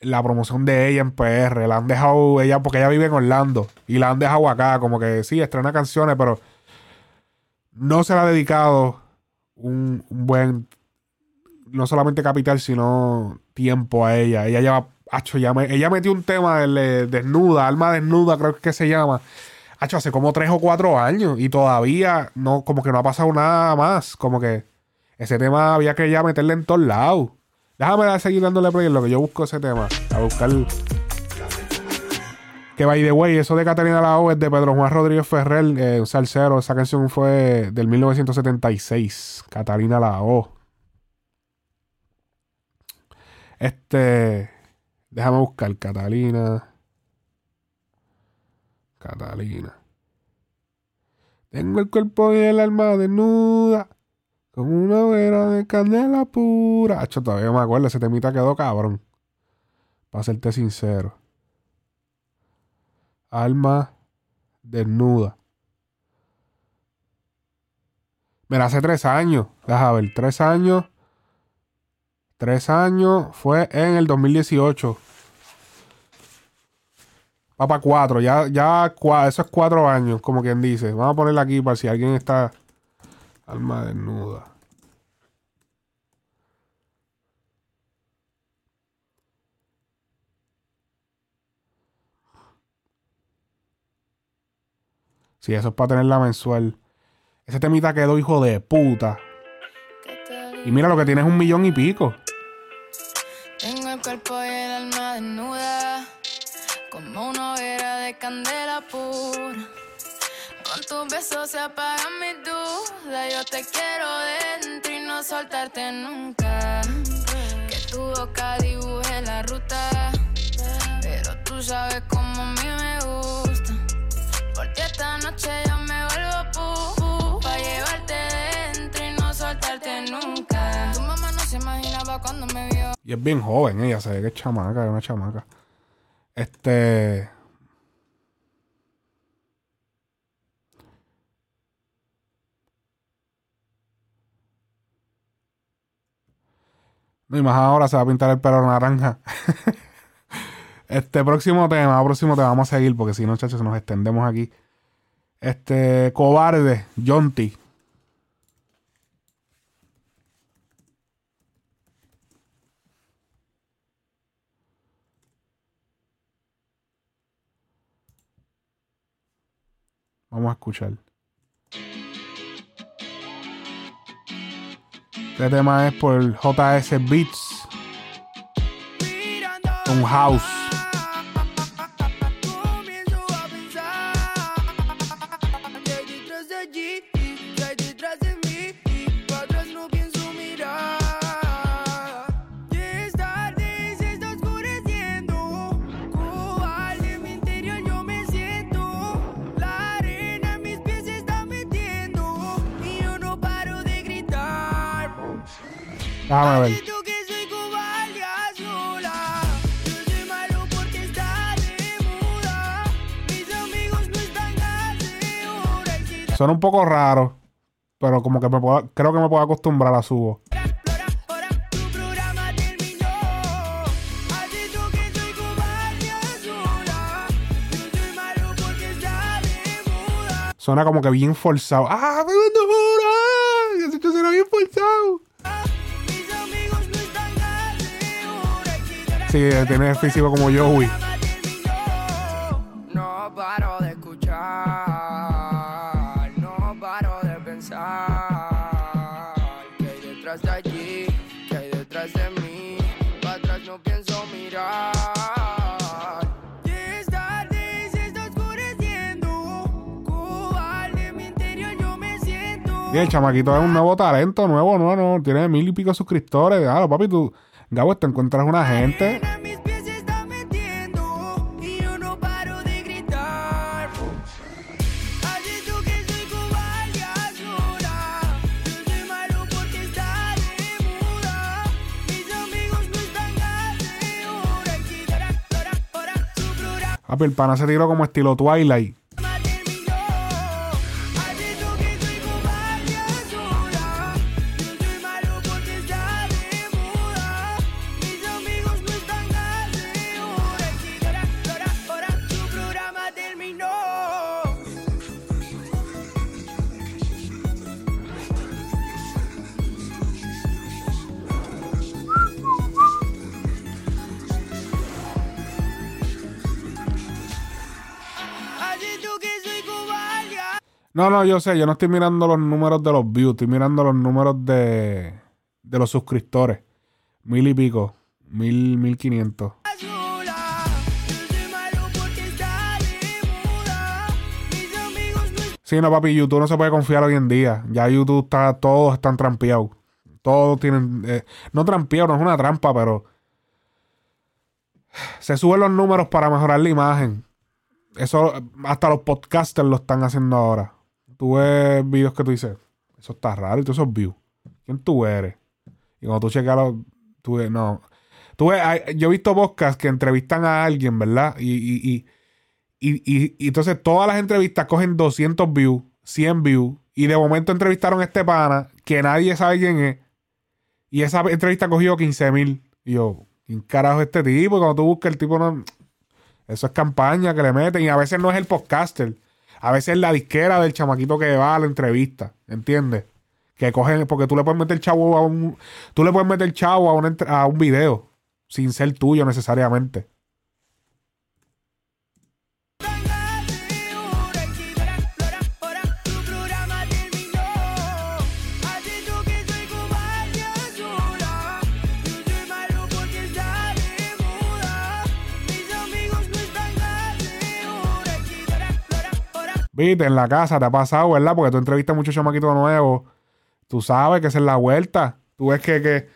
la promoción de ella en PR. La han dejado ella, porque ella vive en Orlando. Y la han dejado acá, como que sí, estrena canciones, pero no se le ha dedicado un, buen, no solamente capital, sino tiempo a ella. Ella lleva, ya me- ella metió un tema de- desnuda, alma desnuda, creo que se llama. Hacho, hace como tres o cuatro años y todavía no, como que no ha pasado nada más. Como que ese tema había que ya meterle en todos lados. Déjame seguir dándole play en lo que yo busco ese tema. A buscar. Que by the way, eso de Catalina Lao es de Pedro Juan Rodríguez Ferrer, eh, un salsero. Esa canción fue del 1976. Catalina Lao. Este. Déjame buscar Catalina. Catalina. Tengo el cuerpo y el alma desnuda. Como una hoguera de candela pura. Acho, todavía me acuerdo, ese temita quedó cabrón. Para serte sincero. Alma desnuda. Mira, hace tres años. Déjame ver, tres años. Tres años fue en el 2018. Va para cuatro. Ya, ya eso es cuatro años, como quien dice. Vamos a ponerla aquí para si alguien está. Alma desnuda. Sí, eso es para tenerla mensual. Ese temita quedó hijo de puta. Y mira lo que tiene es un millón y pico. Tengo el cuerpo y el alma desnuda, como una hoguera de candela pura. Con tus besos se apagan mis dudas. Yo te quiero dentro y no soltarte nunca. Que tu boca dibuje la ruta, pero tú sabes cómo a mí me gusta. Por ti esta noche yo me vuelvo pu, pa llevarte dentro y no soltarte nunca. Tu mamá no se imaginaba cuando me vio. Y es bien joven ella, se ve que es chamaca, es una chamaca. Este. Y más ahora se va a pintar el pelo naranja. este próximo tema, próximo tema, vamos a seguir porque si no, muchachos, nos extendemos aquí. Este, cobarde, Jonty. Vamos a escuchar. Este tema es por JS Beats. Un house. Y si Suena un poco raro, pero como que me puedo, creo que me puedo acostumbrar a su voz. Suena como que bien forzado. ¡Ah, me bien forzado. Sí, tiene el físico como Joey. No paro de escuchar, no paro de pensar. Que hay detrás de allí, que hay detrás de mí. Para atrás no pienso mirar. Y el chamaquito es un nuevo talento, nuevo, no, no. Tiene mil y pico suscriptores. Claro, papi, tú, Gabo, te encuentras una gente. Y yo no paro de gritar. Así tú No, yo sé, yo no estoy mirando los números de los views, estoy mirando los números de, de los suscriptores. Mil y pico, mil, mil quinientos. Sí, no, papi, YouTube no se puede confiar hoy en día. Ya YouTube está, todos están trampeados. Todos tienen, eh, no trampeados, no es una trampa, pero se suben los números para mejorar la imagen. Eso, hasta los podcasters lo están haciendo ahora. Tú ves videos que tú dices, eso está raro y todos esos views. ¿Quién tú eres? Y cuando tú checas los. Tú no. Tú yo he visto podcasts que entrevistan a alguien, ¿verdad? Y, y, y, y, y- y entonces todas las entrevistas cogen 200 views, 100 views. Y de momento entrevistaron a este pana que nadie sabe quién es. Y esa entrevista cogió 15 mil. Y yo, ¿quién carajo es este tipo? Y cuando tú buscas el tipo, no. Eso es campaña que le meten. Y a veces no es el podcaster. A veces es la disquera del chamaquito que va a la entrevista. ¿Entiendes? Que cogen, porque tú le puedes meter chavo a un. Tú le puedes meter chavo a, entre- a un video. Sin ser tuyo necesariamente. Viste, en la casa te ha pasado, ¿verdad? Porque tú entrevistas a muchos chamaquitos nuevos. Tú sabes que esa es la vuelta. Tú ves que, que,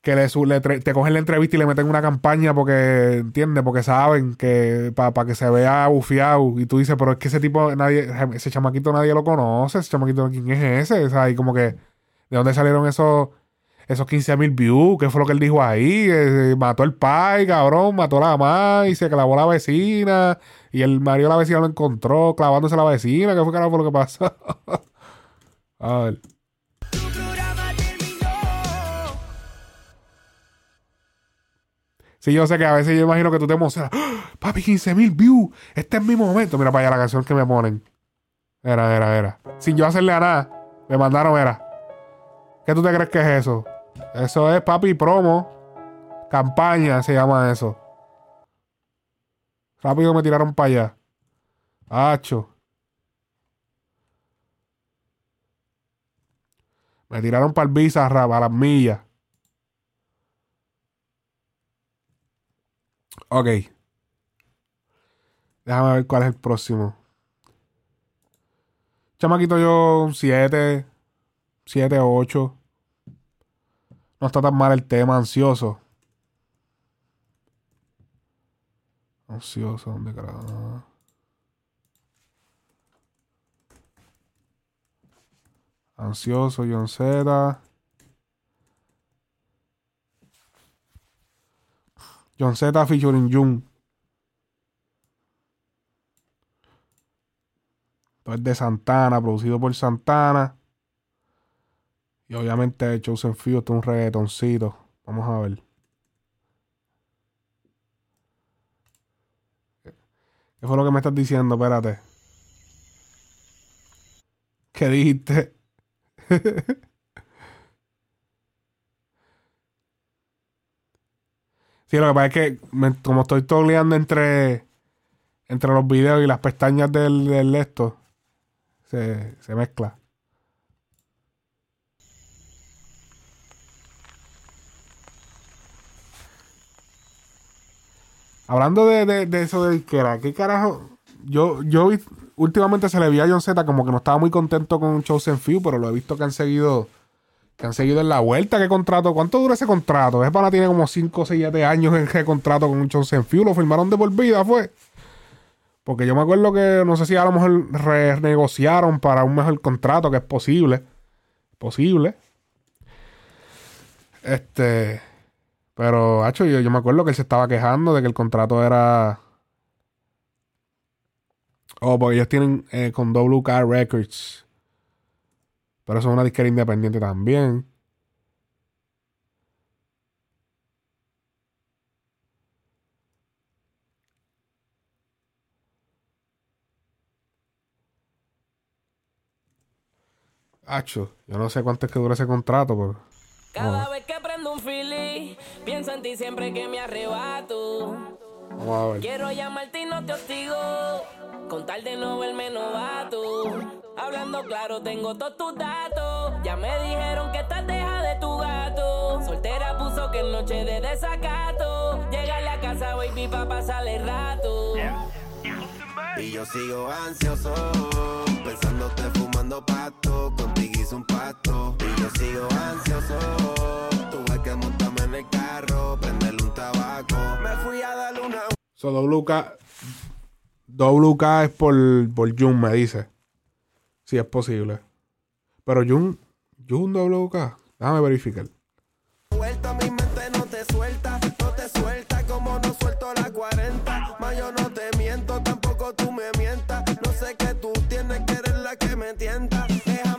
que le, te cogen la entrevista y le meten una campaña porque, ¿entiendes? Porque saben que para que se vea bufiado. Y tú dices, pero es que ese tipo, nadie, ese chamaquito nadie lo conoce. Ese chamaquito, ¿quién es ese? Y como que, ¿de dónde salieron esos, esos 15 mil views? ¿Qué fue lo que él dijo ahí? Eh, mató el pai, cabrón, mató a la mamá y se clavó la vecina. Y el marido de la vecina lo encontró clavándose a la vecina. ¿Qué fue carajo lo que pasó? a ver. Sí, yo sé que a veces yo imagino que tú te emocionas. ¡Ah! Papi, 15 mil views. Este es mi momento. Mira para allá la canción que me ponen. Era, era, era. Sin yo hacerle a nada. Me mandaron, era. ¿Qué tú te crees que es eso? Eso es papi promo. Campaña se llama eso. Rápido me tiraron para allá. Hacho. Me tiraron para el Bizarrap, a las millas. Ok. Déjame ver cuál es el próximo. Chamaquito yo 7, 7, 8. No está tan mal el tema, ansioso. Ansioso, ¿dónde carajo? Ansioso, John Z. John Z featuring Jun. Esto es de Santana, producido por Santana. Y obviamente Chosen Few, esto es un reggaetoncito. Vamos a ver. ¿Qué fue lo que me estás diciendo? Espérate. ¿Qué dijiste? Sí, lo que pasa es que como estoy toleando entre, entre los videos y las pestañas del, del esto, se, se mezcla. Hablando de, de, eso de disquera, ¿qué carajo? Yo, yo últimamente se le vi a John Z como que no estaba muy contento con Chosen Few, pero lo he visto que han seguido que han seguido en la vuelta. ¿Qué contrato? ¿Cuánto dura ese contrato? Ese pana tiene como 5, 6, 7 años en ese contrato con Chosen Few. Lo firmaron de por fue. Porque yo me acuerdo que no sé si a lo mejor renegociaron para un mejor contrato, que es posible. Posible. Este. Pero, hacho, yo, yo me acuerdo que él se estaba quejando de que el contrato era. Oh, porque ellos tienen eh, con WK Records. Pero eso es una disquera independiente también. Hacho, yo no sé cuánto es que dura ese contrato, pero. Cada vez que prendo un fili, pienso en ti siempre que me arrebato. Quiero llamarte y no te hostigo, con tal de no verme novato. Hablando claro, tengo todos tus datos. Ya me dijeron que estás deja de tu gato. Soltera puso que es noche de desacato. Llegarle a casa, baby, pa' pasarle el rato. Y yo sigo ansioso, pensándote fumando pasto, contigo hice un pacto. Yo sigo ansioso, tuve que montarme en el carro, prenderle un tabaco. Me fui a darle una So, WK. WK es por, por Jun, me dice. Si es posible. Pero Jun. Jun WK. Déjame verificar. Vuelta, mi mente no te suelta, no te suelta como no suelto la 40. Más yo no te miento, tampoco tú me mientas. No sé qué tú tienes que eres la que me tienta. Déjame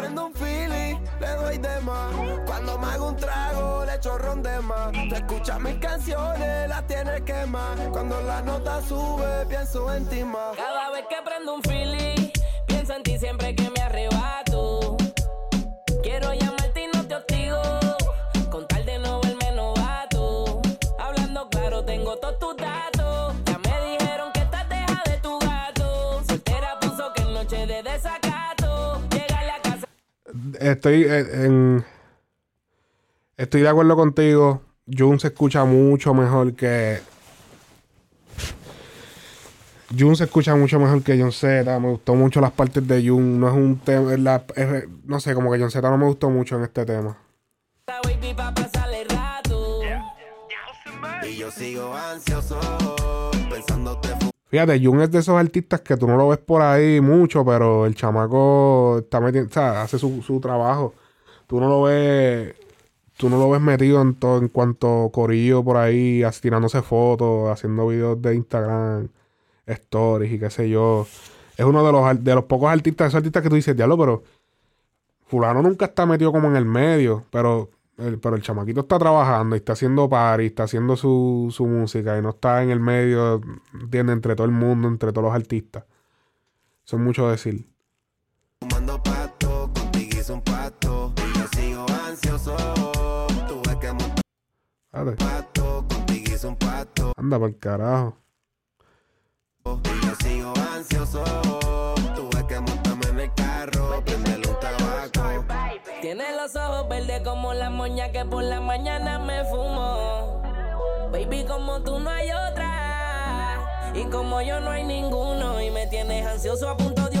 prendo un feeling, le doy de más. Cuando me hago un trago, le echo ron de más. Tú escuchas mis canciones, las tienes que más. Cuando la nota sube, pienso en ti más. Cada vez que prendo un feeling, pienso en ti siempre que me arrebato. Quiero llamarte Estoy en, Estoy de acuerdo contigo. Jun se escucha mucho mejor que. Jun se escucha mucho mejor que John Z. Me gustó mucho las partes de Jun. No es un tema. no sé, como que John Z no me gustó mucho en este tema. Y yo sigo ansioso, pensándote Fíjate, Jun es de esos artistas que tú no lo ves por ahí mucho, pero el chamaco está metiendo, o sea, hace su, su trabajo. Tú no lo ves, tú no lo ves metido en todo, en cuanto corillo por ahí, tirándose fotos, haciendo videos de Instagram, stories y qué sé yo. Es uno de los, de los pocos artistas, esos artistas que tú dices, diablo, pero fulano nunca está metido como en el medio, pero el, pero el chamaquito está trabajando y está haciendo party, está haciendo su, su música y no está en el medio, ¿entiendes? Entre todo el mundo, entre todos los artistas. Eso es mucho decir. fumando pasto, contigo hice un pacto. Y yo sigo ansioso, tuve que montar Dale. pasto, contigo hice un pacto. Anda carajo. Y yo sigo ansioso, Tiene los ojos verdes como la moña que por la mañana me fumo. Baby, como tú no hay otra. Y como yo no hay ninguno. Y me tienes ansioso a punto de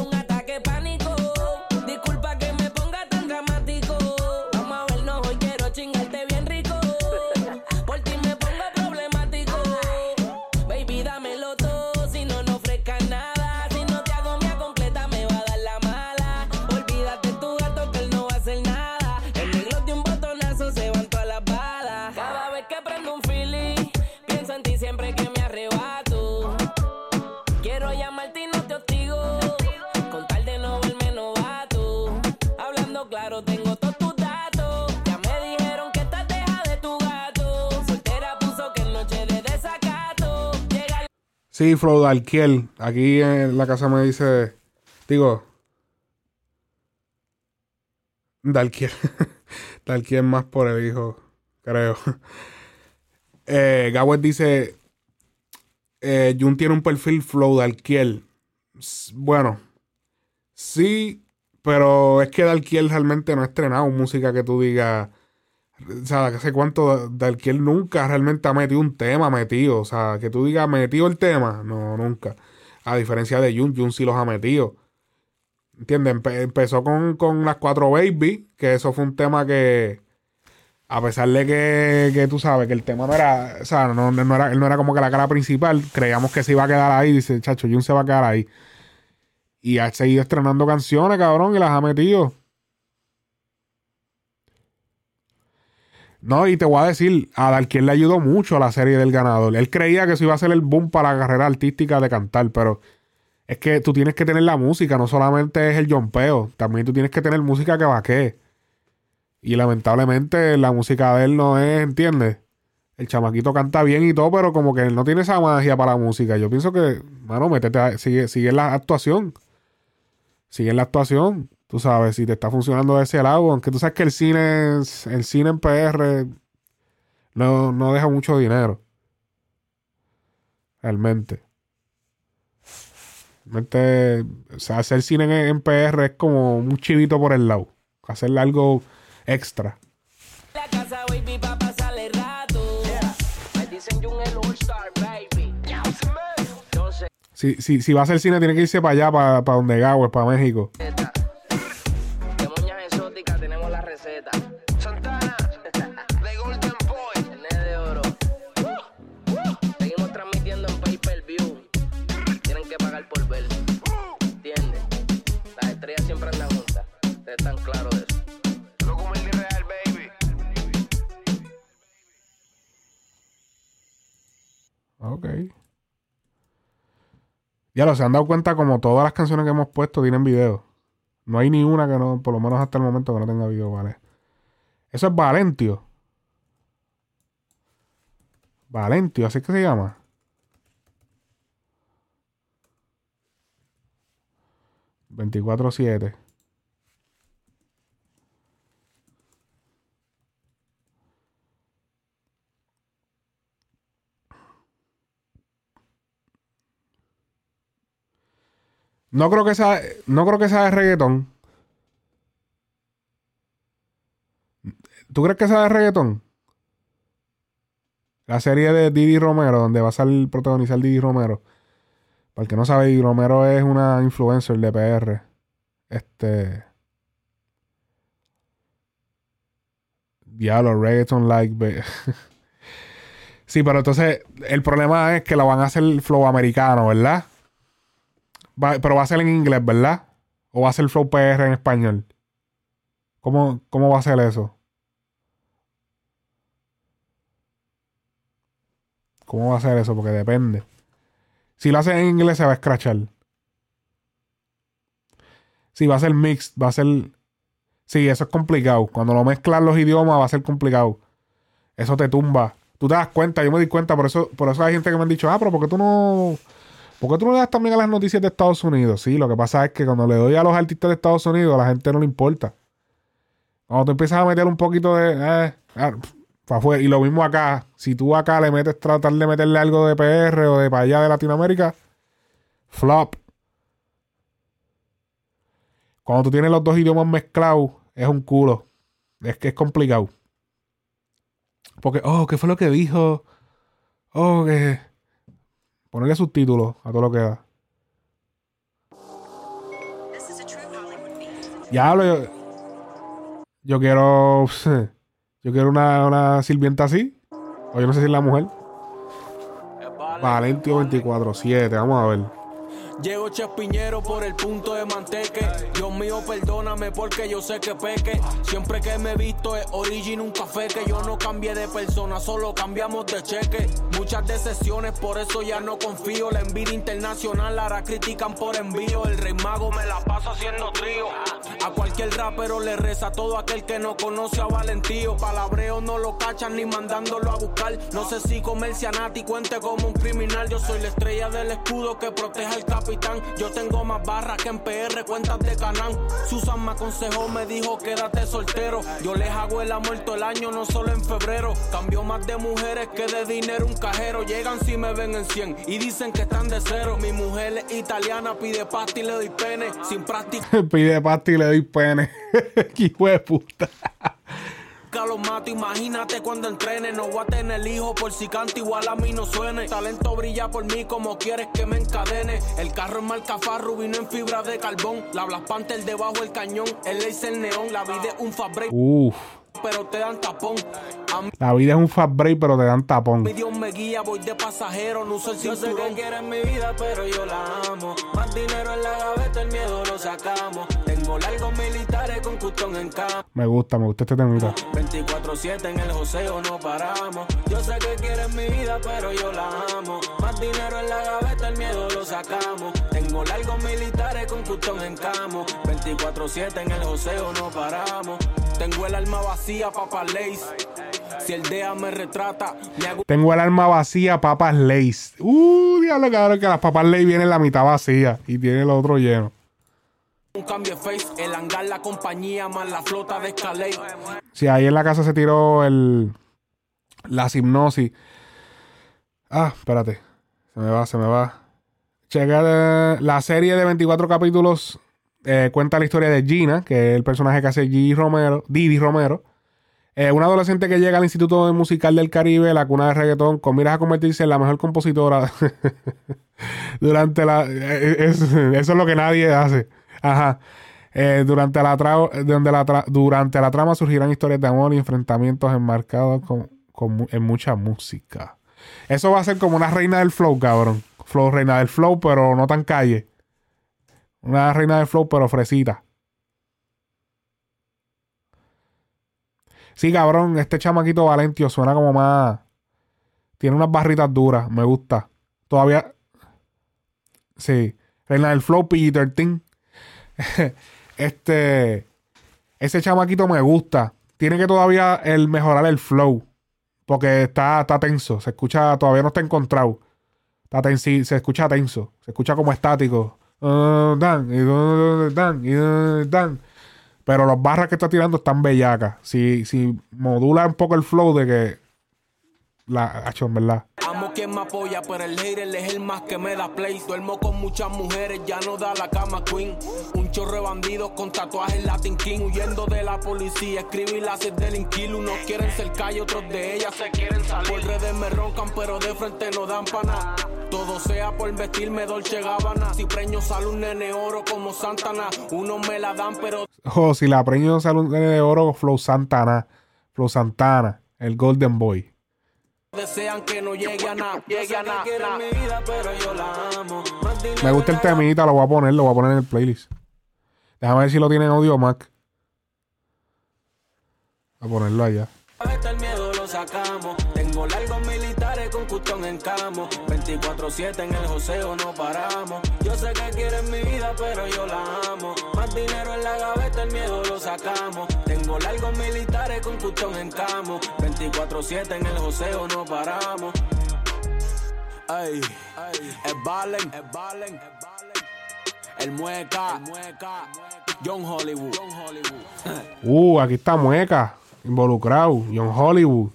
Sí, Flow Dalkiel. Aquí en la casa me dice. Digo. Dalkiel. Dalkiel más por el hijo. Creo. Eh, Gawet dice. Eh, Jun tiene un perfil. S- Bueno. Sí. Pero es que Dalkiel realmente no ha estrenado música que tú digas. O sea, hace cuánto Dalkiel nunca realmente ha metido un tema metido. O sea, que tú digas metido el tema. No, nunca. A diferencia de Jun, Jun sí los ha metido. ¿Entiendes? Empe- empezó con, con las cuatro baby, que eso fue un tema que, a pesar de que, que tú sabes que el tema no era, o sea, no, no era, él no era como que la cara principal, creíamos que se iba a quedar ahí. Dice, chacho, Jun se va a quedar ahí. Y ha seguido estrenando canciones, cabrón, y las ha metido. No, y te voy a decir, a Dalquiel le ayudó mucho a la serie del ganador. Él creía que eso iba a ser el boom para la carrera artística de cantar, pero es que tú tienes que tener la música, no solamente es el jompeo, también tú tienes que tener música que vaquee. Y lamentablemente la música de él no es, ¿entiendes? El chamaquito canta bien y todo, pero como que él no tiene esa magia para la música. Yo pienso que, mano, métete a- sigue, sigue en la actuación. Sigue en la actuación. Tú sabes, si te está funcionando de ese lado, aunque tú sabes que el cine, el cine en PR no, no deja mucho dinero. Realmente. Realmente, o sea, hacer cine en, en PR es como un chivito por el lado. Hacerle algo extra. la casa, baby, pa' pasarle rato. Me dicen Jun el All Star, baby. Yo sé Si, si, si va a hacer cine, tiene que irse para allá, para, para donde Gawes, para México. Ok. Ya lo se han dado cuenta como todas las canciones que hemos puesto tienen video. No hay ni una que no, por lo menos hasta el momento, que no tenga video, ¿vale? Eso es Valentio. Valentio, así que se llama. ¿24-7? No creo que sea, no creo que sea de reggaetón. ¿Tú crees que sea de reggaetón? La serie de Didi Romero, donde va a salir protagonizar Didi Romero. Para el que no sabe, Didi Romero es una influencer de PR. Este. Diablo, reggaeton like. sí, pero entonces el problema es que lo van a hacer flow americano, ¿verdad? Pero va a ser en inglés, ¿verdad? ¿O va a ser flow PR en español? ¿Cómo, cómo va a ser eso? ¿Cómo va a ser eso? Porque depende. Si lo hacen en inglés se va a escrachar. Si va a ser mixed, va a ser... Sí, eso es complicado. Cuando lo mezclan los idiomas va a ser complicado. Eso te tumba. Tú te das cuenta, yo me di cuenta, por eso, por eso hay gente que me han dicho, ah, pero ¿por qué tú no... ¿Por qué tú no le das también a las noticias de Estados Unidos? Sí, lo que pasa es que cuando le doy a los artistas de Estados Unidos, a la gente no le importa. Cuando tú empiezas a meter un poquito de... Eh, ah. Y lo mismo acá. Si tú acá le metes, tratar de meterle algo de PR o de para allá de Latinoamérica, flop. Cuando tú tienes los dos idiomas mezclados, es un culo. Es que es complicado. Porque, oh, ¿qué fue lo que dijo? Oh, que... Ponerle subtítulos a todo lo que da. Ya hablo yo. Yo quiero. Yo quiero una, una sirvienta así. O yo no sé si es la mujer. Valentio 24-7. Vamos a ver. Llego Chespiñero por el punto de manteque. Dios mío, perdóname porque yo sé que peque. Siempre que me he visto es origin un café que yo no cambié de persona, solo cambiamos de cheque. Muchas decepciones, por eso ya no confío. La envidia internacional ahora critican por envío. El rey mago me la pasa haciendo trío. A cualquier rapero le reza todo aquel que no conoce a Valentío. Palabreo no lo cachan ni mandándolo a buscar. No sé si comercia Nati cuente como un criminal. Yo soy la estrella del escudo que protege al Yo tengo más barras que en PR, cuentas de Canán. Susan me aconsejó, me dijo quédate soltero. Yo les hago el amor todo el año, no solo en febrero. Cambio más de mujeres que de dinero un cajero. Llegan si me ven en 100 y dicen que están de cero. Mi mujer es italiana, pide pasta y le doy pene. Sin práctica Pide pasta y le doy pene. Hijo de puta. Mato, imagínate cuando entrene. No voy a tener hijo por si canto igual a mí no suene. Talento brilla por mí como quieres que me encadene. El carro es marca Farru, vino en fibra de carbón. La Black Panther debajo del cañón. El laser neón, la vida es un fabric. Pero te dan tapón. Mí La vida es un fast break, pero te dan tapón. Dios me guía, voy de pasajero, no uso el Yo sé que quieres mi vida, pero yo la amo. Más dinero en la gaveta, el miedo lo sacamos. Tengo largos militares con custón en cama. Me gusta, me gusta este temita. 24-7 en el joseo no paramos. Yo sé que quieres mi vida, pero yo la amo. Más dinero en la gaveta, el miedo lo sacamos. Tengo largos militares con custón en camo. 24-7 en el joseo no paramos. Tengo el alma vacía, papa lace. Si el DEA me retrata, me hago Tengo el alma vacía, papas Lays. Uh, diablo, cabrón, que las papas Lays vienen la mitad vacía y tiene el otro lleno. un cambio de face. El hangar, la compañía, más la flota de Escalade. Si ahí en la casa se tiró el. La hipnosis. Ah, espérate. Se me va, se me va. Checa la serie de 24 capítulos. eh, cuenta la historia de Gina, que es el personaje que hace Gigi Romero, Didi Romero. Eh, una adolescente que llega al Instituto Musical del Caribe, la cuna de reggaetón, con miras a convertirse en la mejor compositora durante la. eh, es- eso es lo que nadie hace. Ajá. Eh, durante, la tra- donde la durante la trama surgirán historias de amor y enfrentamientos enmarcados con, con en mucha música. Eso va a ser como una reina del flow, cabrón. Flow, reina del flow, pero no tan calle. Una reina del flow, pero fresita. Sí, cabrón, este chamaquito Valentio suena como más. Tiene unas barritas duras, me gusta. Todavía. Sí. Reina del Flow PG-13. este. Ese chamaquito me gusta. Tiene que todavía el mejorar el flow. Porque está, está tenso. Se escucha, todavía no está encontrado. Está tensi- se escucha tenso. Se escucha como estático. Ah, dan, y, ah, dan, y, ah, dan. Pero las barras que está tirando están bellacas. Si, si modula un poco el flow de que. La. En verdad. Amo quien me apoya, pero el hater es el más que me da play. Duermo con muchas mujeres, ya no da la cama queen. Un chorro de bandidos con tatuajes Latin King, huyendo de la policía. Escribir las delinquir. Unos quieren ser calle, otros de ellas se quieren salir. Por redes me roncan, pero de frente no dan pana. Todo sea por vestirme Dolce Gabbana. Si preño sale un nene oro como Santana. Unos me la dan, pero Oh, si la preño sale un de oro, Flow Santana. Flow Santana. El Golden Boy. Desean que no llegue a nada. Llegue a nada. mi vida, pero yo la amo. Más dinero Me gusta el temita, lo voy a poner, lo voy a poner en el playlist. Déjame ver si lo tiene en audio Mac. A ponerlo allá. En camo. 24-7 en el joseo no paramos. Yo sé que quieren mi vida, pero yo la amo. Más dinero en la gaveta, el miedo lo sacamos. Tengo largos militares con custón en camo. 24-7 en el joseo no paramos. Ey, es Valen, es Valen. El mueca, el mueca. John Hollywood. John Hollywood. Uh, aquí está Mueca. Involucrado. John Hollywood.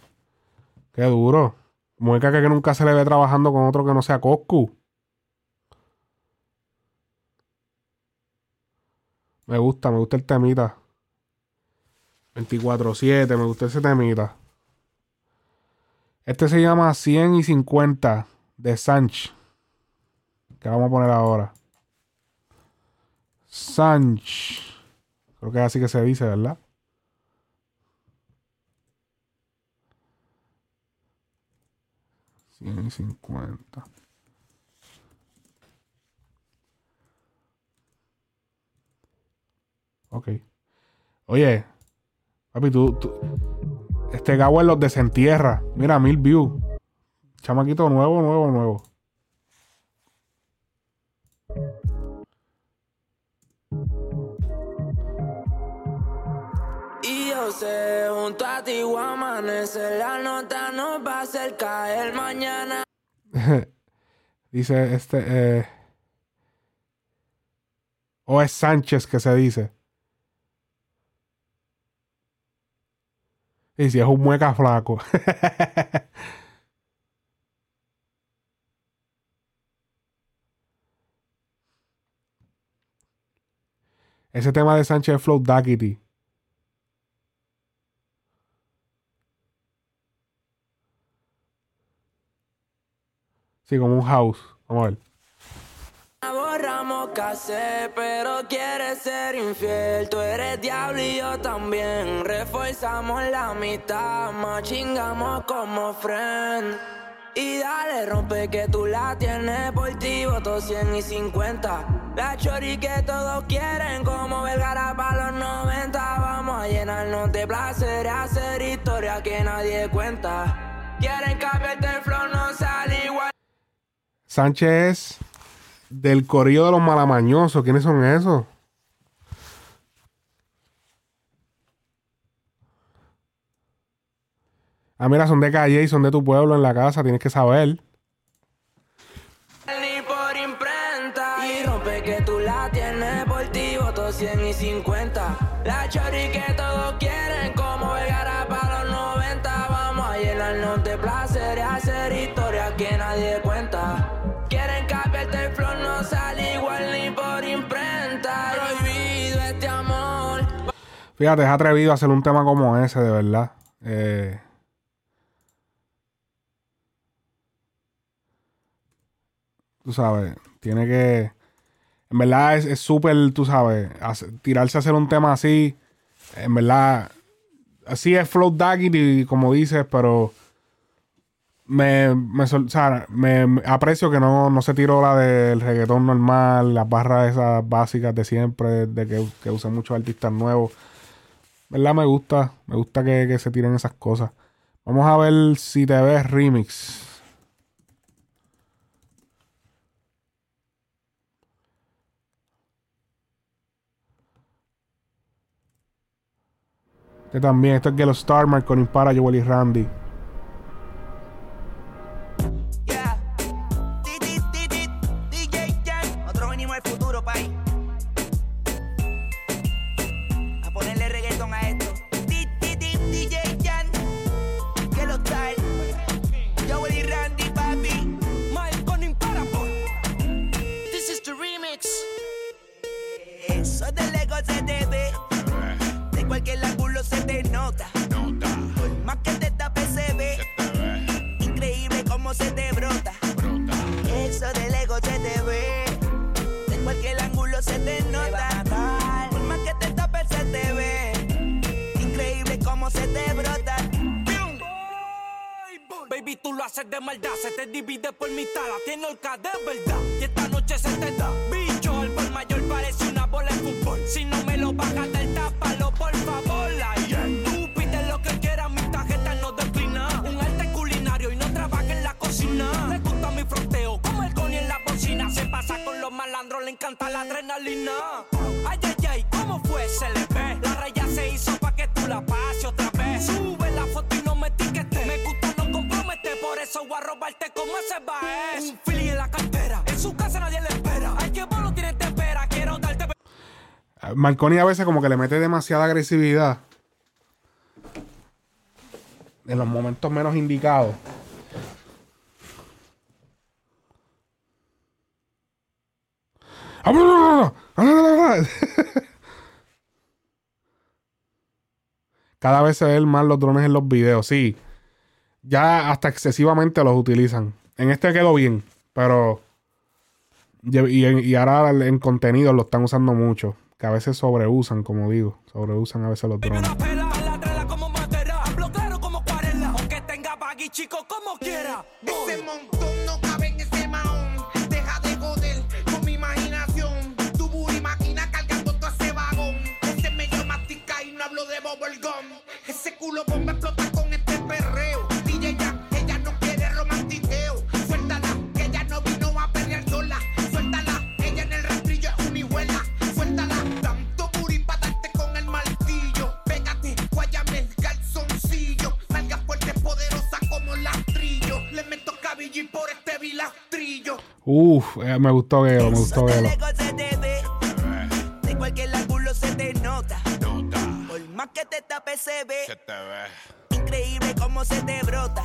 Qué duro. Mueca que nunca se le ve trabajando con otro que no sea Coscu. Me gusta, me gusta el temita. 24-7, me gusta ese temita. Este se llama 100 y 50 de Sanch. Que vamos a poner ahora. Sanch. Creo que es así que se dice, ¿verdad? Cien y cincuenta. Ok. Oye, papi, tú, tú- Este Gabo en los desentierra. Mira, mil views. Chamaquito nuevo, nuevo, nuevo. Sé, junto a ti voy a amanecer, la nota nos va a hacer caer mañana. dice este. Eh, o es Sánchez que se dice. Y si es un mueca flaco. Ese tema de Sánchez Flow Duckity. Sí, como un house. Vamos a ver. Borramos casé, pero quieres ser infiel. Tú eres diablo y yo también. Reforzamos la mitad, más chingamos como friend. Y dale, rompe que tú la tienes por ti, voto 100 y 50. La chori que todos quieren, como Vergara para los 90. Vamos a llenarnos de placer, hacer historia que nadie cuenta. Quieren cambiarte el flow, no. Sánchez del corillo de los malamañosos. ¿Quiénes son esos? Ah, mira, son de calle y son de tu pueblo en la casa. Tienes que saber. ni por imprenta Y rompe que tú la tienes por ti Voto 100 Fíjate, es atrevido a hacer un tema como ese, de verdad. Eh, tú sabes, tiene que. En verdad es súper, tú sabes, tirarse a hacer un tema así. En verdad, así es Flow Daggett, como dices, pero. Me, me, o sea, me- me aprecio que no, no se tiró la del reggaetón normal, las barras esas básicas de siempre, de que, que usan muchos artistas nuevos. ¿Verdad? Me gusta. Me gusta que, que se tiren esas cosas. Vamos a ver si te ves remix. Este también, esto es Gelo Starmer con Impara, Joel y Randy. Marconi a veces como que le mete demasiada agresividad. En los momentos menos indicados. Cada vez se ven más los drones en los videos, sí. Ya hasta excesivamente los utilizan. En este quedó bien, pero... Y, y- ahora en contenido lo están usando mucho. Que a veces sobreusan, como digo. Sobreusan a veces los drones. Cuarela, Uf, eh, me gustó Gelo, me gustó Gelo. Ego se te ve. De cualquier ángulo se te nota. Por más que te tapes se ve. Increíble cómo se te brota.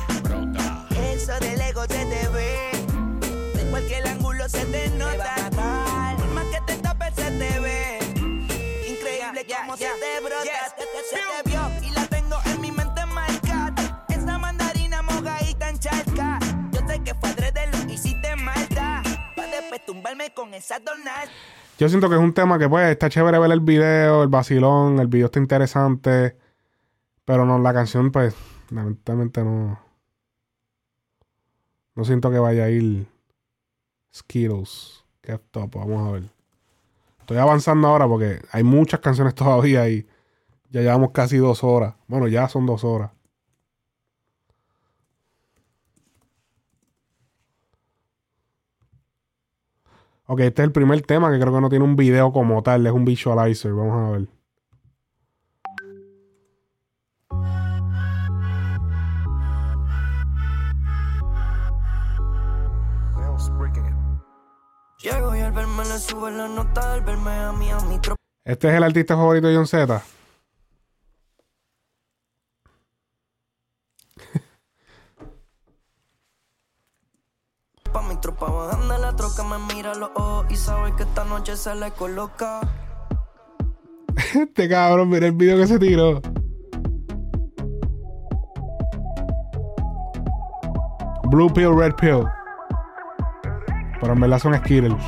Eso del ego se te ve. De cualquier ángulo se te nota. Yo siento que es un tema que pues está chévere ver el video, el vacilón, el video está interesante. Pero no, la canción, pues, lamentablemente no. No siento que vaya a ir Skittles. Qué top, vamos a ver. Estoy avanzando ahora porque hay muchas canciones todavía y ya llevamos casi dos horas. Bueno, ya son dos horas. Ok, este es el primer tema que creo que no tiene un video como tal, es un visualizer. Vamos a ver. Este es el artista favorito de John Z. Mi tropa bajando la troca, me mira los ojos y sabe que esta noche se le coloca. Este cabrón, mira el video que se tiró. Blue pill, red pill. Pero en verdad son Skittles.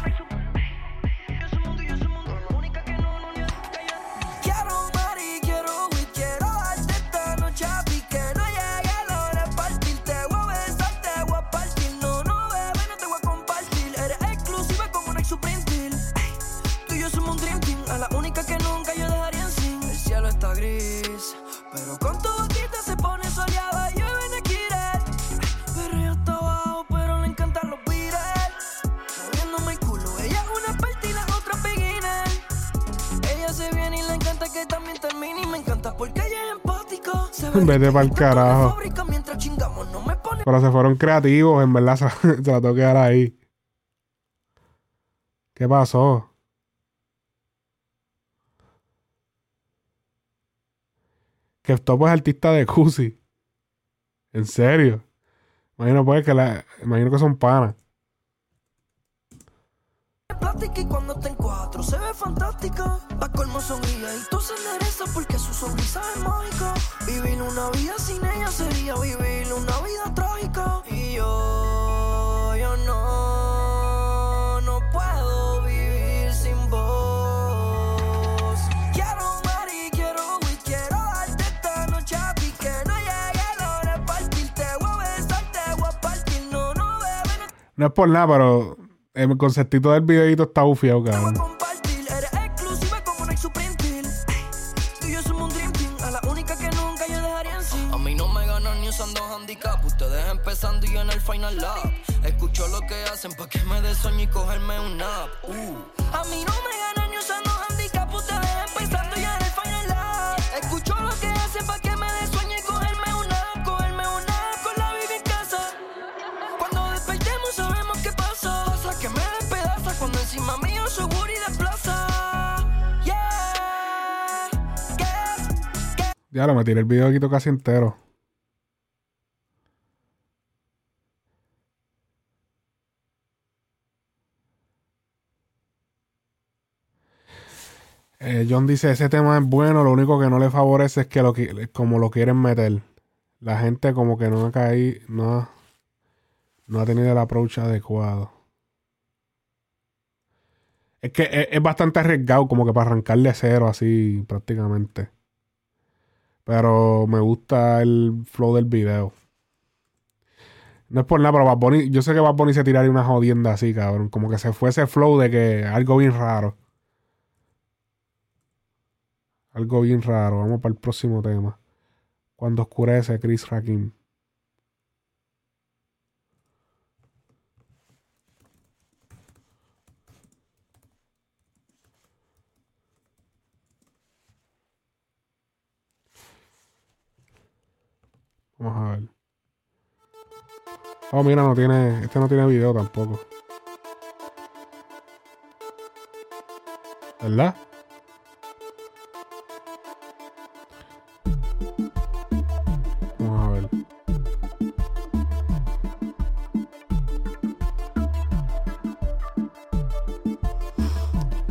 Vete carajo. no me pone Pero se fueron creativos, en verdad. Se, se la tengo que dar ahí. ¿Qué pasó? Que Topo es artista de Cusi. ¿En serio? Imagino pues que la, imagino que son panas. Plástica y cuando está en cuatro se ve colmo porque su sonrisa es mágica. Vivir una vida sin ella sería vivir una vida trágica. Y yo, no, puedo vivir sin vos. No es por nada, pero el conceptito del videito está bufiado, cabrón. empezando y yo en el final lap. Escucho lo que hacen pa' que me dé sueño y cogerme un nap. Uh. A mí no me ganan Ya lo me tiré el videito casi entero. Eh, John dice, ese tema es bueno, lo único que no le favorece es que lo qui- como lo quieren meter. La gente como que no ha caído, no ha, no ha tenido el approach adecuado. Es que es, es bastante arriesgado como que para arrancar de cero así prácticamente. Pero me gusta el flow del video. No es por nada, pero Bad Bunny- yo sé que Bad Bunny se tiraría una jodienda así, cabrón. Como que se fue ese flow de que algo bien raro. Algo bien raro. Vamos para el próximo tema. Cuando oscurece, Chris Rakim. Vamos a ver. Oh, mira, no tiene. Este no tiene video tampoco. ¿Verdad? Vamos a ver.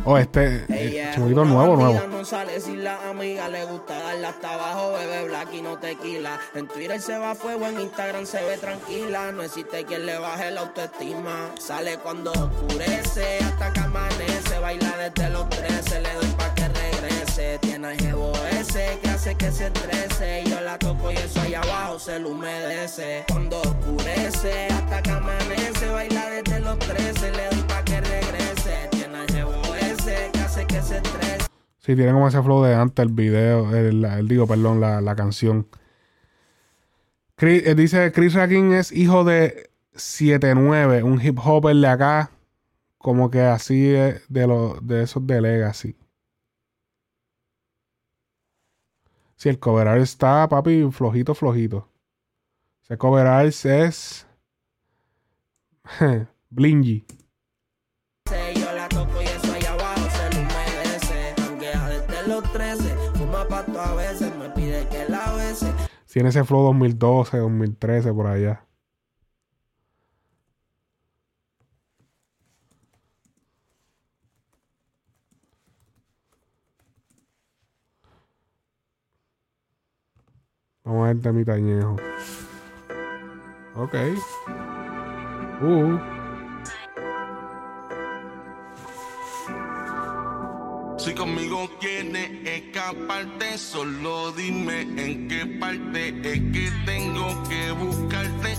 Oh, este. eh, chamaquito nuevo, nuevo. Sale si la amiga le gusta darla hasta abajo, bebe black y no tequila. En Twitter se va a fuego, en Instagram se ve tranquila. No existe quien le baje la autoestima. Sale cuando oscurece, hasta que amanece. Baila desde los 13, le doy pa' que regrese. Tiene el jevo ese que hace que se estrese. Yo la toco y eso ahí abajo se le humedece. Cuando oscurece, hasta que amanece. Baila desde los 13, le doy pa' que regrese. Tiene el jevo ese que hace que se estrese. Sí, tiene como ese flow de antes el video, el, digo, perdón, la, la canción. Eh, dice Chris Rakin es hijo de 79, un hip hopper de acá, como que así de, de, los de esos de Legacy. Sí, el cover art está, papi, flojito, flojito. Ese cover art es Blingy. Tiene ese flow 2012, 2013, por allá. Vamos a ver de mi tañejo. Ok. Uh. Si conmigo quieres escaparte, solo dime en qué parte es que tengo que buscarte.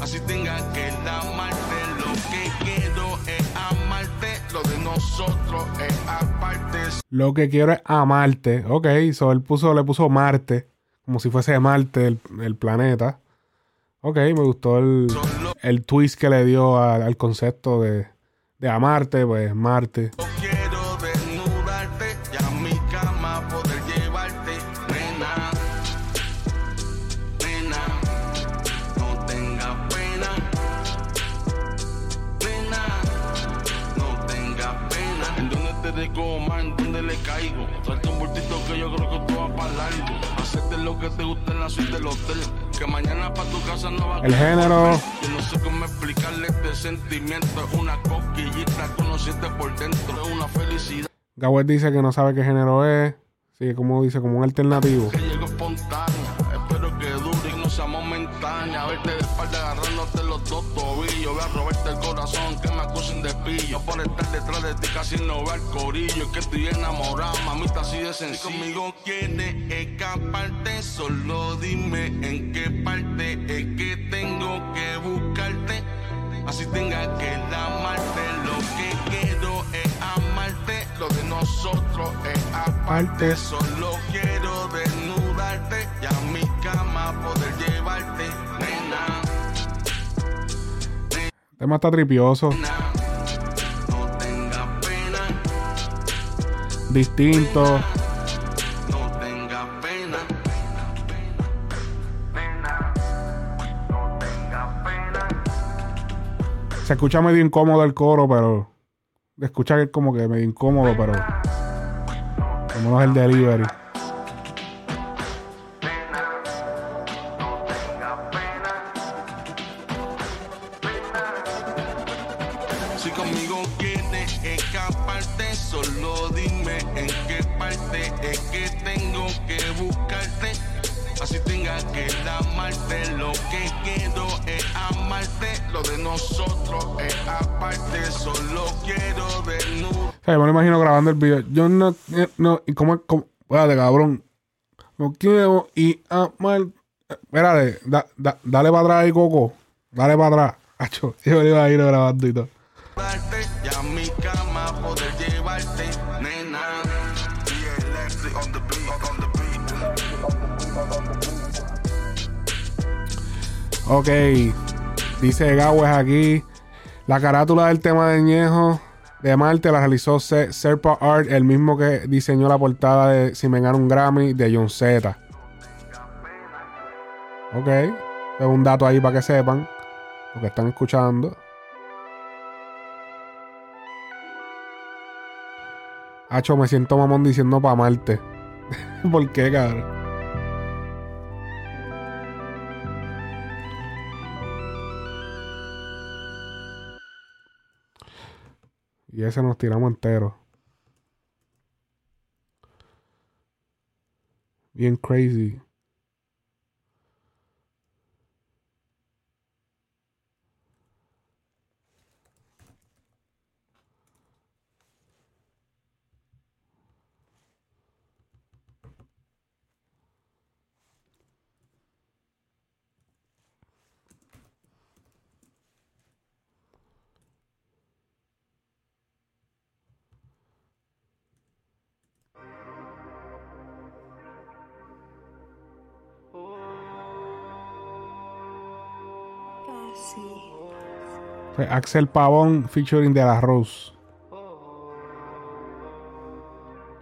Así tenga que amarte, lo que quiero es amarte, lo de nosotros es aparte. Lo que quiero es amarte. Ok, so él puso, le puso Marte como si fuese Marte el, el planeta. Ok, me gustó el, el twist que le dio al, al concepto de, de amarte, pues Marte. Dónde le caigo? Trate un bultito que yo creo que tú vas para largo. Hacerte lo que te guste en la suite del hotel. Que mañana para tu casa no va a El género. yo no sé cómo explicarle este sentimiento. Es una cosquillita que uno siente por dentro. Es una felicidad Gawet dice que no sabe qué género es. Sigue como dice, como un alternativo. Pillo. Por estar detrás de ti casi no veo el corillo. Es que estoy enamorado, mamita, así de sencillo. Si conmigo quieres escaparte, solo dime en qué parte es que tengo que buscarte. Así tenga que amarte. Lo que quiero es amarte. Lo de nosotros es aparte. Solo quiero desnudarte y a mi cama poder llevarte, nena. El tema está tripioso. No Distinto. no tengas pena. Se escucha medio incómodo el coro, pero. Escucha como que medio incómodo, pero. Como no es el delivery. El video. Yo no. eh, no ¿Y cómo es? Cómo? Espérate, cabrón. No quiero y amar. Espérate, da- da- dale para atrás ahí, Coco. Dale para atrás. Acho, yo le iba a ir grabando y todo. Mi cama poder llevarte, nena. Ok. Dice Gawes aquí. La carátula del tema de Ñejo de Marte la realizó Se- Serpa Art, el mismo que diseñó la portada de Si me gana un Grammy de John Z. Ok. Es un dato ahí para que sepan lo que están escuchando. Hacho, me siento mamón diciendo para Marte. ¿Por qué, cabrón? Y ese nos tiramos entero. Bien crazy. Fue Axel Pavón featuring De La Rose.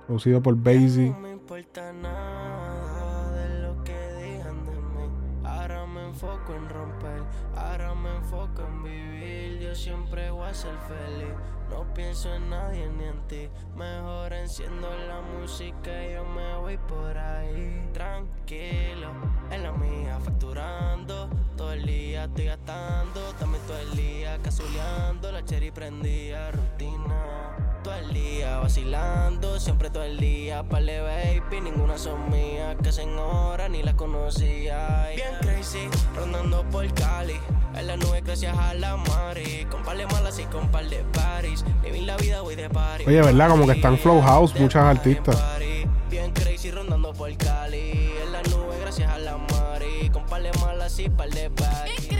Producido por Basie. No me importa nada de lo que digan de mí. Ahora me enfoco en romper, ahora me enfoco en vivir. Yo siempre voy a ser feliz. No pienso en nadie ni en ti. Mejor enciendo la música y yo me voy por ahí. Tranquilo, en la mía facturando. Todo el día estoy gastando. También todo el día casuleando. La cherry prendía rutina. Todo el día vacilando, siempre todo el día Parle baby, ninguna son mías Que se hora ni las conocía Bien crazy, rondando por Cali En la nube gracias a la Mari Con par de malas y con par de paris Vivir la vida voy de party Oye, ¿verdad? Como que están Flow House muchas artistas. Bien crazy, rondando por Cali Mari Con par de malas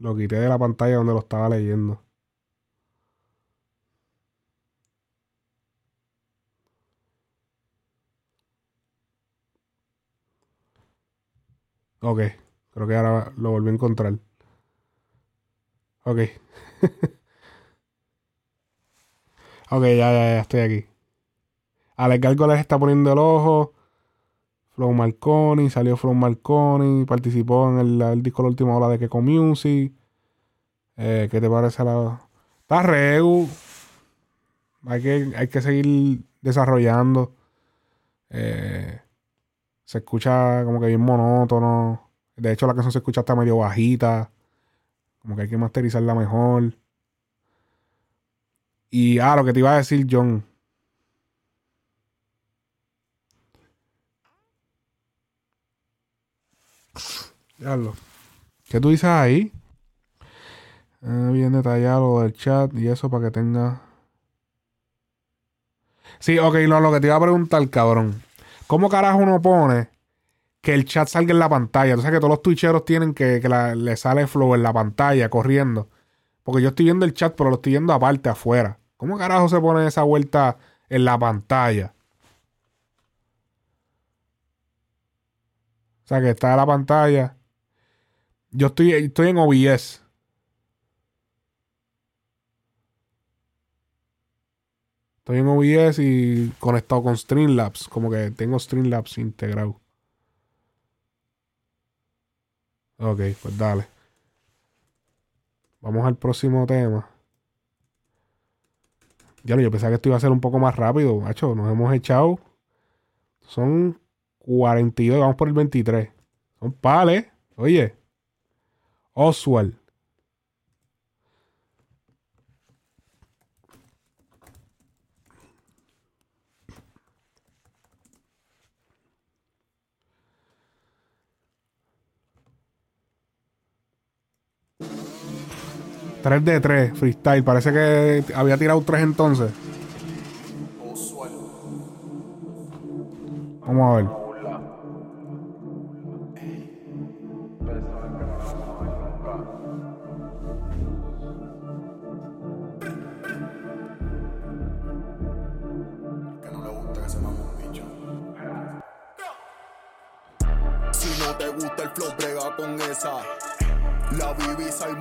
Lo quité de la pantalla donde lo estaba leyendo. Ok, creo que ahora lo volví a encontrar. Ok. ok, ya, ya, ya estoy aquí. Alex Gárgoles está poniendo el ojo. Flow Marconi, salió Flow Marconi, participó en el, el disco La Última Ola de Keko Music. Eh, ¿Qué te parece la...? Está regu. Hay que, hay que seguir desarrollando. Eh, se escucha como que bien monótono. De hecho, la canción se escucha hasta medio bajita. Como que hay que masterizarla mejor. Y ah, lo que te iba a decir, John. Diablo. ¿Qué tú dices ahí? Eh, bien detallado del chat y eso para que tenga. Sí, ok, no, lo que te iba a preguntar, cabrón. ¿Cómo carajo uno pone que el chat salga en la pantalla? Tú sabes que todos los twitcheros tienen que, que le sale flow en la pantalla corriendo. Porque yo estoy viendo el chat, pero lo estoy viendo aparte, afuera. ¿Cómo carajo se pone esa vuelta en la pantalla? O sea, que está en la pantalla. Yo estoy, estoy en OBS. Estoy en OBS y conectado con Streamlabs. Como que tengo Streamlabs integrado. Ok, pues dale. Vamos al próximo tema. Ya lo, yo pensaba que esto iba a ser un poco más rápido, macho. Nos hemos echado. Son 42, vamos por el 23. Son pales. Oye. Oswald. Tres de tres, freestyle. Parece que había tirado tres entonces. Vamos a ver.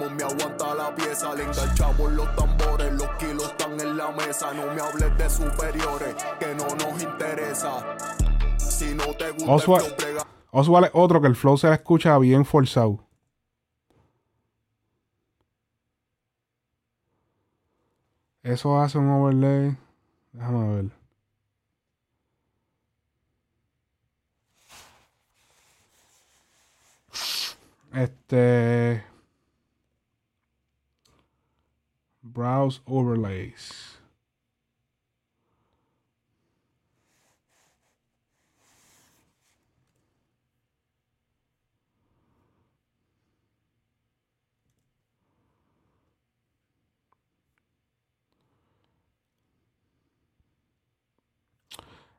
Me aguanta la pieza. Le enganchamos los tambores, los kilos están en la mesa. No me hables de superiores, que no nos interesa. Si no te gusta Oswald. Oswald es otro que el flow se le escucha bien forzado. Eso hace un overlay. Déjame ver. Este. Browse overlays.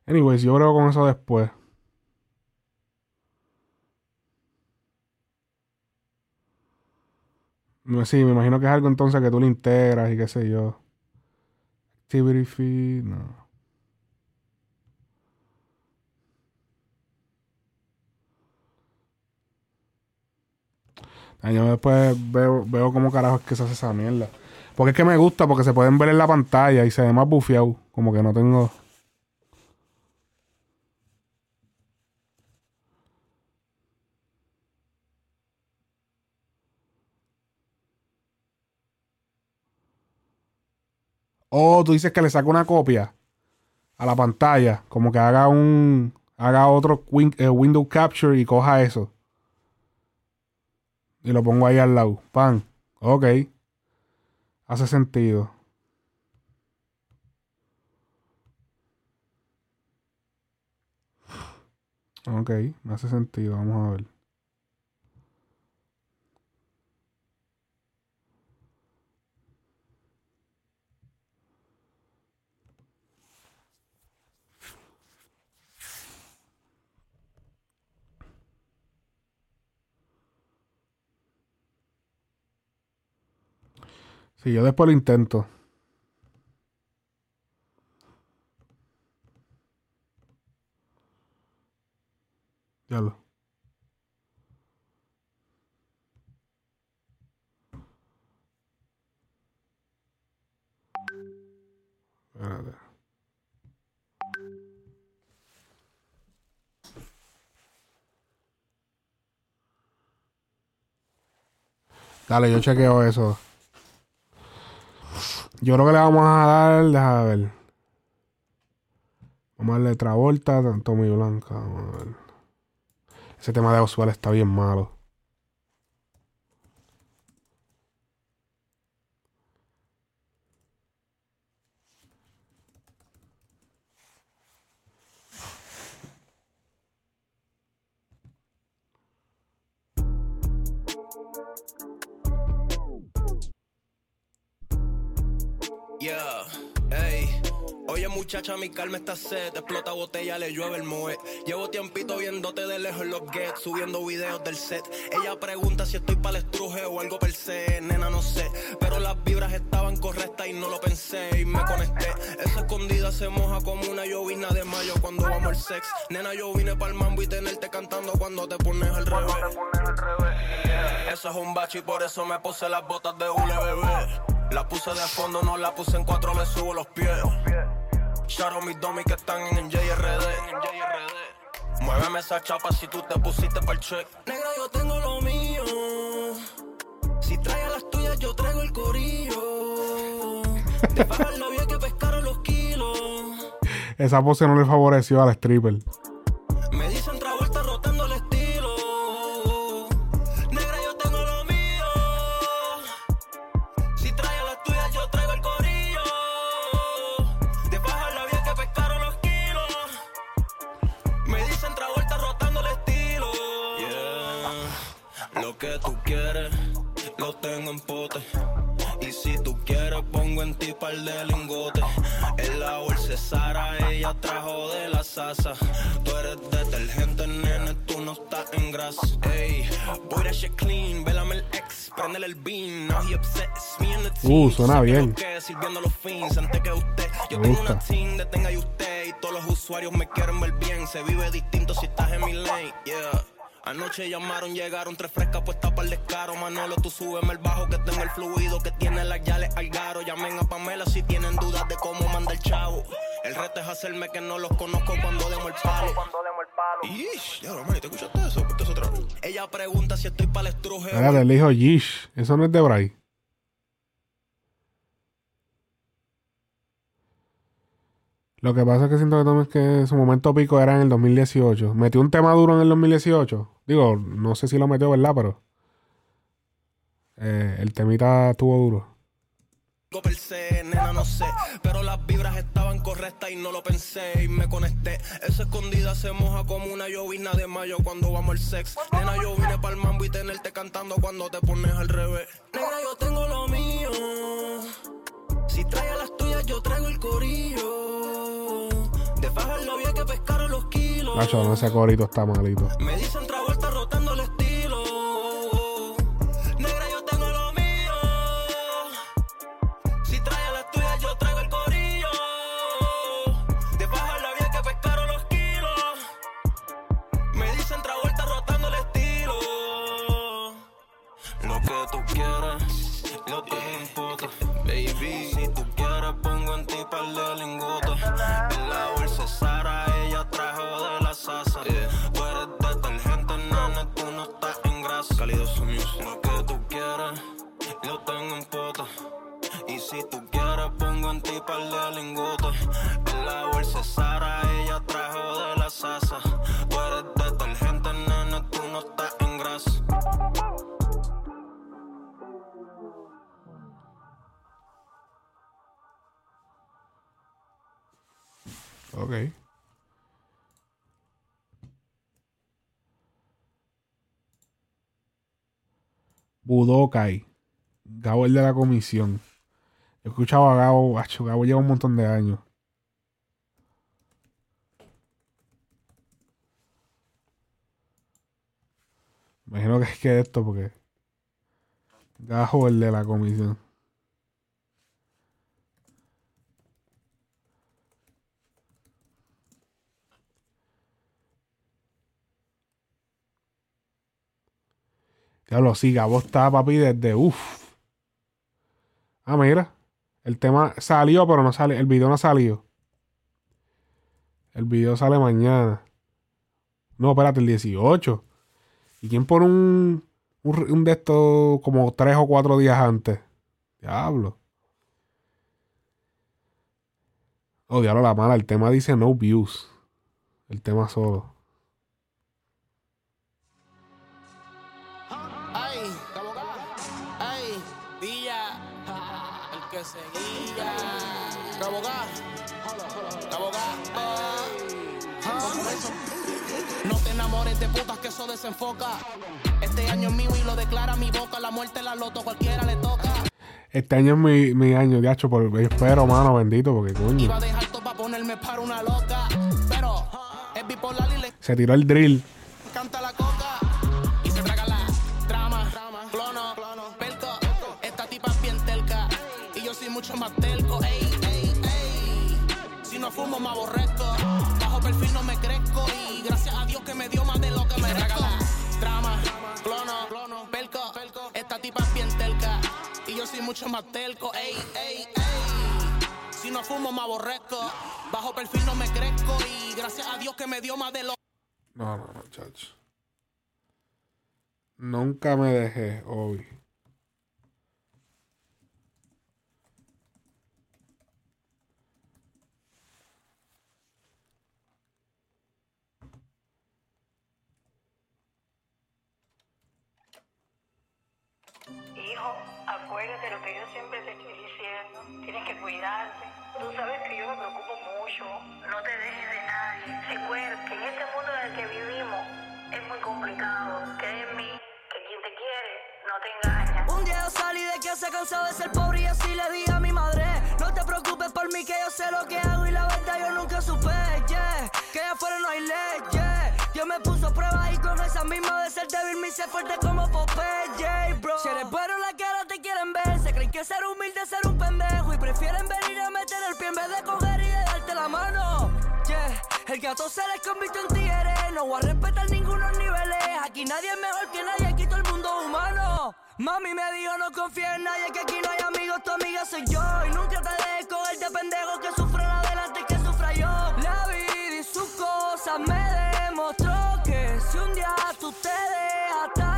Anyways, yo creo con eso después. Sí, me imagino que es algo entonces que tú le integras y qué sé yo. Activity feed, no. Yo después veo, veo cómo carajo es que se hace esa mierda. Porque es que me gusta, porque se pueden ver en la pantalla y se ve más bufiado. Como que no tengo. Oh, tú dices que le saca una copia a la pantalla. Como que haga un. Haga otro win- eh, window capture y coja eso. Y lo pongo ahí al lado. Pan. Ok. Hace sentido. Ok, me hace sentido. Vamos a ver. Sí, yo después lo intento. Diablo. Espérate. Dale, yo chequeo eso. Yo creo que le vamos a dar, déjame ver. Vamos a darle Travolta, Tommy Blanca. Vamos a ver. Ese tema de Oswald está bien malo. Oye muchacha, mi calma está sed, explota botella, le llueve el moe. Llevo tiempito viéndote de lejos en los gets, subiendo videos del set. Ella pregunta si estoy para el estruje o algo per se, nena no sé. Pero las vibras estaban correctas y no lo pensé y me conecté. Esa escondida se moja como una llovina de mayo cuando vamos al sex. Nena, yo vine para el mambo y tenerte cantando cuando te pones al revés. Eso es un bache y por eso me puse las botas de hule, bebé. La puse de fondo, no la puse en cuatro, le subo los pies. Shout out mis domis que están en JRD. Muéveme esa chapa si tú te pusiste para el check. Negra, yo tengo lo mío. Si trae a las tuyas, yo traigo el corillo. De bajar la vía que pescaron los kilos. Esa pose no le favoreció al stripper. Tengo en pote. Y si tú quieres, pongo en ti par de lingotes. El la bolsa Sara, ella trajo de la sasa. Tú eres detergente, nene, tú no estás en grasa. Ey, voy a shit clean, vélame el ex, prendele el bean. Now he obsessed me and the team. Uh, suena bien. sirviendo los fins antes que usted. Yo Me tengo gusta. una team, detenga y usted. Y todos los usuarios me quieren ver bien. Se vive distinto si estás en mi lane, yeah. Anoche llamaron, llegaron tres frescas puestas para el descaro. Manolo, tú súbeme el bajo que tengo el fluido que tiene las yales al garo. Llamen a Pamela si tienen dudas de cómo manda el chavo. El reto es hacerme que no los conozco cuando demos el palo. Ish, ya, man, ¿te escuchaste eso? Ponte eso otra vez. Ella pregunta si estoy para el estruje. Espérate, le dijo Yish. Eso no es de Bray. Lo que pasa es que siento que, Tom es que su momento pico era en el 2018. Metió un tema duro en el 2018. Digo, no sé si lo metió, ¿verdad? Pero eh, el temita estuvo duro. Per se, nena, no sé. Pero las vibras estaban correctas y no lo pensé y me conecté. Esa escondida se moja como una llovina de mayo cuando vamos al sex. Nena, yo vine para el mambo y tenerte cantando cuando te pones al revés. Negra, yo tengo lo mío. Si trae a las tuyas, yo traigo el corillo. De bajar la vía que pescaron los kilos. Nacho, no ese corito está malito. Me dicen Travolta Si tú quieres pongo en ti par de lingotes. En la bolsa Sara, ella trajo de la sasa. Tú eres detergente, nena, tú no estás en grasa. Ok. Budokai. Gabo de la comisión. Yo escuchaba a Gabo, acho, Gabo lleva un montón de años. Imagino que es que esto porque Gabo el de la comisión. Diablo, sí, Gabo está, papi, desde uff. Ah, mira. El tema salió, pero no sale. El video no salió. El video sale mañana. No, espérate, el 18. ¿Y quién pone un, un, un de estos como tres o cuatro días antes? Diablo. Oh, diablo, la mala. El tema dice no views. El tema solo. Eso desenfoca. Este año es mío y lo declara mi boca. La muerte la loto, cualquiera le toca. Este año es mi, mi año, hecho, por, espero, mano, bendito, porque coño. Iba a dejar todo para ponerme para una loca. Pero es bipolar y le Se tiró el drill. canta la coca. Y se traga la trama, clono, pelco. Esta tipa es bien telca. Y yo soy mucho más telco. Ey, ey, ey. Si no fumo, me aborrezco. Mucho más telco. Ey, ey, ey. Si no fumo, me aborrezco. Bajo perfil no me crezco. Y gracias a Dios que me dio más de lo No, no, no, chacho. Nunca me dejé hoy. Tú sabes que yo me preocupo mucho. No te dejes de nadie. Recuerda que en este mundo en el que vivimos es muy complicado. Cree en mí, que quien te quiere no te engaña. Un día yo salí de casa cansado de ser pobre y así le dije a mi madre No te preocupes por mí que yo sé lo que hago y la verdad yo nunca supe, yeah Que afuera no hay ley, yeah Yo me puso a prueba y con esa misma de ser débil me hice fuerte como Popeye, bro. Si eres bueno en la cara te quieren ver. Se creen que ser humilde es ser un pendejo. Y prefieren venir a meter el pie en vez de coger y de darte la mano. Yeah, el gato se les convirtió en tigre. No voy a respetar ningunos niveles. Aquí nadie es mejor que nadie, aquí todo el mundo es humano. Mami me dijo no confía en nadie Que aquí no hay amigos, tu amiga soy yo. Y nunca te dejes coger de pendejo Que sufran adelante que sufra yo. La vida y sus cosas me demostró tú te dejas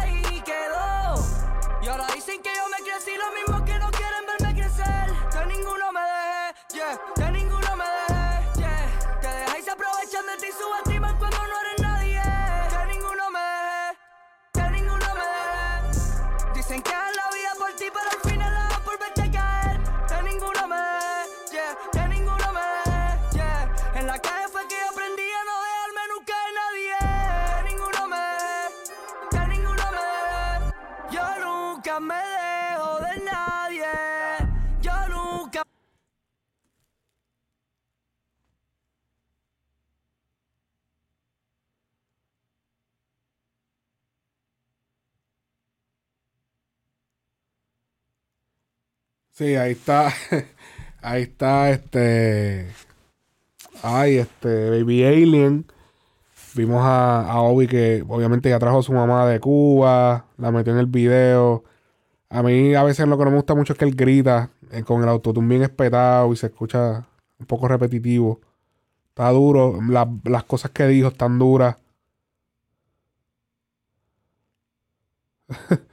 Sí, ahí está. Ahí está este. Ay, este. Baby Alien. Vimos a, a Obi que obviamente ya trajo a su mamá de Cuba. La metió en el video. A mí a veces lo que no me gusta mucho es que él grita eh, con el autotune bien espetado y se escucha un poco repetitivo. Está duro. La- las cosas que dijo están duras.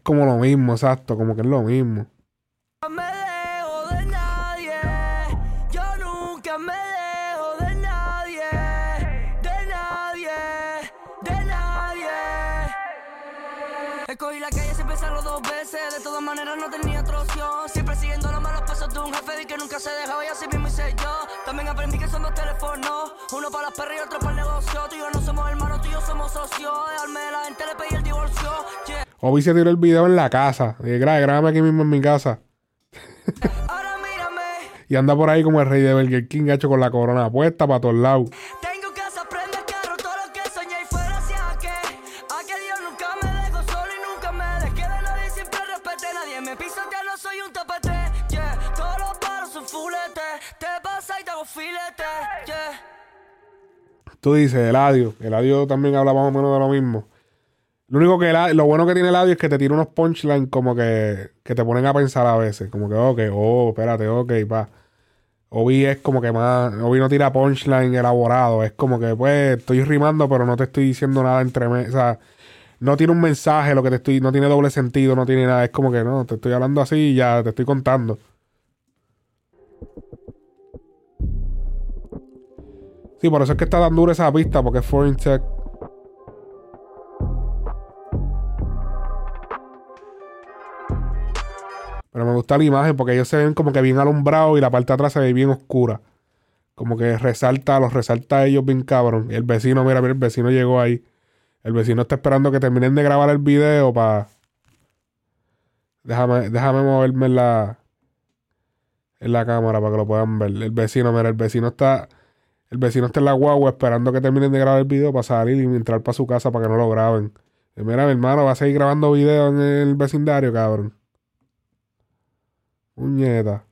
Es como lo mismo, exacto, como que es lo mismo. me dejo de nadie. Yo nunca me dejo de nadie. De nadie. De nadie. Escogí la calle sin pensarlo dos veces. De todas maneras no tenía otra opción. Siempre siguiendo los malos pasos de un jefe y que nunca se dejaba y así mismo hice yo. También aprendí que son dos teléfonos. Uno para las perras y otro para el negocio. Tú y yo no somos hermanos, tú y yo somos socios. Dejarme de la gente le pedí. Obi se tiró el video en la casa. Y gra- grábame aquí mismo en mi casa. y anda por ahí como el rey de Burger King, hecho con la corona puesta para todos lados. Tú dices, Eladio. Eladio también habla más o menos de lo mismo. Lo único que lo bueno que tiene Eladio es que te tira unos punchlines como que, que te ponen a pensar a veces. Como que, ok, oh, espérate, ok, pa. Obi es como que más. Obi no tira punchline elaborado. Es como que, pues, estoy rimando, pero no te estoy diciendo nada entre. me- O sea, no tiene un mensaje, lo que te estoy. No tiene doble sentido, no tiene nada. Es como que, no, te estoy hablando así y ya te estoy contando. Sí, por eso es que está tan dura esa pista, porque es Foreign Tech. Pero me gusta la imagen porque ellos se ven como que bien alumbrados y la parte de atrás se ve bien oscura. Como que resalta, los resalta a ellos bien cabrón. Y el vecino, mira, mira, el vecino llegó ahí. El vecino está esperando que terminen de grabar el video para. Déjame, déjame moverme en la. En la cámara para que lo puedan ver. El vecino, mira, el vecino está. El vecino está en la guagua esperando que terminen de grabar el video para salir y entrar para su casa para que no lo graben. Mira, mi hermano va a seguir grabando video en el vecindario, cabrón. Puñeta.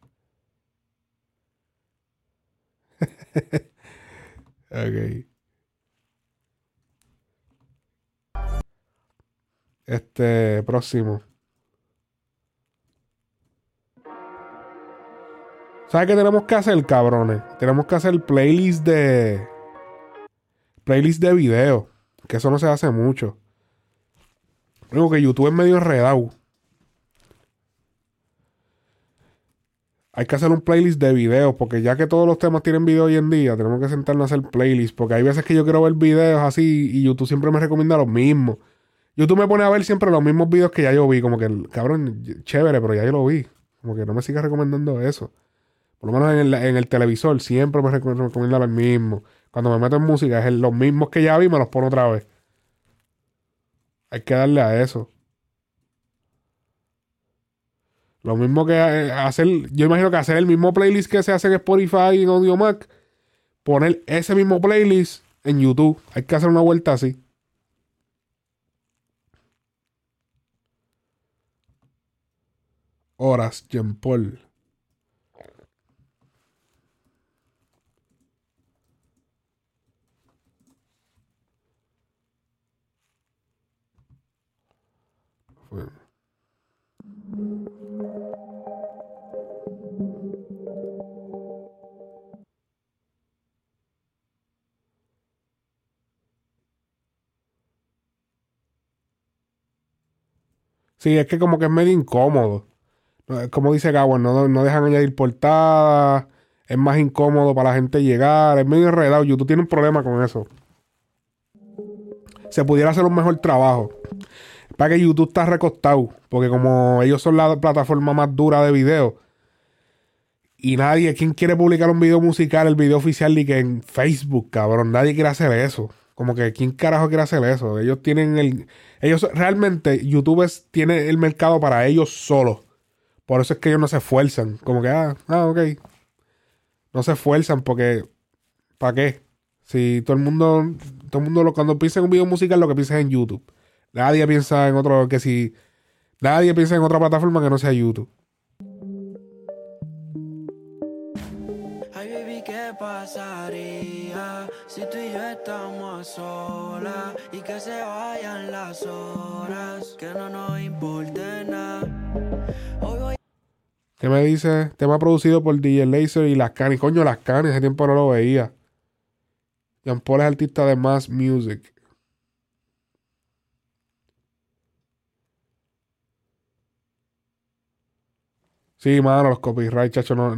ok. Este, próximo. ¿Sabes qué tenemos que hacer, cabrones? Tenemos que hacer playlist de. Playlist de video. Que eso no se hace mucho. Digo que YouTube es medio enredado. Hay que hacer un playlist de videos, porque ya que todos los temas tienen video hoy en día, tenemos que sentarnos a hacer playlist, porque hay veces que yo quiero ver videos así y YouTube siempre me recomienda los mismos. YouTube me pone a ver siempre los mismos videos que ya yo vi, como que, cabrón, chévere, pero ya yo lo vi. Como que no me siga recomendando eso. Por lo menos en el, en el televisor siempre me reco- recomienda los mismos. Cuando me meto en música, es los mismos que ya vi, me los pone otra vez. Hay que darle a eso. Lo mismo que eh, hacer, yo imagino que hacer el mismo playlist que se hace en Spotify y en AudioMac, poner ese mismo playlist en YouTube. Hay que hacer una vuelta así. Horas, Jean Paul. Fue- Sí, es que como que es medio incómodo. Como dice Gabo, no, no dejan añadir portadas. Es más incómodo para la gente llegar. Es medio enredado. YouTube tiene un problema con eso. Se pudiera hacer un mejor trabajo. Para que YouTube está recostado. Porque como ellos son la plataforma más dura de video. Y nadie, ¿quién quiere publicar un video musical, el video oficial, ni que en Facebook, cabrón? Nadie quiere hacer eso. Como que, ¿quién carajo quiere hacer eso? Ellos tienen el. Ellos realmente, YouTube es- tiene el mercado para ellos solos. Por eso es que ellos no se esfuerzan. Como que, ah, ah, ok. No se esfuerzan porque. ¿Para qué? Si todo el mundo. Todo el mundo cuando piensa en un video musical, lo que piensa es en YouTube. Nadie piensa en otro. Que si. Nadie piensa en otra plataforma que no sea YouTube. Ay, baby, ¿qué pasaría si tú y yo estamos a solas y que se vayan las horas? Que no nos importe nada. Voy ¿Qué me dice? Tema producido por DJ Laser y Las Canis. Coño, Las Canis, ese tiempo no lo veía. Jean Paul es artista de Mass Music. Sí, mano, los copyright, chacho, no.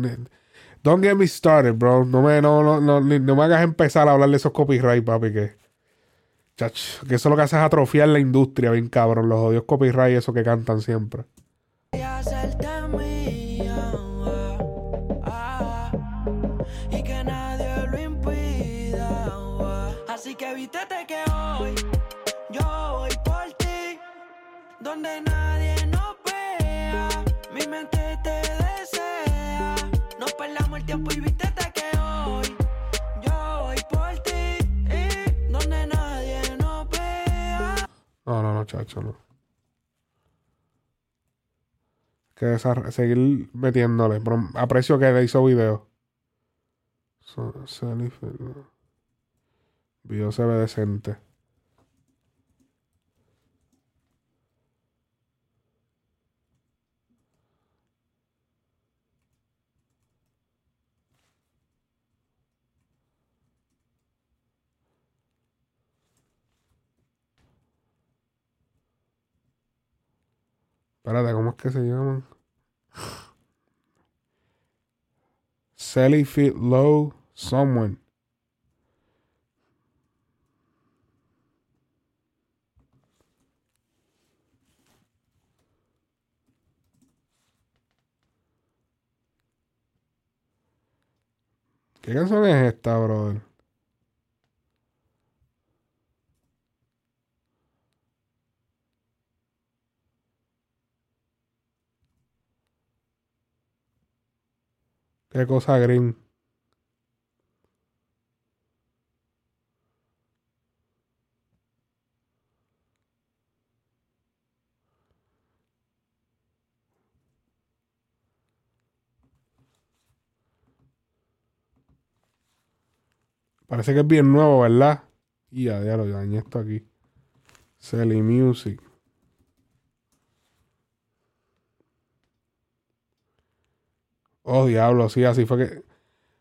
Don't get me started, bro. No me, no, no, no, no me hagas empezar a hablar de esos copyright, papi, que. Chach, que eso lo que hace es atrofiar la industria, bien cabrón. Los odios copyright, eso que cantan siempre. Así que vístete que hoy yo voy por ti, donde nadie No, no. Que seguir metiéndole. Pero aprecio que le hizo video. So, Selly- Video se ve decente. Espérate, ¿cómo es que se llaman? Sally Fit Low Someone. ¿Qué canción es esta, brother? Qué cosa green. Parece que es bien nuevo, ¿verdad? Y ya, ya lo dañé esto aquí. Selly Music. Oh, diablo, sí, así fue que.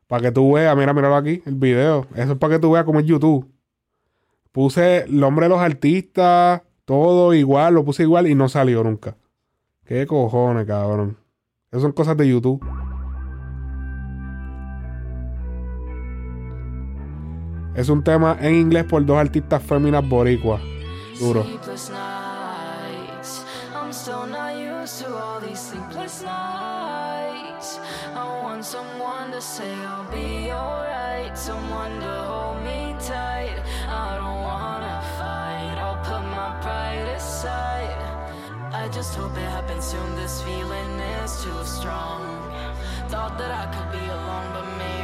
Para que tú veas, mira, míralo aquí, el video. Eso es para que tú veas cómo es YouTube. Puse el nombre de los artistas, todo igual, lo puse igual y no salió nunca. ¿Qué cojones, cabrón? Esas son cosas de YouTube. Es un tema en inglés por dos artistas féminas boricuas. Duro. Just hope it happens soon. This feeling is too strong. Thought that I could be alone, but maybe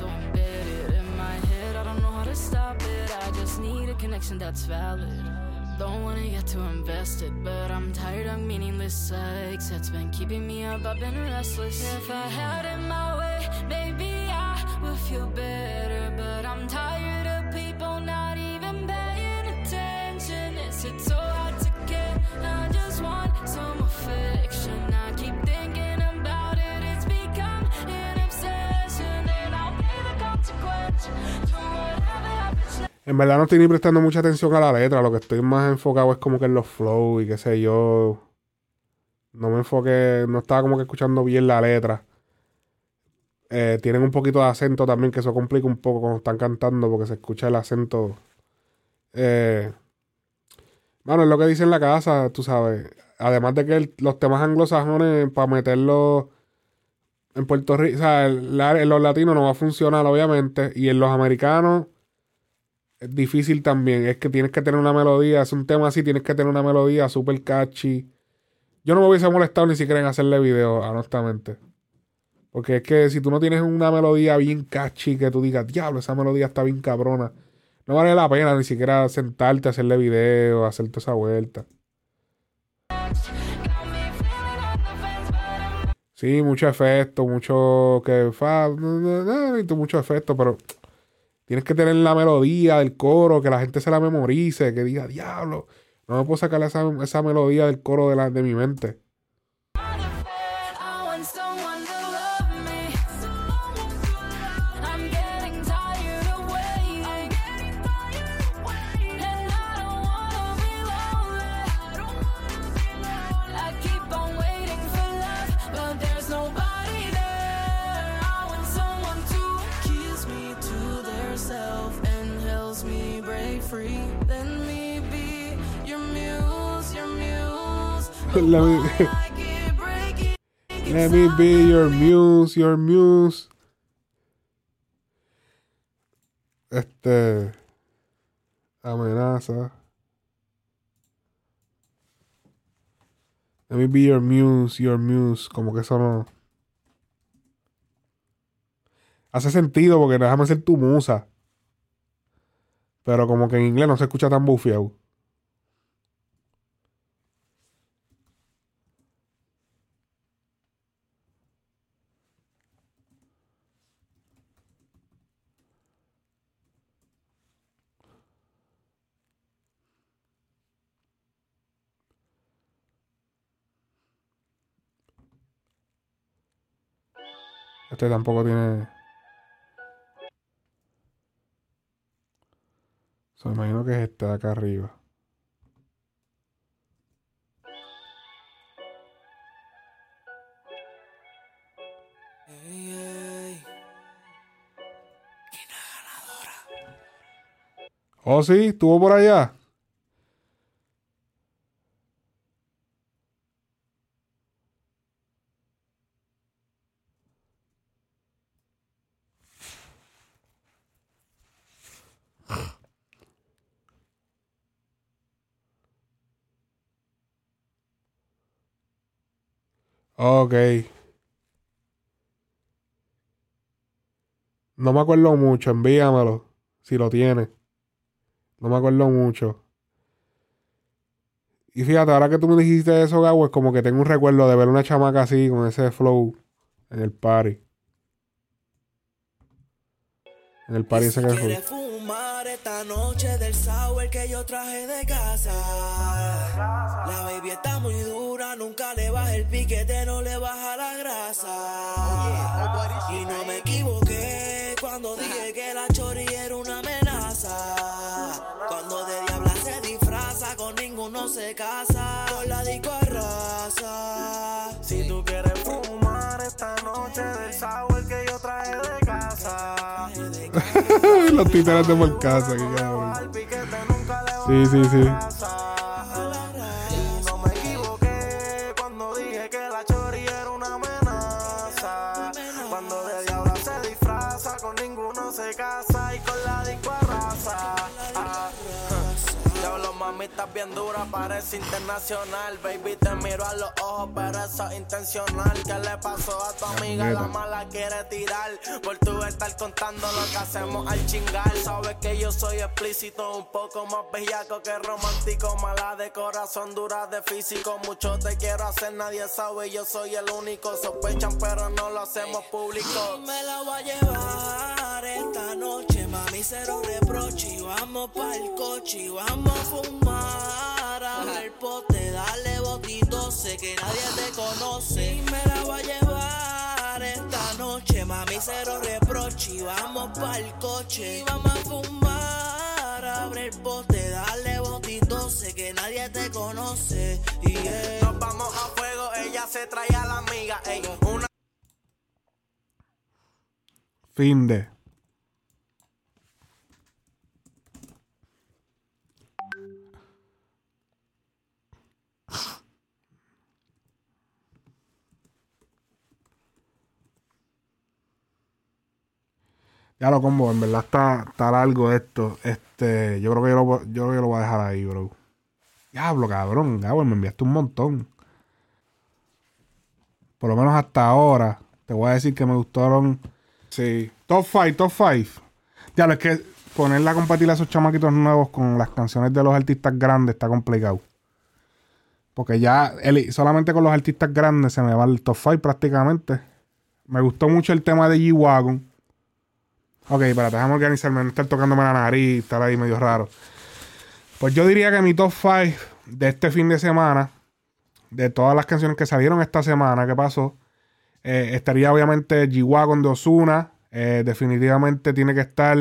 so embedded in my head. I don't know how to stop it. I just need a connection that's valid. Don't wanna get too invested, but I'm tired of meaningless sex that's been keeping me up. I've been restless. If I had it my way, maybe I would feel better. En verdad no estoy ni prestando mucha atención a la letra. Lo que estoy más enfocado es como que en los flow y qué sé yo. No me enfoqué, no estaba como que escuchando bien la letra. Eh, tienen un poquito de acento también, que eso complica un poco cuando están cantando, porque se escucha el acento. Eh, bueno, es lo que dice en la casa, tú sabes. Además de que los temas anglosajones, para meterlos en Puerto Rico, o sea, en los latinos no va a funcionar, obviamente. Y en los americanos es difícil también. Es que tienes que tener una melodía. Es un tema así, tienes que tener una melodía super catchy. Yo no me hubiese molestado ni siquiera en hacerle video, honestamente. Porque es que si tú no tienes una melodía bien catchy, que tú digas, diablo, esa melodía está bien cabrona, no vale la pena ni siquiera sentarte a hacerle video, hacer toda esa vuelta. Sí, mucho efecto, mucho que fa, mucho efecto, pero Tienes que tener la melodía del coro, que la gente se la memorice, que diga, diablo, no me puedo sacar esa, esa melodía del coro de, la, de mi mente. Let me, let me be your muse, your muse. Este. Amenaza. Let me be your muse, your muse. Como que eso no. Hace sentido porque déjame ser tu musa. Pero como que en inglés no se escucha tan bufiado. Este tampoco tiene. Me imagino que es de acá arriba. Oh, sí, estuvo por allá. Ok. No me acuerdo mucho, envíamelo. Si lo tienes. No me acuerdo mucho. Y fíjate, ahora que tú me dijiste eso, Gabo, es como que tengo un recuerdo de ver una chamaca así, con ese flow en el party. En el party ese que fue. Esta noche del sour que yo traje de casa. La baby está muy dura, nunca le baja el piquete, no le baja la grasa. Y no me equivoqué cuando dije que la chori era una amenaza. Cuando de diabla se disfraza, con ninguno se casa. Con la disco arrasa. Si tú quieres fumar esta noche del sour que yo traje de casa. Los títeres de por casa, que cabrón. Sí, sí, sí. Parece internacional. Baby, te miro a los ojos, pero eso es intencional. ¿Qué le pasó a tu amiga? La mala quiere tirar. Por tú estar contando lo que hacemos al chingar. Sabes que yo soy explícito, un poco más bellaco que romántico. Mala de corazón, dura de físico. Mucho te quiero hacer, nadie sabe. Yo soy el único. Sospechan, pero no lo hacemos público. Me la voy a llevar esta noche, mami, cero reproche. Y vamos pa'l coche y vamos a fumar. Abre el pote, dale botito, sé que nadie te conoce. Y me la voy a llevar esta noche, mami, cero reproche. Y vamos pa'l coche y vamos a fumar. Abre el pote, dale botito, sé que nadie te conoce. Y yeah. Nos vamos a fuego, ella se trae a la amiga. Ey, una Fin de. Ya lo combo, en verdad está, está largo esto. Este, yo creo que yo lo, yo creo que lo voy a dejar ahí, bro. Diablo, cabrón, Gabo, me enviaste un montón. Por lo menos hasta ahora, te voy a decir que me gustaron. Sí. Top 5, top 5. Ya lo es que ponerla a compartir a esos chamaquitos nuevos con las canciones de los artistas grandes está complicado. Porque ya el- solamente con los artistas grandes se me va el top 5 prácticamente. Me gustó mucho el tema de G-Wagon. Ok, espérate, déjame organizarme, no estar tocándome la nariz, estar ahí medio raro. Pues yo diría que mi top 5 de este fin de semana, de todas las canciones que salieron esta semana, ¿qué pasó? Eh, estaría obviamente G-Wagon de Osuna. definitivamente tiene que estar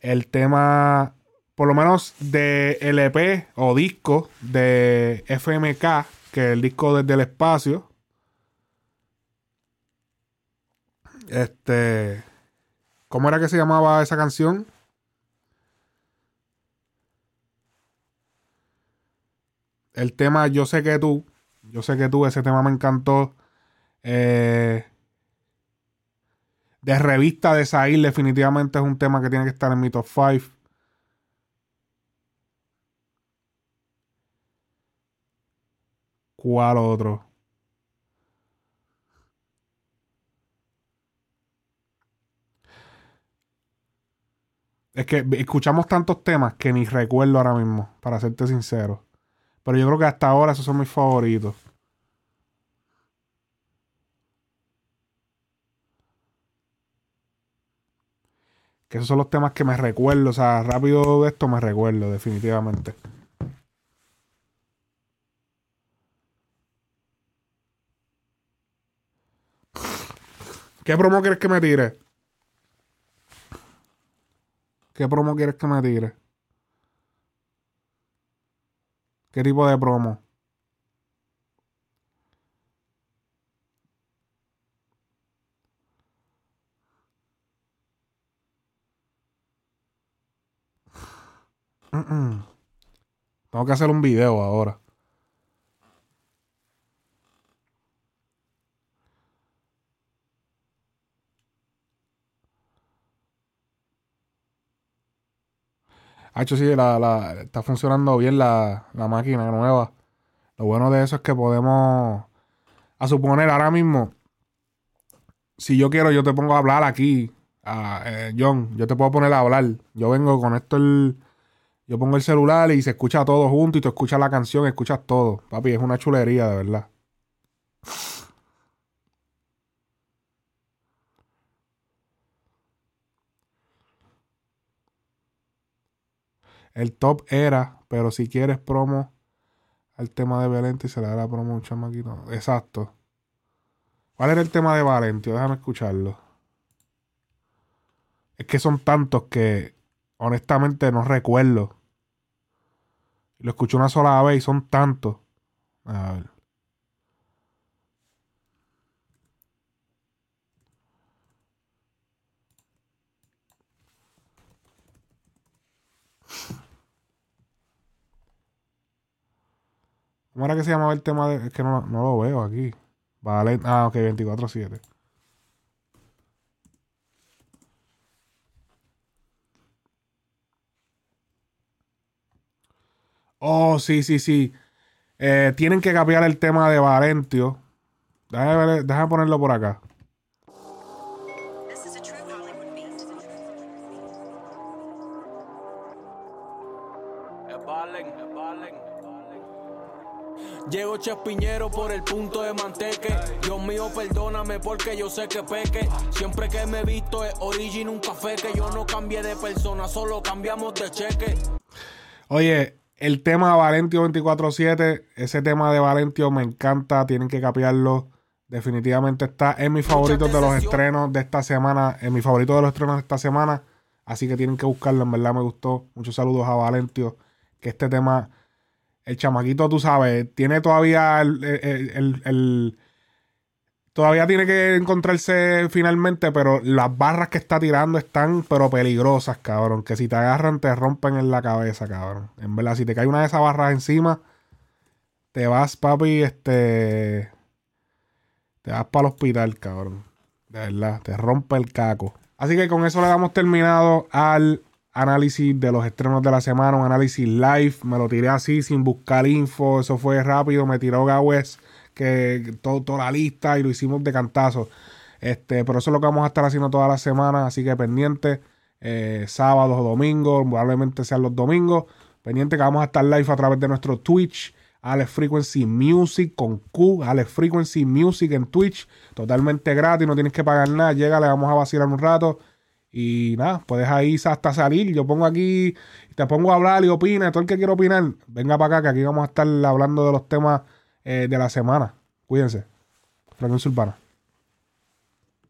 el tema, por lo menos de LP o disco de FMK, que es el disco desde el espacio. Este. ¿Cómo era que se llamaba esa canción? El tema Yo sé que tú, Yo sé que tú, ese tema me encantó. Eh, de revista de Zahir, definitivamente es un tema que tiene que estar en mi top 5. ¿Cuál otro? Es que escuchamos tantos temas que ni recuerdo ahora mismo, para serte sincero. Pero yo creo que hasta ahora esos son mis favoritos. Que esos son los temas que me recuerdo. O sea, rápido de esto me recuerdo, definitivamente. ¿Qué promo quieres que me tire? ¿Qué promo quieres que me tire? ¿Qué tipo de promo? Mm, mm. Tengo que hacer un video ahora. Ah, hecho, sí, la, la- está funcionando bien la, la máquina nueva. Lo bueno de eso es que podemos, a suponer ahora mismo, si yo quiero, yo te pongo a hablar aquí, eh, John, yo te puedo poner a hablar. Yo vengo con esto el, yo pongo el celular y se escucha todo junto y tú escuchas la canción, escuchas todo. Papi, es una chulería, de verdad. El top era, pero si quieres promo al tema de Valenti, se le da la promo a un chamaquito. Exacto. ¿Cuál era el tema de Valentio? Déjame escucharlo. Es que son tantos que honestamente no recuerdo. Lo escuché una sola vez y son tantos. A ver. ¿Cómo era que se llamaba el tema de.? Es que no, no lo veo aquí. Vale. Ah, ok, 24-7. Oh, sí, sí, sí. Eh, tienen que cambiar el tema de Valentio. Déjame, déjame ponerlo por acá. Llego Chespiñero por el punto de manteque. Dios mío, perdóname porque yo sé que peque. Siempre que me he visto es origin un café que yo no cambié de persona, solo cambiamos de cheque. Oye, el tema Valentio 24-7, ese tema de Valentio me encanta, tienen que capearlo. Definitivamente está en mis favoritos de los estrenos de esta semana, en mi favorito de los estrenos de esta semana. Así que tienen que buscarlo, en verdad me gustó. Muchos saludos a Valentio, que este tema, el chamaquito, tú sabes, tiene todavía el, el- el- el- todavía tiene que encontrarse finalmente, pero las barras que está tirando están, pero peligrosas, cabrón. Que si te agarran, te rompen en la cabeza, cabrón. En verdad, si te cae una de esas barras encima, te vas, papi, este. Te vas para el hospital, cabrón. De verdad, te rompe el caco. Así que con eso le damos terminado al análisis de los estrenos de la semana, un análisis live. Me lo tiré así, sin buscar info. Eso fue rápido. Me tiró Gawes, que todo, toda la lista y lo hicimos de cantazo. Este, pero eso es lo que vamos a estar haciendo toda la semana. Así que pendiente, eh, sábados o domingos, probablemente sean los domingos. Pendiente que vamos a estar live a través de nuestro Twitch. Alex Frequency Music con Q, Alex Frequency Music en Twitch, totalmente gratis, no tienes que pagar nada, llega, le vamos a vacilar un rato y nada, puedes ahí hasta salir, yo pongo aquí, te pongo a hablar y opina, todo el que quiera opinar, venga para acá que aquí vamos a estar hablando de los temas eh, de la semana, cuídense, Frecuencia Urbana.